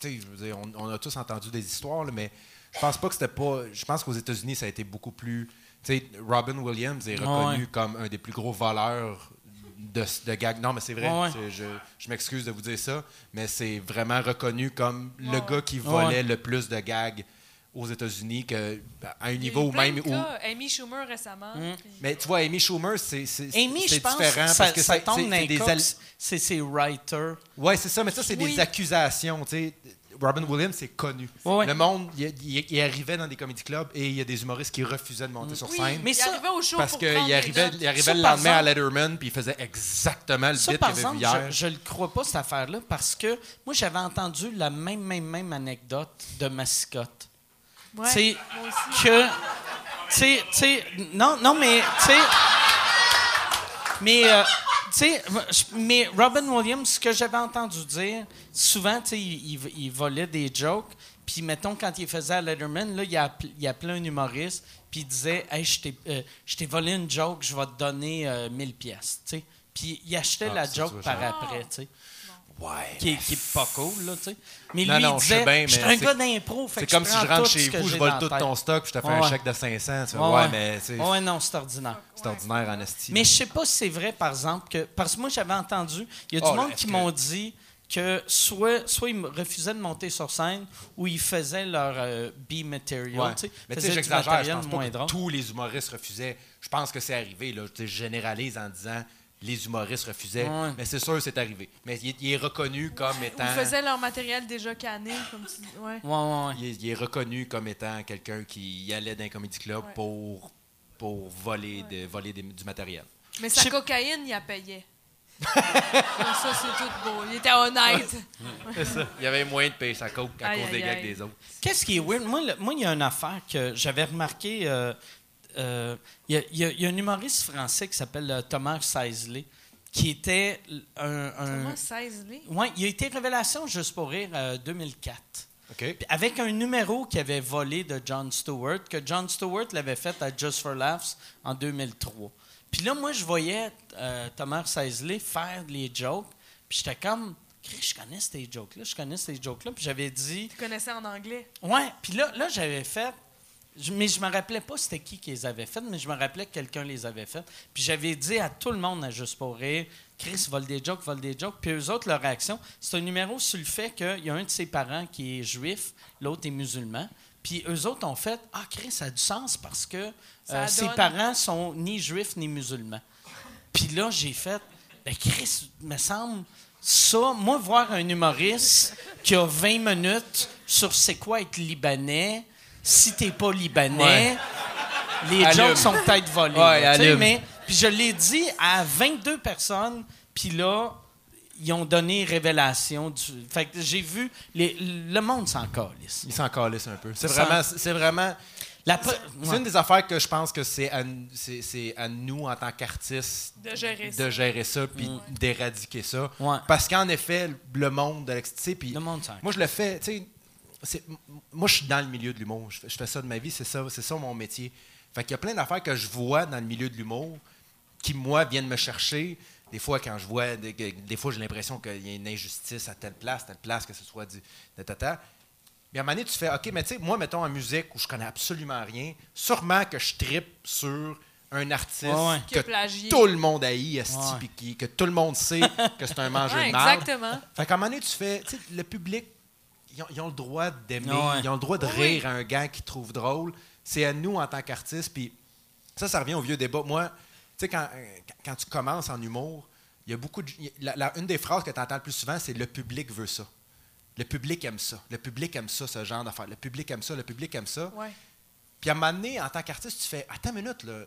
tu sais, je veux dire, on, on a tous entendu des histoires, là, mais je pense pas que c'était pas. Je pense qu'aux États-Unis, ça a été beaucoup plus. Tu sais, Robin Williams est reconnu ouais. comme un des plus gros voleurs de, de gags. Non, mais c'est vrai. Ouais, ouais. c'est- Je, je m'excuse de vous dire ça, mais c'est vraiment reconnu comme le gars qui Ouais. volait le plus de gags aux États-Unis, que, à un Il y a eu niveau plein même de où. Amy Schumer récemment. Mm. puis- Mais tu vois, Amy Schumer, c'est c'est- c'est différent ça, parce que ça c'est- tombe c'est- c'est des c'est ses writers. Ouais, c'est ça, mais ça, c'est Oui. des accusations. tu sais. Robin Williams, c'est connu. Ouais. Le monde, il, il- il arrivait dans des comédie clubs et il y a des humoristes qui refusaient de monter sur Oui, scène. Mais il ça- arrivait au show parce pour qu'il arrivait, il arrivait Ça, le par lendemain à Letterman puis il faisait exactement le Ça, bit qu'il avait vu hier. je, je le crois pas, cette affaire-là, parce que moi, j'avais entendu la même, même, même anecdote de Mascotte. Ouais, que. Tu sais, tu sais, non, non, mais, tu sais. Mais, euh, tu sais, je- mais Robin Williams, ce que j'avais entendu dire, souvent, tu sais, il, il- il volait des jokes, puis mettons, quand il faisait à Letterman, là, il, appelait, il appelait un humoriste, puis il disait Hey, je t'ai euh, je t'ai volé une joke, je vais te donner euh, 1000 pièces, tu sais. Puis il achetait Ah, la joke par après, tu sais. Ouais. Qui, est- qui est pas cool, là, tu sais. Mais Non, lui, non, il je suis un gars d'impro, fait C'est comme si je rentre chez vous, je vole tout ton stock puis je te fais Ouais, un chèque de 500. Tu Ouais, mais tu sais, Ouais, non, c'est ordinaire. c'est ordinaire en. Mais je sais pas si c'est vrai, par exemple, que. Parce que moi, j'avais entendu. Il y a du Oh, monde qui que- m'ont dit que soit, soit ils refusaient de monter sur scène ou ils faisaient leur euh, B-material. Ouais. tu sais, Mais tu sais, j'exagère. Je pense moins pas que drôle. tous les humoristes refusaient. Je pense que c'est arrivé. Là. Je généralise en disant les humoristes refusaient. Ouais. Mais c'est sûr, c'est arrivé. Mais il, est- il est reconnu comme étant. ils faisaient leur matériel déjà canné, comme tu dis. Ouais. Ouais, ouais, ouais. Il est, il est reconnu comme étant quelqu'un qui y allait dans un comedy club Ouais. pour, pour voler, de, voler des- du matériel. Mais sa cocaïne, il la payait. ça, c'est tout beau. Il était honnête. Il y avait moyen de payer sa coke à Aïe, cause des aïe, gags des autres. Qu'est-ce qui est weird? Moi, le- moi, il y a une affaire que j'avais remarqué. euh, euh, Il y, a- il y a- il y a un humoriste français qui s'appelle euh, Thomas Seisley, qui était un. 16 lits? Ouais, il a été révélation juste pour rire euh, 2004. OK? Puis Avec un numéro qu'il avait volé de John Stewart, que John Stewart l'avait fait à Just for Laughs en 2003. Puis là, moi, je voyais euh, Thomas Seisley faire les jokes, puis j'étais comme, je connais ces jokes-là, je connais ces jokes-là, puis j'avais dit, Tu connaissais en anglais? Ouais, puis là, là j'avais fait. Je- mais je me rappelais pas c'était qui qui les avait faites, mais je me rappelais que quelqu'un les avait faites. Puis j'avais dit à tout le monde à Juste pour rire Chris vole des jokes, vole des jokes. Puis eux autres, leur réaction, c'est un numéro sur le fait qu'il y a un de ses parents qui est juif, l'autre est musulman. Puis eux autres ont fait Ah, Chris, ça a du sens parce que euh, ses parents sont ni juifs ni musulmans. Puis là, j'ai fait, ben Chris, me semble, ça, moi, voir un humoriste qui a 20 minutes sur c'est quoi être libanais, si t'es pas libanais, les Allume. jokes sont peut-être volés. Ouais, mais, puis je l'ai dit à 22 personnes, puis là, ils ont donné révélation. Du, fait que j'ai vu, les- le monde s'en calisse. Il s'en calisse un peu. C'est Ça- vraiment, c'est vraiment. La C'est pe- c'est ouais. une des affaires que je pense que c'est à, c'est- c'est à nous, en tant qu'artistes, De gérer ça. de gérer ça puis d'éradiquer ça. Ouais. Parce qu'en effet, le monde de l'ex- tu sais, puis Le monde s'en Moi, je le fais, Moi, je suis dans le milieu de l'humour. Je fais, je fais ça de ma vie, c'est ça, c'est ça mon métier. Fait qu'il y a plein d'affaires que je vois dans le milieu de l'humour qui, moi, viennent me chercher. Des fois, quand je vois, des, des fois, j'ai l'impression qu'il y a une injustice à telle place, telle place, que ce soit du. ta, ta, ta. Mais à un moment donné, tu fais, OK, mais tu sais, moi, mettons en musique où je connais absolument rien, sûrement que je trippe sur un artiste Ouais, ouais. Qui a que plagié. tout le monde haït, esti, Ouais. que tout le monde sait que c'est un mangeur Ouais, de marde. exactement. Fait qu'à un moment donné, tu fais, tu sais, le public, ils ont, ils ont le droit d'aimer, Ouais. ils ont le droit de rire à un gars qu'ils trouvent drôle. C'est à nous, en tant qu'artistes, puis ça, ça revient au vieux débat. Moi, tu sais, quand, quand tu commences en humour, il y a beaucoup de. la- la- une des phrases que tu entends le plus souvent, c'est le public veut ça. Le public aime ça. Le public aime ça, ce genre d'affaires. Le public aime ça, le public aime ça. Ouais. Puis à un moment donné, en tant qu'artiste, tu fais Attends une minute, là.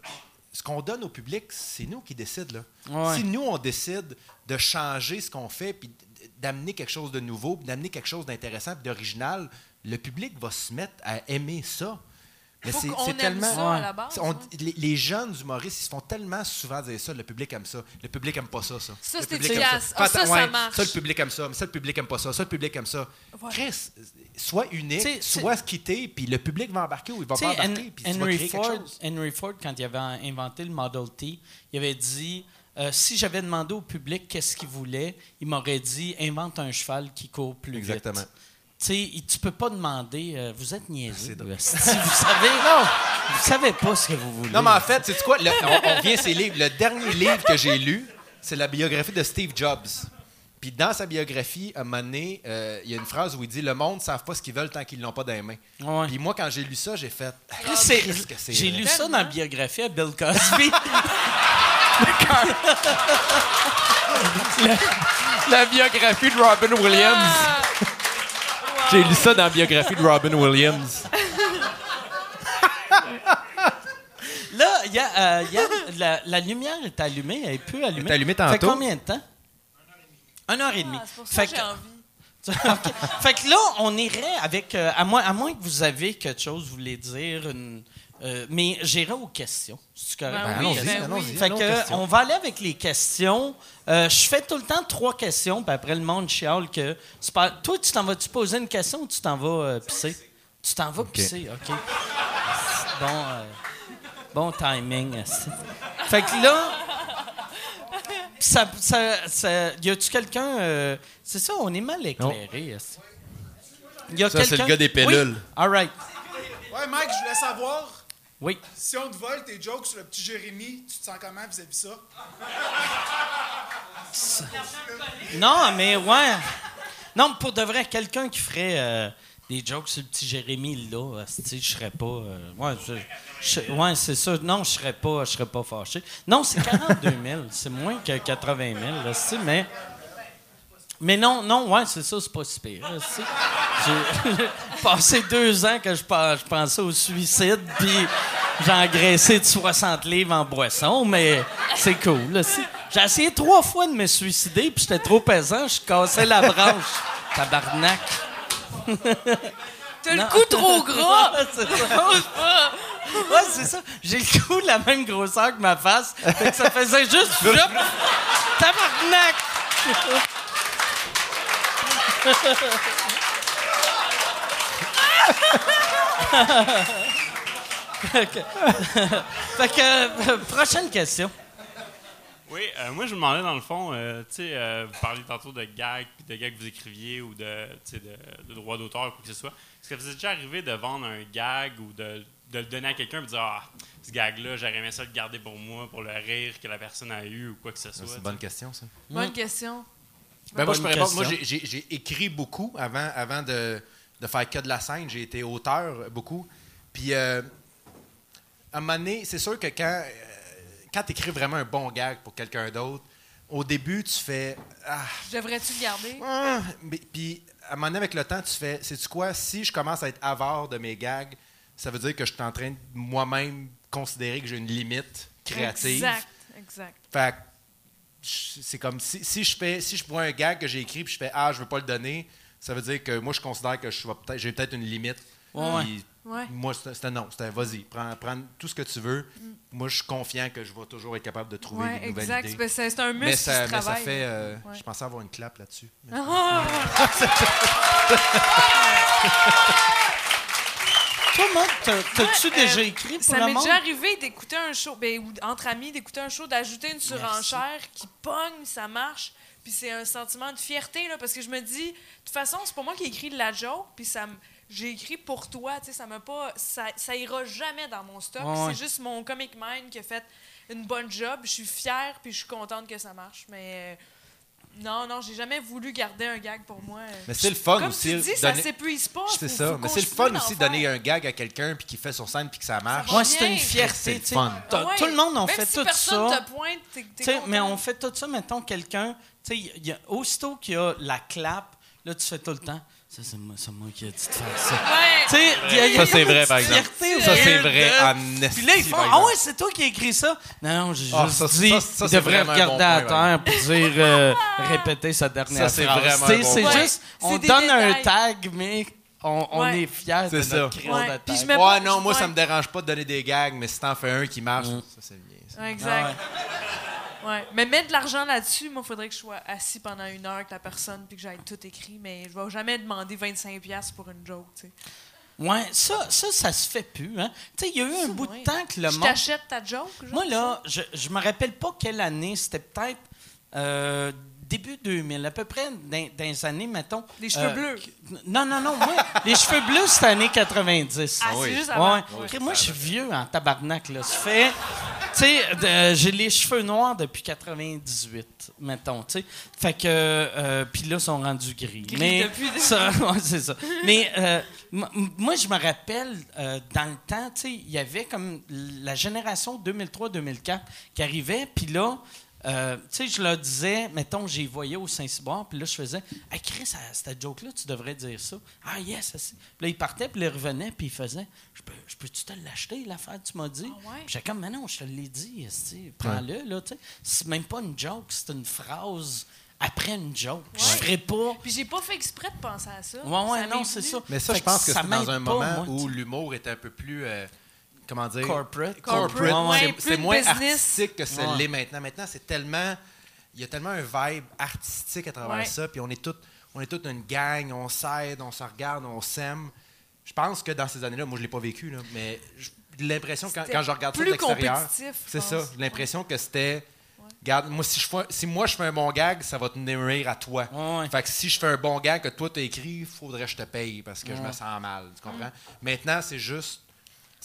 Ce qu'on donne au public, c'est nous qui. Là. Ouais. Si nous, on décide de changer ce qu'on fait, puis d'amener quelque chose de nouveau, d'amener quelque chose d'intéressant, d'original, le public va se mettre à aimer ça. Mais Faut c'est qu'on c'est aime tellement. ça à la base. on- hein. les, les jeunes humoristes, ils se font tellement souvent dire ça, le public aime ça. Le public aime pas ça, ça. Ça, c'est efficace. Fais Ah, ça, ça marche. Ça, le public aime ça. Mais ça, le public aime pas ça. Ça, le public aime ça. Ouais. Chris, sois unique, Tu sais, c'est- sois quitter, puis le public va embarquer ou il va pas embarquer, puis tu vas Henry créer Ford, quelque chose. Henry Ford, quand il avait inventé le Model T, il avait dit euh, si j'avais demandé au public qu'est-ce qu'il voulait, il m'aurait dit invente un cheval qui court plus Exactement. vite. Il- tu peux pas demander euh, vous êtes. Si vous savez, non, vous savez pas ce que vous voulez. Non, mais en fait, c'est quoi? Le- on, on revient à ces livres. Le dernier livre que j'ai lu, c'est la biographie de Steve Jobs. Puis dans sa biographie, à un moment donné, euh, il y a une phrase où il dit Le monde ne savent pas ce qu'ils veulent tant qu'ils l'ont pas dans les mains. Ouais. Puis moi, quand j'ai lu ça, j'ai fait. Ah, J'ai lu ça dans la biographie à Bill Cosby. La biographie de Robin Williams. Ah! J'ai lu ça dans la biographie de Robin Williams. Là, il y a, euh, il y a- la, la lumière est allumée, elle est plus allumée. Elle est allumée Ça fait tantôt. combien de temps? Une heure et demie. Ah, c'est pour ça Fait que que- j'ai envie. Fait que là, on irait avec. euh, à, moins, à moins que vous avez quelque chose, vous voulez dire. Une, euh, mais j'irai aux questions. C'est correct? Ben Ben, oui, allons-y, ben allons-y. oui. Fait que, on va aller avec les questions. Euh, je fais tout le temps trois questions, puis après le monde chiale que. c'est pas- Toi, tu t'en vas-tu poser une question ou tu t'en vas euh, pisser? Tu t'en vas pisser, OK. Bon, euh, bon timing. Fait que là. Ça, ça, ça- y a-tu quelqu'un. euh, c'est ça, on est mal éclairé. esti. Y a Ça, c'est le gars des pellules. Oui? All right. Ouais, Mike, je voulais savoir, Oui. si on te vole tes jokes sur le petit Jérémy, tu te sens comment vis-à-vis ça? Non, mais ouais. Non, pour de vrai, quelqu'un qui ferait. euh, des jokes sur le petit Jérémy là, je serais pas. euh, ouais, c'est ça. Non, je serais pas, je serais pas fâché. Non, c'est 42 000. c'est moins que 80 000, asti, mais. Mais non, non, ouais, c'est ça, c'est pas si pire. J'ai passé deux ans que je, pensais au suicide, puis j'ai engraissé de 60 livres en boisson, mais c'est cool. J'ai essayé trois fois de me suicider, puis j'étais trop pesant, je cassais la branche. Tabarnak. T'as le cou trop gras! c'est ça. Ouais, c'est ça. J'ai le cou de la même grosseur que ma face. Fait que ça faisait juste. Tabarnak! Ok. fait que, euh, prochaine question. Oui, euh, moi, je me demandais, dans le fond, euh, tu sais, euh, vous parliez tantôt de gags, puis de gags que vous écriviez ou de, tu sais, de, de droits d'auteur ou quoi que ce soit. Est-ce que vous êtes déjà arrivé de vendre un gag ou de, de le donner à quelqu'un et de dire Ah, ce gag-là, j'aurais aimé ça le garder pour moi, pour le rire que la personne a eu ou quoi que ce soit. C'est une bonne question, ça. Bonne question. Ben, moi, je peux répondre. Moi, j'ai- écrit beaucoup avant, avant de, de faire que de la scène. J'ai été auteur beaucoup. Puis, euh, à un moment donné, c'est sûr que quand, euh, quand tu écris vraiment un bon gag pour quelqu'un d'autre, au début, tu fais. Ah, Devrais-tu le garder? ah, mais- puis, à un moment donné, avec le temps, tu fais. Sais-tu quoi? Si je commence à être avare de mes gags, ça veut dire que je suis en train de moi-même considérer que j'ai une limite créative. Exact, exact. Fait c'est comme si, si je fais si je prends un gag que j'ai écrit puis je fais ah je veux pas le donner ça veut dire que moi je considère que je suis peut-être j'ai peut-être une limite. Ouais, Puis Ouais. moi c'était non. C'était vas-y. Prends, prends tout ce que tu veux. Moi je suis confiant que je vais toujours être capable de trouver Ouais, des nouvelles exact. idées Ben, C'est un muscle mais qui ça, se mais ça travaille. fait euh, Ouais. je pensais avoir une clap là-dessus. Mais- T'as- t'as-tu Ouais, déjà euh, écrit pour Ça m'est déjà arrivé d'écouter un show, ben, ou entre amis, d'écouter un show, d'ajouter une surenchère qui pogne, ça marche. Puis c'est un sentiment de fierté, là, parce que je me dis, de toute façon, c'est pas moi qui ai écrit de la joke, puis ça j'ai écrit pour toi, tu sais, ça m'a pas. Ça, ça ira jamais dans mon stock. Ouais, ouais. C'est juste mon comic mind qui a fait une bonne job. Je suis fière, puis je suis contente que ça marche. Mais. euh, non, non, j'ai jamais voulu garder un gag pour moi. mais c'est le fun Comme aussi tu dis, ça donner- s'épuise pas. c'est ça mais c'est le fun aussi de donner un gag à quelqu'un puis qu'il fait sur scène puis que ça marche Ouais, c'est une. C'est fierté. sais. fun. Ouais. Tout le monde, on Même fait si tout personne ça. te pointe, mais on fait tout ça, mettons, quelqu'un, tu sais, il y a- aussitôt qu'il y a la clap, là, tu fais tout le temps. Ça, c'est moi, c'est moi qui ai dit de faire ça. Ouais. Tu sais, il y a- y a Ça, c'est vrai, par exemple. ça c'est vrai de- en Puis là, ils font Ah ouais, c'est toi qui as écrit ça? Non, non, j'ai Ah, juste ça, dit ça, ça, devrait regarder bon à point, terre pour dire euh, répéter sa dernière Ça, c'est phrase. bon C'est point. juste, Ouais, on donne un tag, mais on, on Ouais. est fiers de C'est notre ça. créon Ouais, de puis je tag. mets- Ouais, pas- non, moi, ouais. ça me dérange pas de donner des gags, mais si t'en fais un qui marche, ça, c'est bien. ça. Ouais, Exact. Ouais. Mais mettre de l'argent là-dessus, moi, il faudrait que je sois assis pendant une heure avec la personne puis que j'aille tout écrit. Mais je vais jamais demander 25$ pour une joke. tu sais. Ouais, ça, ça, ça se fait plus. Hein. Tu sais, il y a eu un bout ouais. de temps que le Je monde. t'achète ta joke. genre, Moi, là, je, je me rappelle pas quelle année. C'était peut-être euh, début 2000, à peu près dans, dans les années, mettons. Les cheveux euh, bleus. Non, non, non. Moi, les cheveux bleus, c'était années 90. Ah, oui. c'est juste avant. ouais. Crée, Moi, je suis vieux en tabarnak. Là. Ça fait. Tu sais, euh, j'ai les cheveux noirs depuis 98, mettons. tu sais. Fait que. euh, Puis là, ils sont rendus gris. Gris Mais depuis des- ça, ouais, c'est ça. Mais euh, moi, je me rappelle, euh, dans le temps, tu sais, il y avait comme la génération 2003-2004 qui arrivait. Puis là. Euh, tu sais, je leur disais, mettons, j'ai voyé au Saint-Cyboire, puis là, je faisais, hey, Chris, à cette joke-là, tu devrais dire ça. Ah, yes, ça, c'est- Puis là, il partait, puis il revenait, puis il faisait, je peux, je peux-tu te l'acheter, l'affaire, que tu m'as dit? Ah ouais? Puis j'étais comme, mais non, je te l'ai dit, prends-le, là, tu sais. C'est même pas une joke, c'est une phrase après une joke. Je ferais pas. Puis j'ai pas fait exprès de penser à ça. Ouais, ouais, Ça non, m'est c'est venu. ça. Mais ça, Fait je pense que ça c'est dans un moment moi, où l'humour est un peu plus. euh, comment dire? Corporate. Corporate, C'est- moins business. artistique que ça Ouais. l'est maintenant. Maintenant, c'est tellement. Il y a tellement un vibe artistique à travers Ouais. ça, puis on est tous on est toute une gang, on s'aide, on se regarde, on s'aime. Je pense que dans ces années-là, moi je l'ai pas vécu, là, mais j'ai l'impression quand, quand je regarde ça de l'extérieur, c'est ça, l'impression que c'était Regarde, moi si je fais, si moi je fais un bon gag, ça va te nourrir à toi. Ouais, ouais. Fait que si je fais un bon gag que toi t'as écrit, il faudrait que je te paye parce que je me sens mal, tu comprends? Maintenant, c'est juste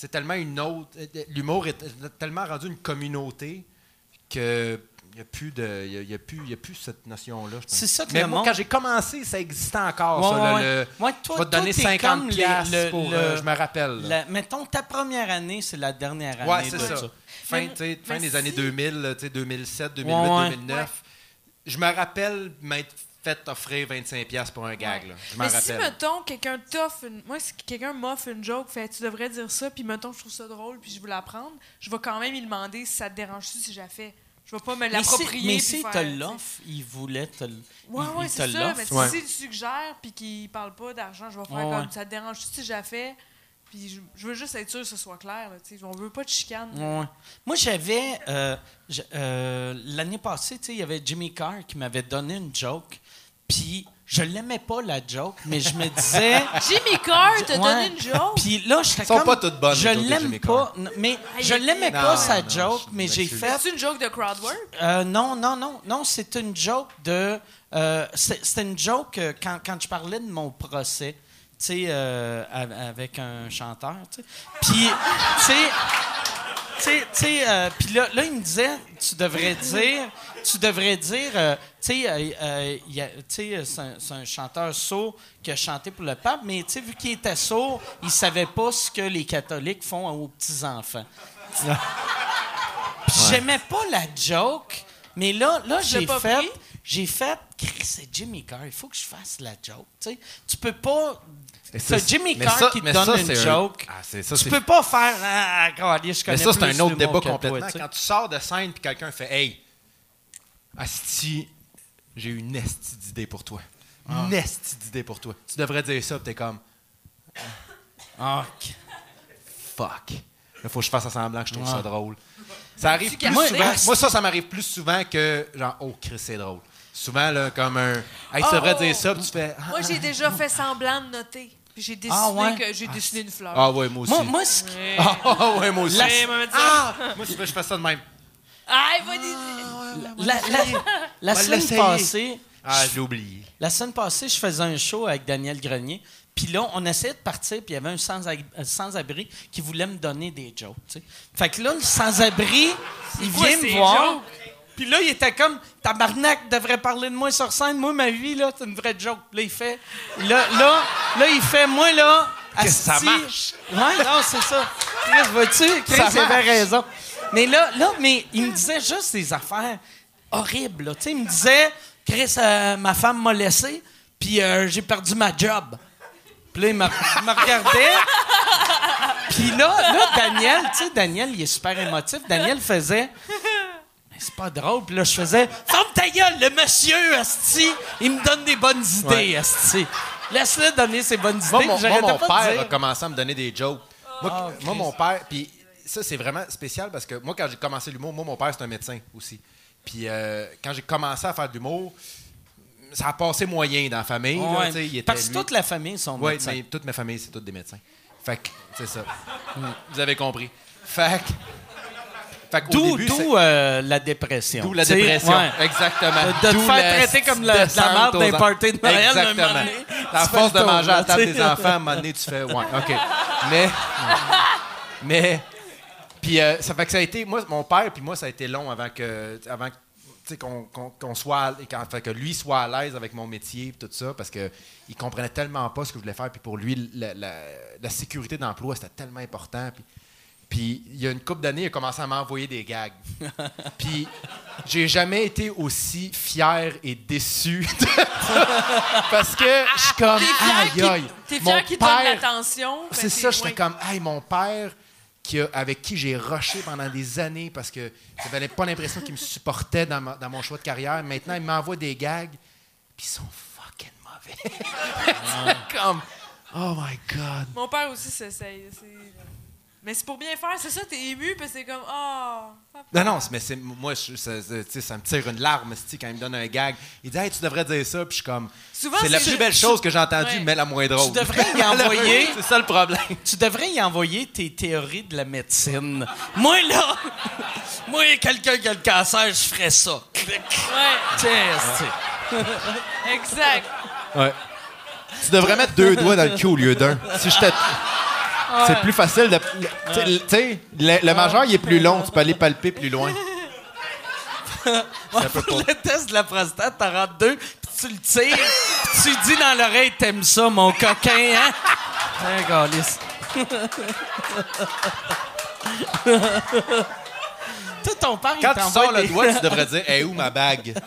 c'est tellement une autre. L'humour est tellement rendu une communauté que il n'y a, plus de- y a, y a plus- y a plus cette notion-là. je pense. C'est ça que Mais le moi, monde- quand j'ai commencé, ça existait encore, Ouais, ça. là, ouais. le- Ouais, toi- je vais te donner t'es 50 comme les- piastres le- pour... le- euh, je me rappelle. là. La- mettons, ta première année, c'est la dernière année Ouais, c'est ça. ça. Fin, Mais- tu sais, fin mais des si- années 2000, là, tu sais, 2007, 2008, Ouais, ouais. 2009. Je me rappelle m'être fait offrir 25$ piastres pour un gag. Là. Je m'en Mais si, rappelle. mettons, quelqu'un t'offre une... Moi, si quelqu'un m'offre une joke, fait tu devrais dire ça, puis mettons, je trouve ça drôle, puis je veux l'apprendre, je vais quand même lui demander si ça te dérange-tu si j'ai fait. Je vais pas me Mais si, l'approprier. mais si te tu sais. l'offre, il voulait te l- Ouais, il- ouais, c'est ça. l'offre. Mais si Ouais. s'il suggère, puis qu'il parle pas d'argent, je vais faire Ouais, comme ouais. ça te dérange-tu si j'ai fait? Puis je, je veux juste être sûr que ce soit clair. Là, tu sais. on veut pas de chicane. Ouais. Moi, j'avais. euh, euh, L'année passée, tu sais, il y avait Jimmy Carr qui m'avait donné une joke. Puis, je l'aimais pas, la joke, mais je me disais. Jimmy Carr t'a Ouais. donné une joke? Puis là, j'étais Elles sont comme. pas toutes bonnes, les Je jokes de l'aime Jimmy pas. N- Mais je l'aimais Non, pas, sa non, joke, je mais j'ai m'excuse. fait. C'est une joke de crowdwork? Euh, non, non, non, non, c'est une joke de. euh, c'est- C'était une joke euh, quand, quand je parlais de mon procès, tu sais, euh, av- avec un chanteur, tu sais. Puis, tu sais. Tu sais, tu sais, euh, puis là, là, il me disait, tu devrais dire, tu devrais dire, euh, tu sais, euh, euh, euh, c'est un, chanteur sourd qui a chanté pour le pape, mais tu sais, vu qu'il était sourd, il savait pas ce que les catholiques font aux petits-enfants. Puis j'aimais pas la joke, mais là, là j'ai fait, j'ai fait, c'est Jimmy Carr, il faut que je fasse la joke. Tu tu peux pas. C'est Jimmy Carr ça- qui te donne ça, une un- joke. Ah, c'est ça, tu peux pas faire. Ah, ah, je Mais ça, c'est un autre débat toi, complètement. Quand tu sors de scène puis quelqu'un fait Hey, Asti, j'ai une esti d'idée pour toi. Ah. Une esti d'idée pour toi. Tu devrais dire ça, t'es comme Ah, ok. Fuck. Il faut que je fasse semblant que je trouve ça drôle. Ça arrive plus Moi, souvent. Moi, ça, ça m'arrive plus souvent que genre, oh, Chris, c'est drôle. Souvent, là, comme un. Hey, tu devrais Oh! dire ça, puis tu fais. Ah, Moi, j'ai déjà fait semblant de noter. Puis j'ai décidé Ah, ouais? que j'ai dessiné une fleur. ah ouais, moi aussi. Moi, moi. Ah ouais, moi aussi. La- Ah! Moi, je fais, je fais ça de même. Ah, il va dire- la, la- la On va semaine l'essayer. passée, Ah, je l'ai oublié. La semaine passée, je faisais un show avec Daniel Grenier. Puis là, on essayait de partir, puis il y avait un sans-abri sans-abri qui voulait me donner des jokes. tu sais. Fait que là, le sans-abri, il quoi vient me voir. jokes? Puis là, il était comme Tabarnak devrait parler de moi sur scène. Moi, ma vie, là, c'est une vraie joke. Puis Là, il fait. Là, là, là il fait Moi, là. Qu'est-ce que ça asti- marche? Ouais, non, c'est ça. Chris, vois-tu? Chris, il avait raison. Mais là, là, mais il me disait juste des affaires horribles. là. Il me disait Chris, euh, ma femme m'a laissé, puis euh, j'ai perdu ma job. Puis là, il me, regardait. Puis là, là, Daniel, tu sais, Daniel, il est super émotif. Daniel faisait. Mais c'est pas drôle. Puis là, je faisais. Ferme ta gueule, le monsieur, Asti. Il me donne des bonnes idées. Asti. Laisse-le donner ses bonnes idées. Moi, mon, moi, père dire. a commencé à me donner des jokes. Moi, Ah, moi, mon père, puis ça, c'est vraiment spécial parce que moi, quand j'ai commencé l'humour, moi, mon père, c'est un médecin aussi. Puis euh, quand j'ai commencé à faire de l'humour, ça a passé moyen dans la famille. là, Ouais. il était, Parce que toute la famille sont Oui, médecins. mais toute ma famille, c'est toutes des médecins. Fait que, c'est ça. Vous avez compris. Fait que. Fait D'où euh, la dépression. D'où la dépression. ouais. Exactement. De te D'où faire traiter comme la- de la marde d'un party de Noël, Exactement. À force de manger à la table des enfants, à un moment donné, tu fais. Ouais, OK. Mais. Mais. Puis euh, ça fait que ça a été. Moi, mon père, puis moi, ça a été long avant que. Avant que, tu sais, qu'on qu'on- qu'on soit. fait, que lui soit à l'aise avec mon métier et tout ça, parce que il comprenait tellement pas ce que je voulais faire. Puis pour lui, la, la- la sécurité d'emploi, c'était tellement important. Puis, puis il y a une couple d'années, il a commencé à m'envoyer des gags. Puis j'ai jamais été aussi fier et déçu. de ça. parce que je suis comme. Aïe, aïe. T'es fier qu'il donne l'attention. c'est ben, ça, j'étais ouais. comme, hey, mon père, qui a- avec qui j'ai rushé pendant des années parce que j'avais pas l'impression qu'il me supportait dans, ma- dans mon choix de carrière. Maintenant, il m'envoie des gags, puis ils sont fucking mauvais. C'est comme, oh my God. Mon père aussi, c'est. Mais c'est pour bien faire, c'est ça, t'es ému, puis c'est comme. Ah. Non, non, mais c'est, moi, je- ça, ça- tu sais, ça me tire une larme quand il me donne un gag. Il dit, hey, tu devrais dire ça, puis je suis comme, Souvent, c'est la plus belle chose que j'ai entendue, Ouais. mais la moins drôle. Tu devrais y envoyer. c'est ça le problème. Tu devrais y envoyer tes théories de la médecine. Moi, là, moi, quelqu'un qui a le cancer, je ferais ça. Ouais, Tiens, exact. Ouais. Tu devrais mettre deux doigts dans le cul au lieu d'un. Si j'étais. C'est plus facile de. Tu sais, le, le majeur, il est plus long. Tu peux aller palper plus loin. Ouais, pour le test de la prostate, t'en rentres deux, puis tu le tires, puis tu dis dans l'oreille, t'aimes ça, mon coquin, hein? Hein, câlisse. Toi, ton père, il Quand tu sors le doigt, tu devrais dire Hey, où ma bague?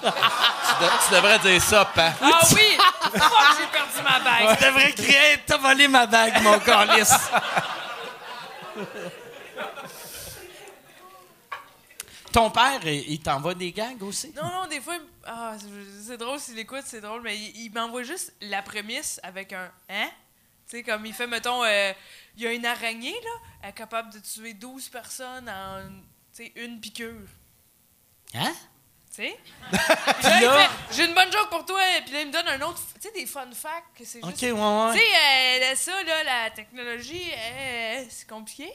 Tu, de- tu devrais dire ça, pa. Ah oui! Fuck, j'ai perdu ma bague? Tu devrais crier, t'as volé ma bague, mon câlisse. Ton père, il t'envoie des gags aussi? Non, non, des fois, il ah, c'est- drôle s'il écoute, c'est drôle, mais il, il m'envoie juste la prémisse avec un hein. Tu sais, comme il fait, mettons, euh, il y a une araignée, là, elle est capable de tuer 12 personnes en, sais, une piqûre. Hein? Tu sais? J'ai une bonne joke pour toi, et puis là, il me donne un autre, tu sais, des fun facts, que c'est OK, juste. ouais, Tu ouais. sais, euh, ça, là, la technologie, euh, c'est compliqué.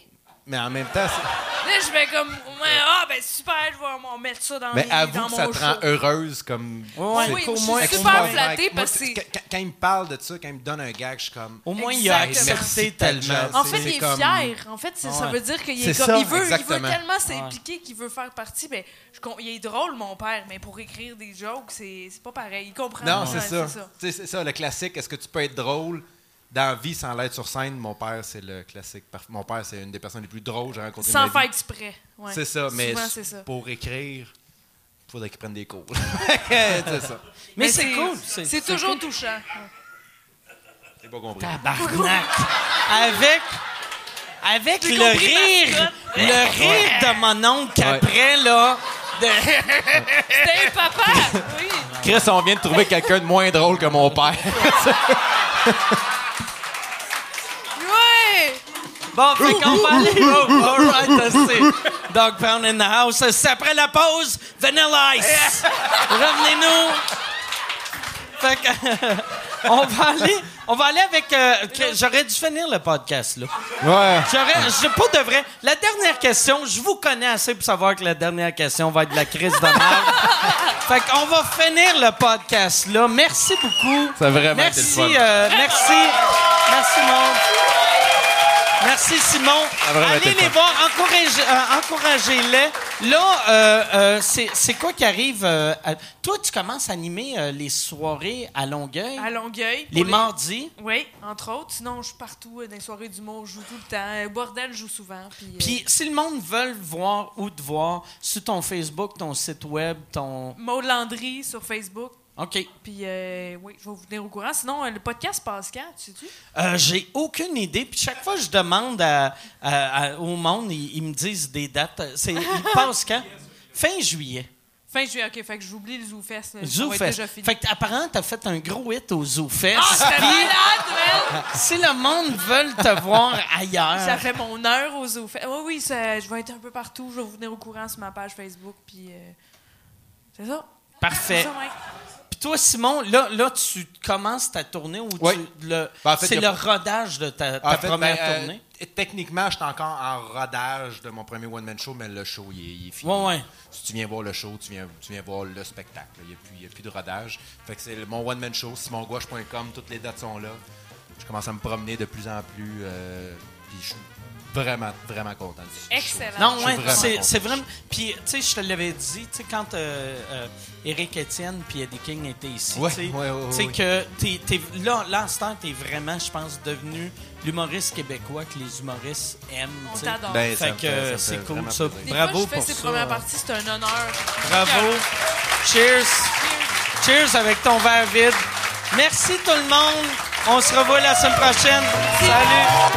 Mais en même temps, Là, je fais comme, ah, ben super, je vais m'en mettre ça dans, mais mes- avoue dans que mon ça te rend show. heureuse comme. Ouais, oui, qu'au je moins- suis super flattée Moi, parce que quand, quand il me parle de ça, quand il me donne un gag, je suis comme. Au moins, il a accepté job. En fait, il est comme- fier. En fait, ça veut dire qu'il est comme, ça, il veut, il veut exactement. tellement s'impliquer qu'il veut faire partie. Ben, je il est drôle, mon père, mais pour écrire des jokes, c'est c'est pas pareil. Il comprend. Non, c'est ça. C'est ça, le classique. Est-ce que tu peux être drôle? Dans la vie sans l'être sur scène? Mon père, c'est le classique. Mon père, c'est une des personnes les plus drôles que j'ai rencontrées. Sans ma faire vie. exprès. Ouais. C'est ça, mais Souvent, c'est ça. pour écrire, il faudrait qu'il prenne des cours. c'est ça. Mais c'est cool. C'est toujours touchant. J'ai pas compris. Tabarnak. Avec. Avec J'ai le rire, le rire de mon oncle après, là, de... C'était un papa! Oui. Chris, on vient de trouver quelqu'un de moins drôle que mon père. Ouais! Bon, fait qu'on va aller. Oh, all right, c'est Dog Pound in the house. C'est après la pause, Vanilla Ice. Revenez-nous. Fait que, on va aller, on va aller avec. euh, J'aurais dû finir le podcast là. Ouais. J'aurais, pas de vrai. La dernière question, je vous connais assez pour savoir que la dernière question va être de la crise de merde. fait qu'on va finir le podcast là. Merci beaucoup. Ça a vraiment été le Merci, fun. euh, merci, merci monde. Merci Simon. a vraiment été Allez le les voir, encouragez, euh, encouragez-les. Là, euh, euh, c'est c'est quoi qui arrive? euh, à- toi, tu commences à animer euh, les soirées à Longueuil, À Longueuil. les mardis? Oui, entre autres. Sinon, je suis partout euh, dans les soirées d'humour, je joue tout le temps. Euh, Bordel, je joue souvent. Puis, euh, Puis si le monde veut voir ou te voir sur ton Facebook, ton site web, ton... Maud Landry sur Facebook. OK. Puis, euh, oui, je vais vous tenir au courant. Sinon, euh, le podcast passe quand, tu sais-tu? Euh, J'ai aucune idée. Puis chaque fois que je demande à- à- à- au monde, ils, ils me disent des dates. C'est, ils passent quand? Fin juillet. Fin juillet, OK. Fait que j'oublie le ZooFest. ZooFest. Fait que apparemment, t'as fait un gros hit au ZooFest. Ah, c'était Puis, malade, man! si le monde veut te voir ailleurs... Ça fait mon heure au ZooFest. Oui, oui, ça- je vais être un peu partout. Je vais vous tenir au courant sur ma page Facebook. Puis, euh, c'est ça. Parfait. Ça, ouais. Puis toi, Simon, là, là, tu commences ta tournée ou Oui. Ben, en fait, c'est le rodage de ta, ta En fait, première ben, euh, tournée? techniquement, je suis encore en rodage de mon premier one-man show, mais le show, il est, il est fini. Ouais, ouais. Si tu viens voir le show, tu viens, tu viens voir le spectacle. Il n'y a, a plus de rodage. Fait que c'est mon one-man show, simongouache.com, toutes les dates sont là. Je commence à me promener de plus en plus. euh, puis je vraiment, vraiment content du du show. Excellent. Non, ouais, c'est, vraiment. Puis, tu sais, je te l'avais dit, tu sais, quand euh, euh, Eric Etienne puis Eddie King étaient ici, Ouais, tu sais, ouais, ouais, tu sais ouais. que t'es, t'es- là, là, en ce temps, t'es vraiment, je pense, devenu l'humoriste québécois que les humoristes aiment. On tu sais. t'adore. Ben, Fait que me c'est cool, ça. Des Bravo fois, je fais pour ces ça. premières parties, c'est un honneur. Bravo. Cheers. Cheers avec ton verre vide. Merci tout le monde. On se revoit la semaine prochaine. Salut.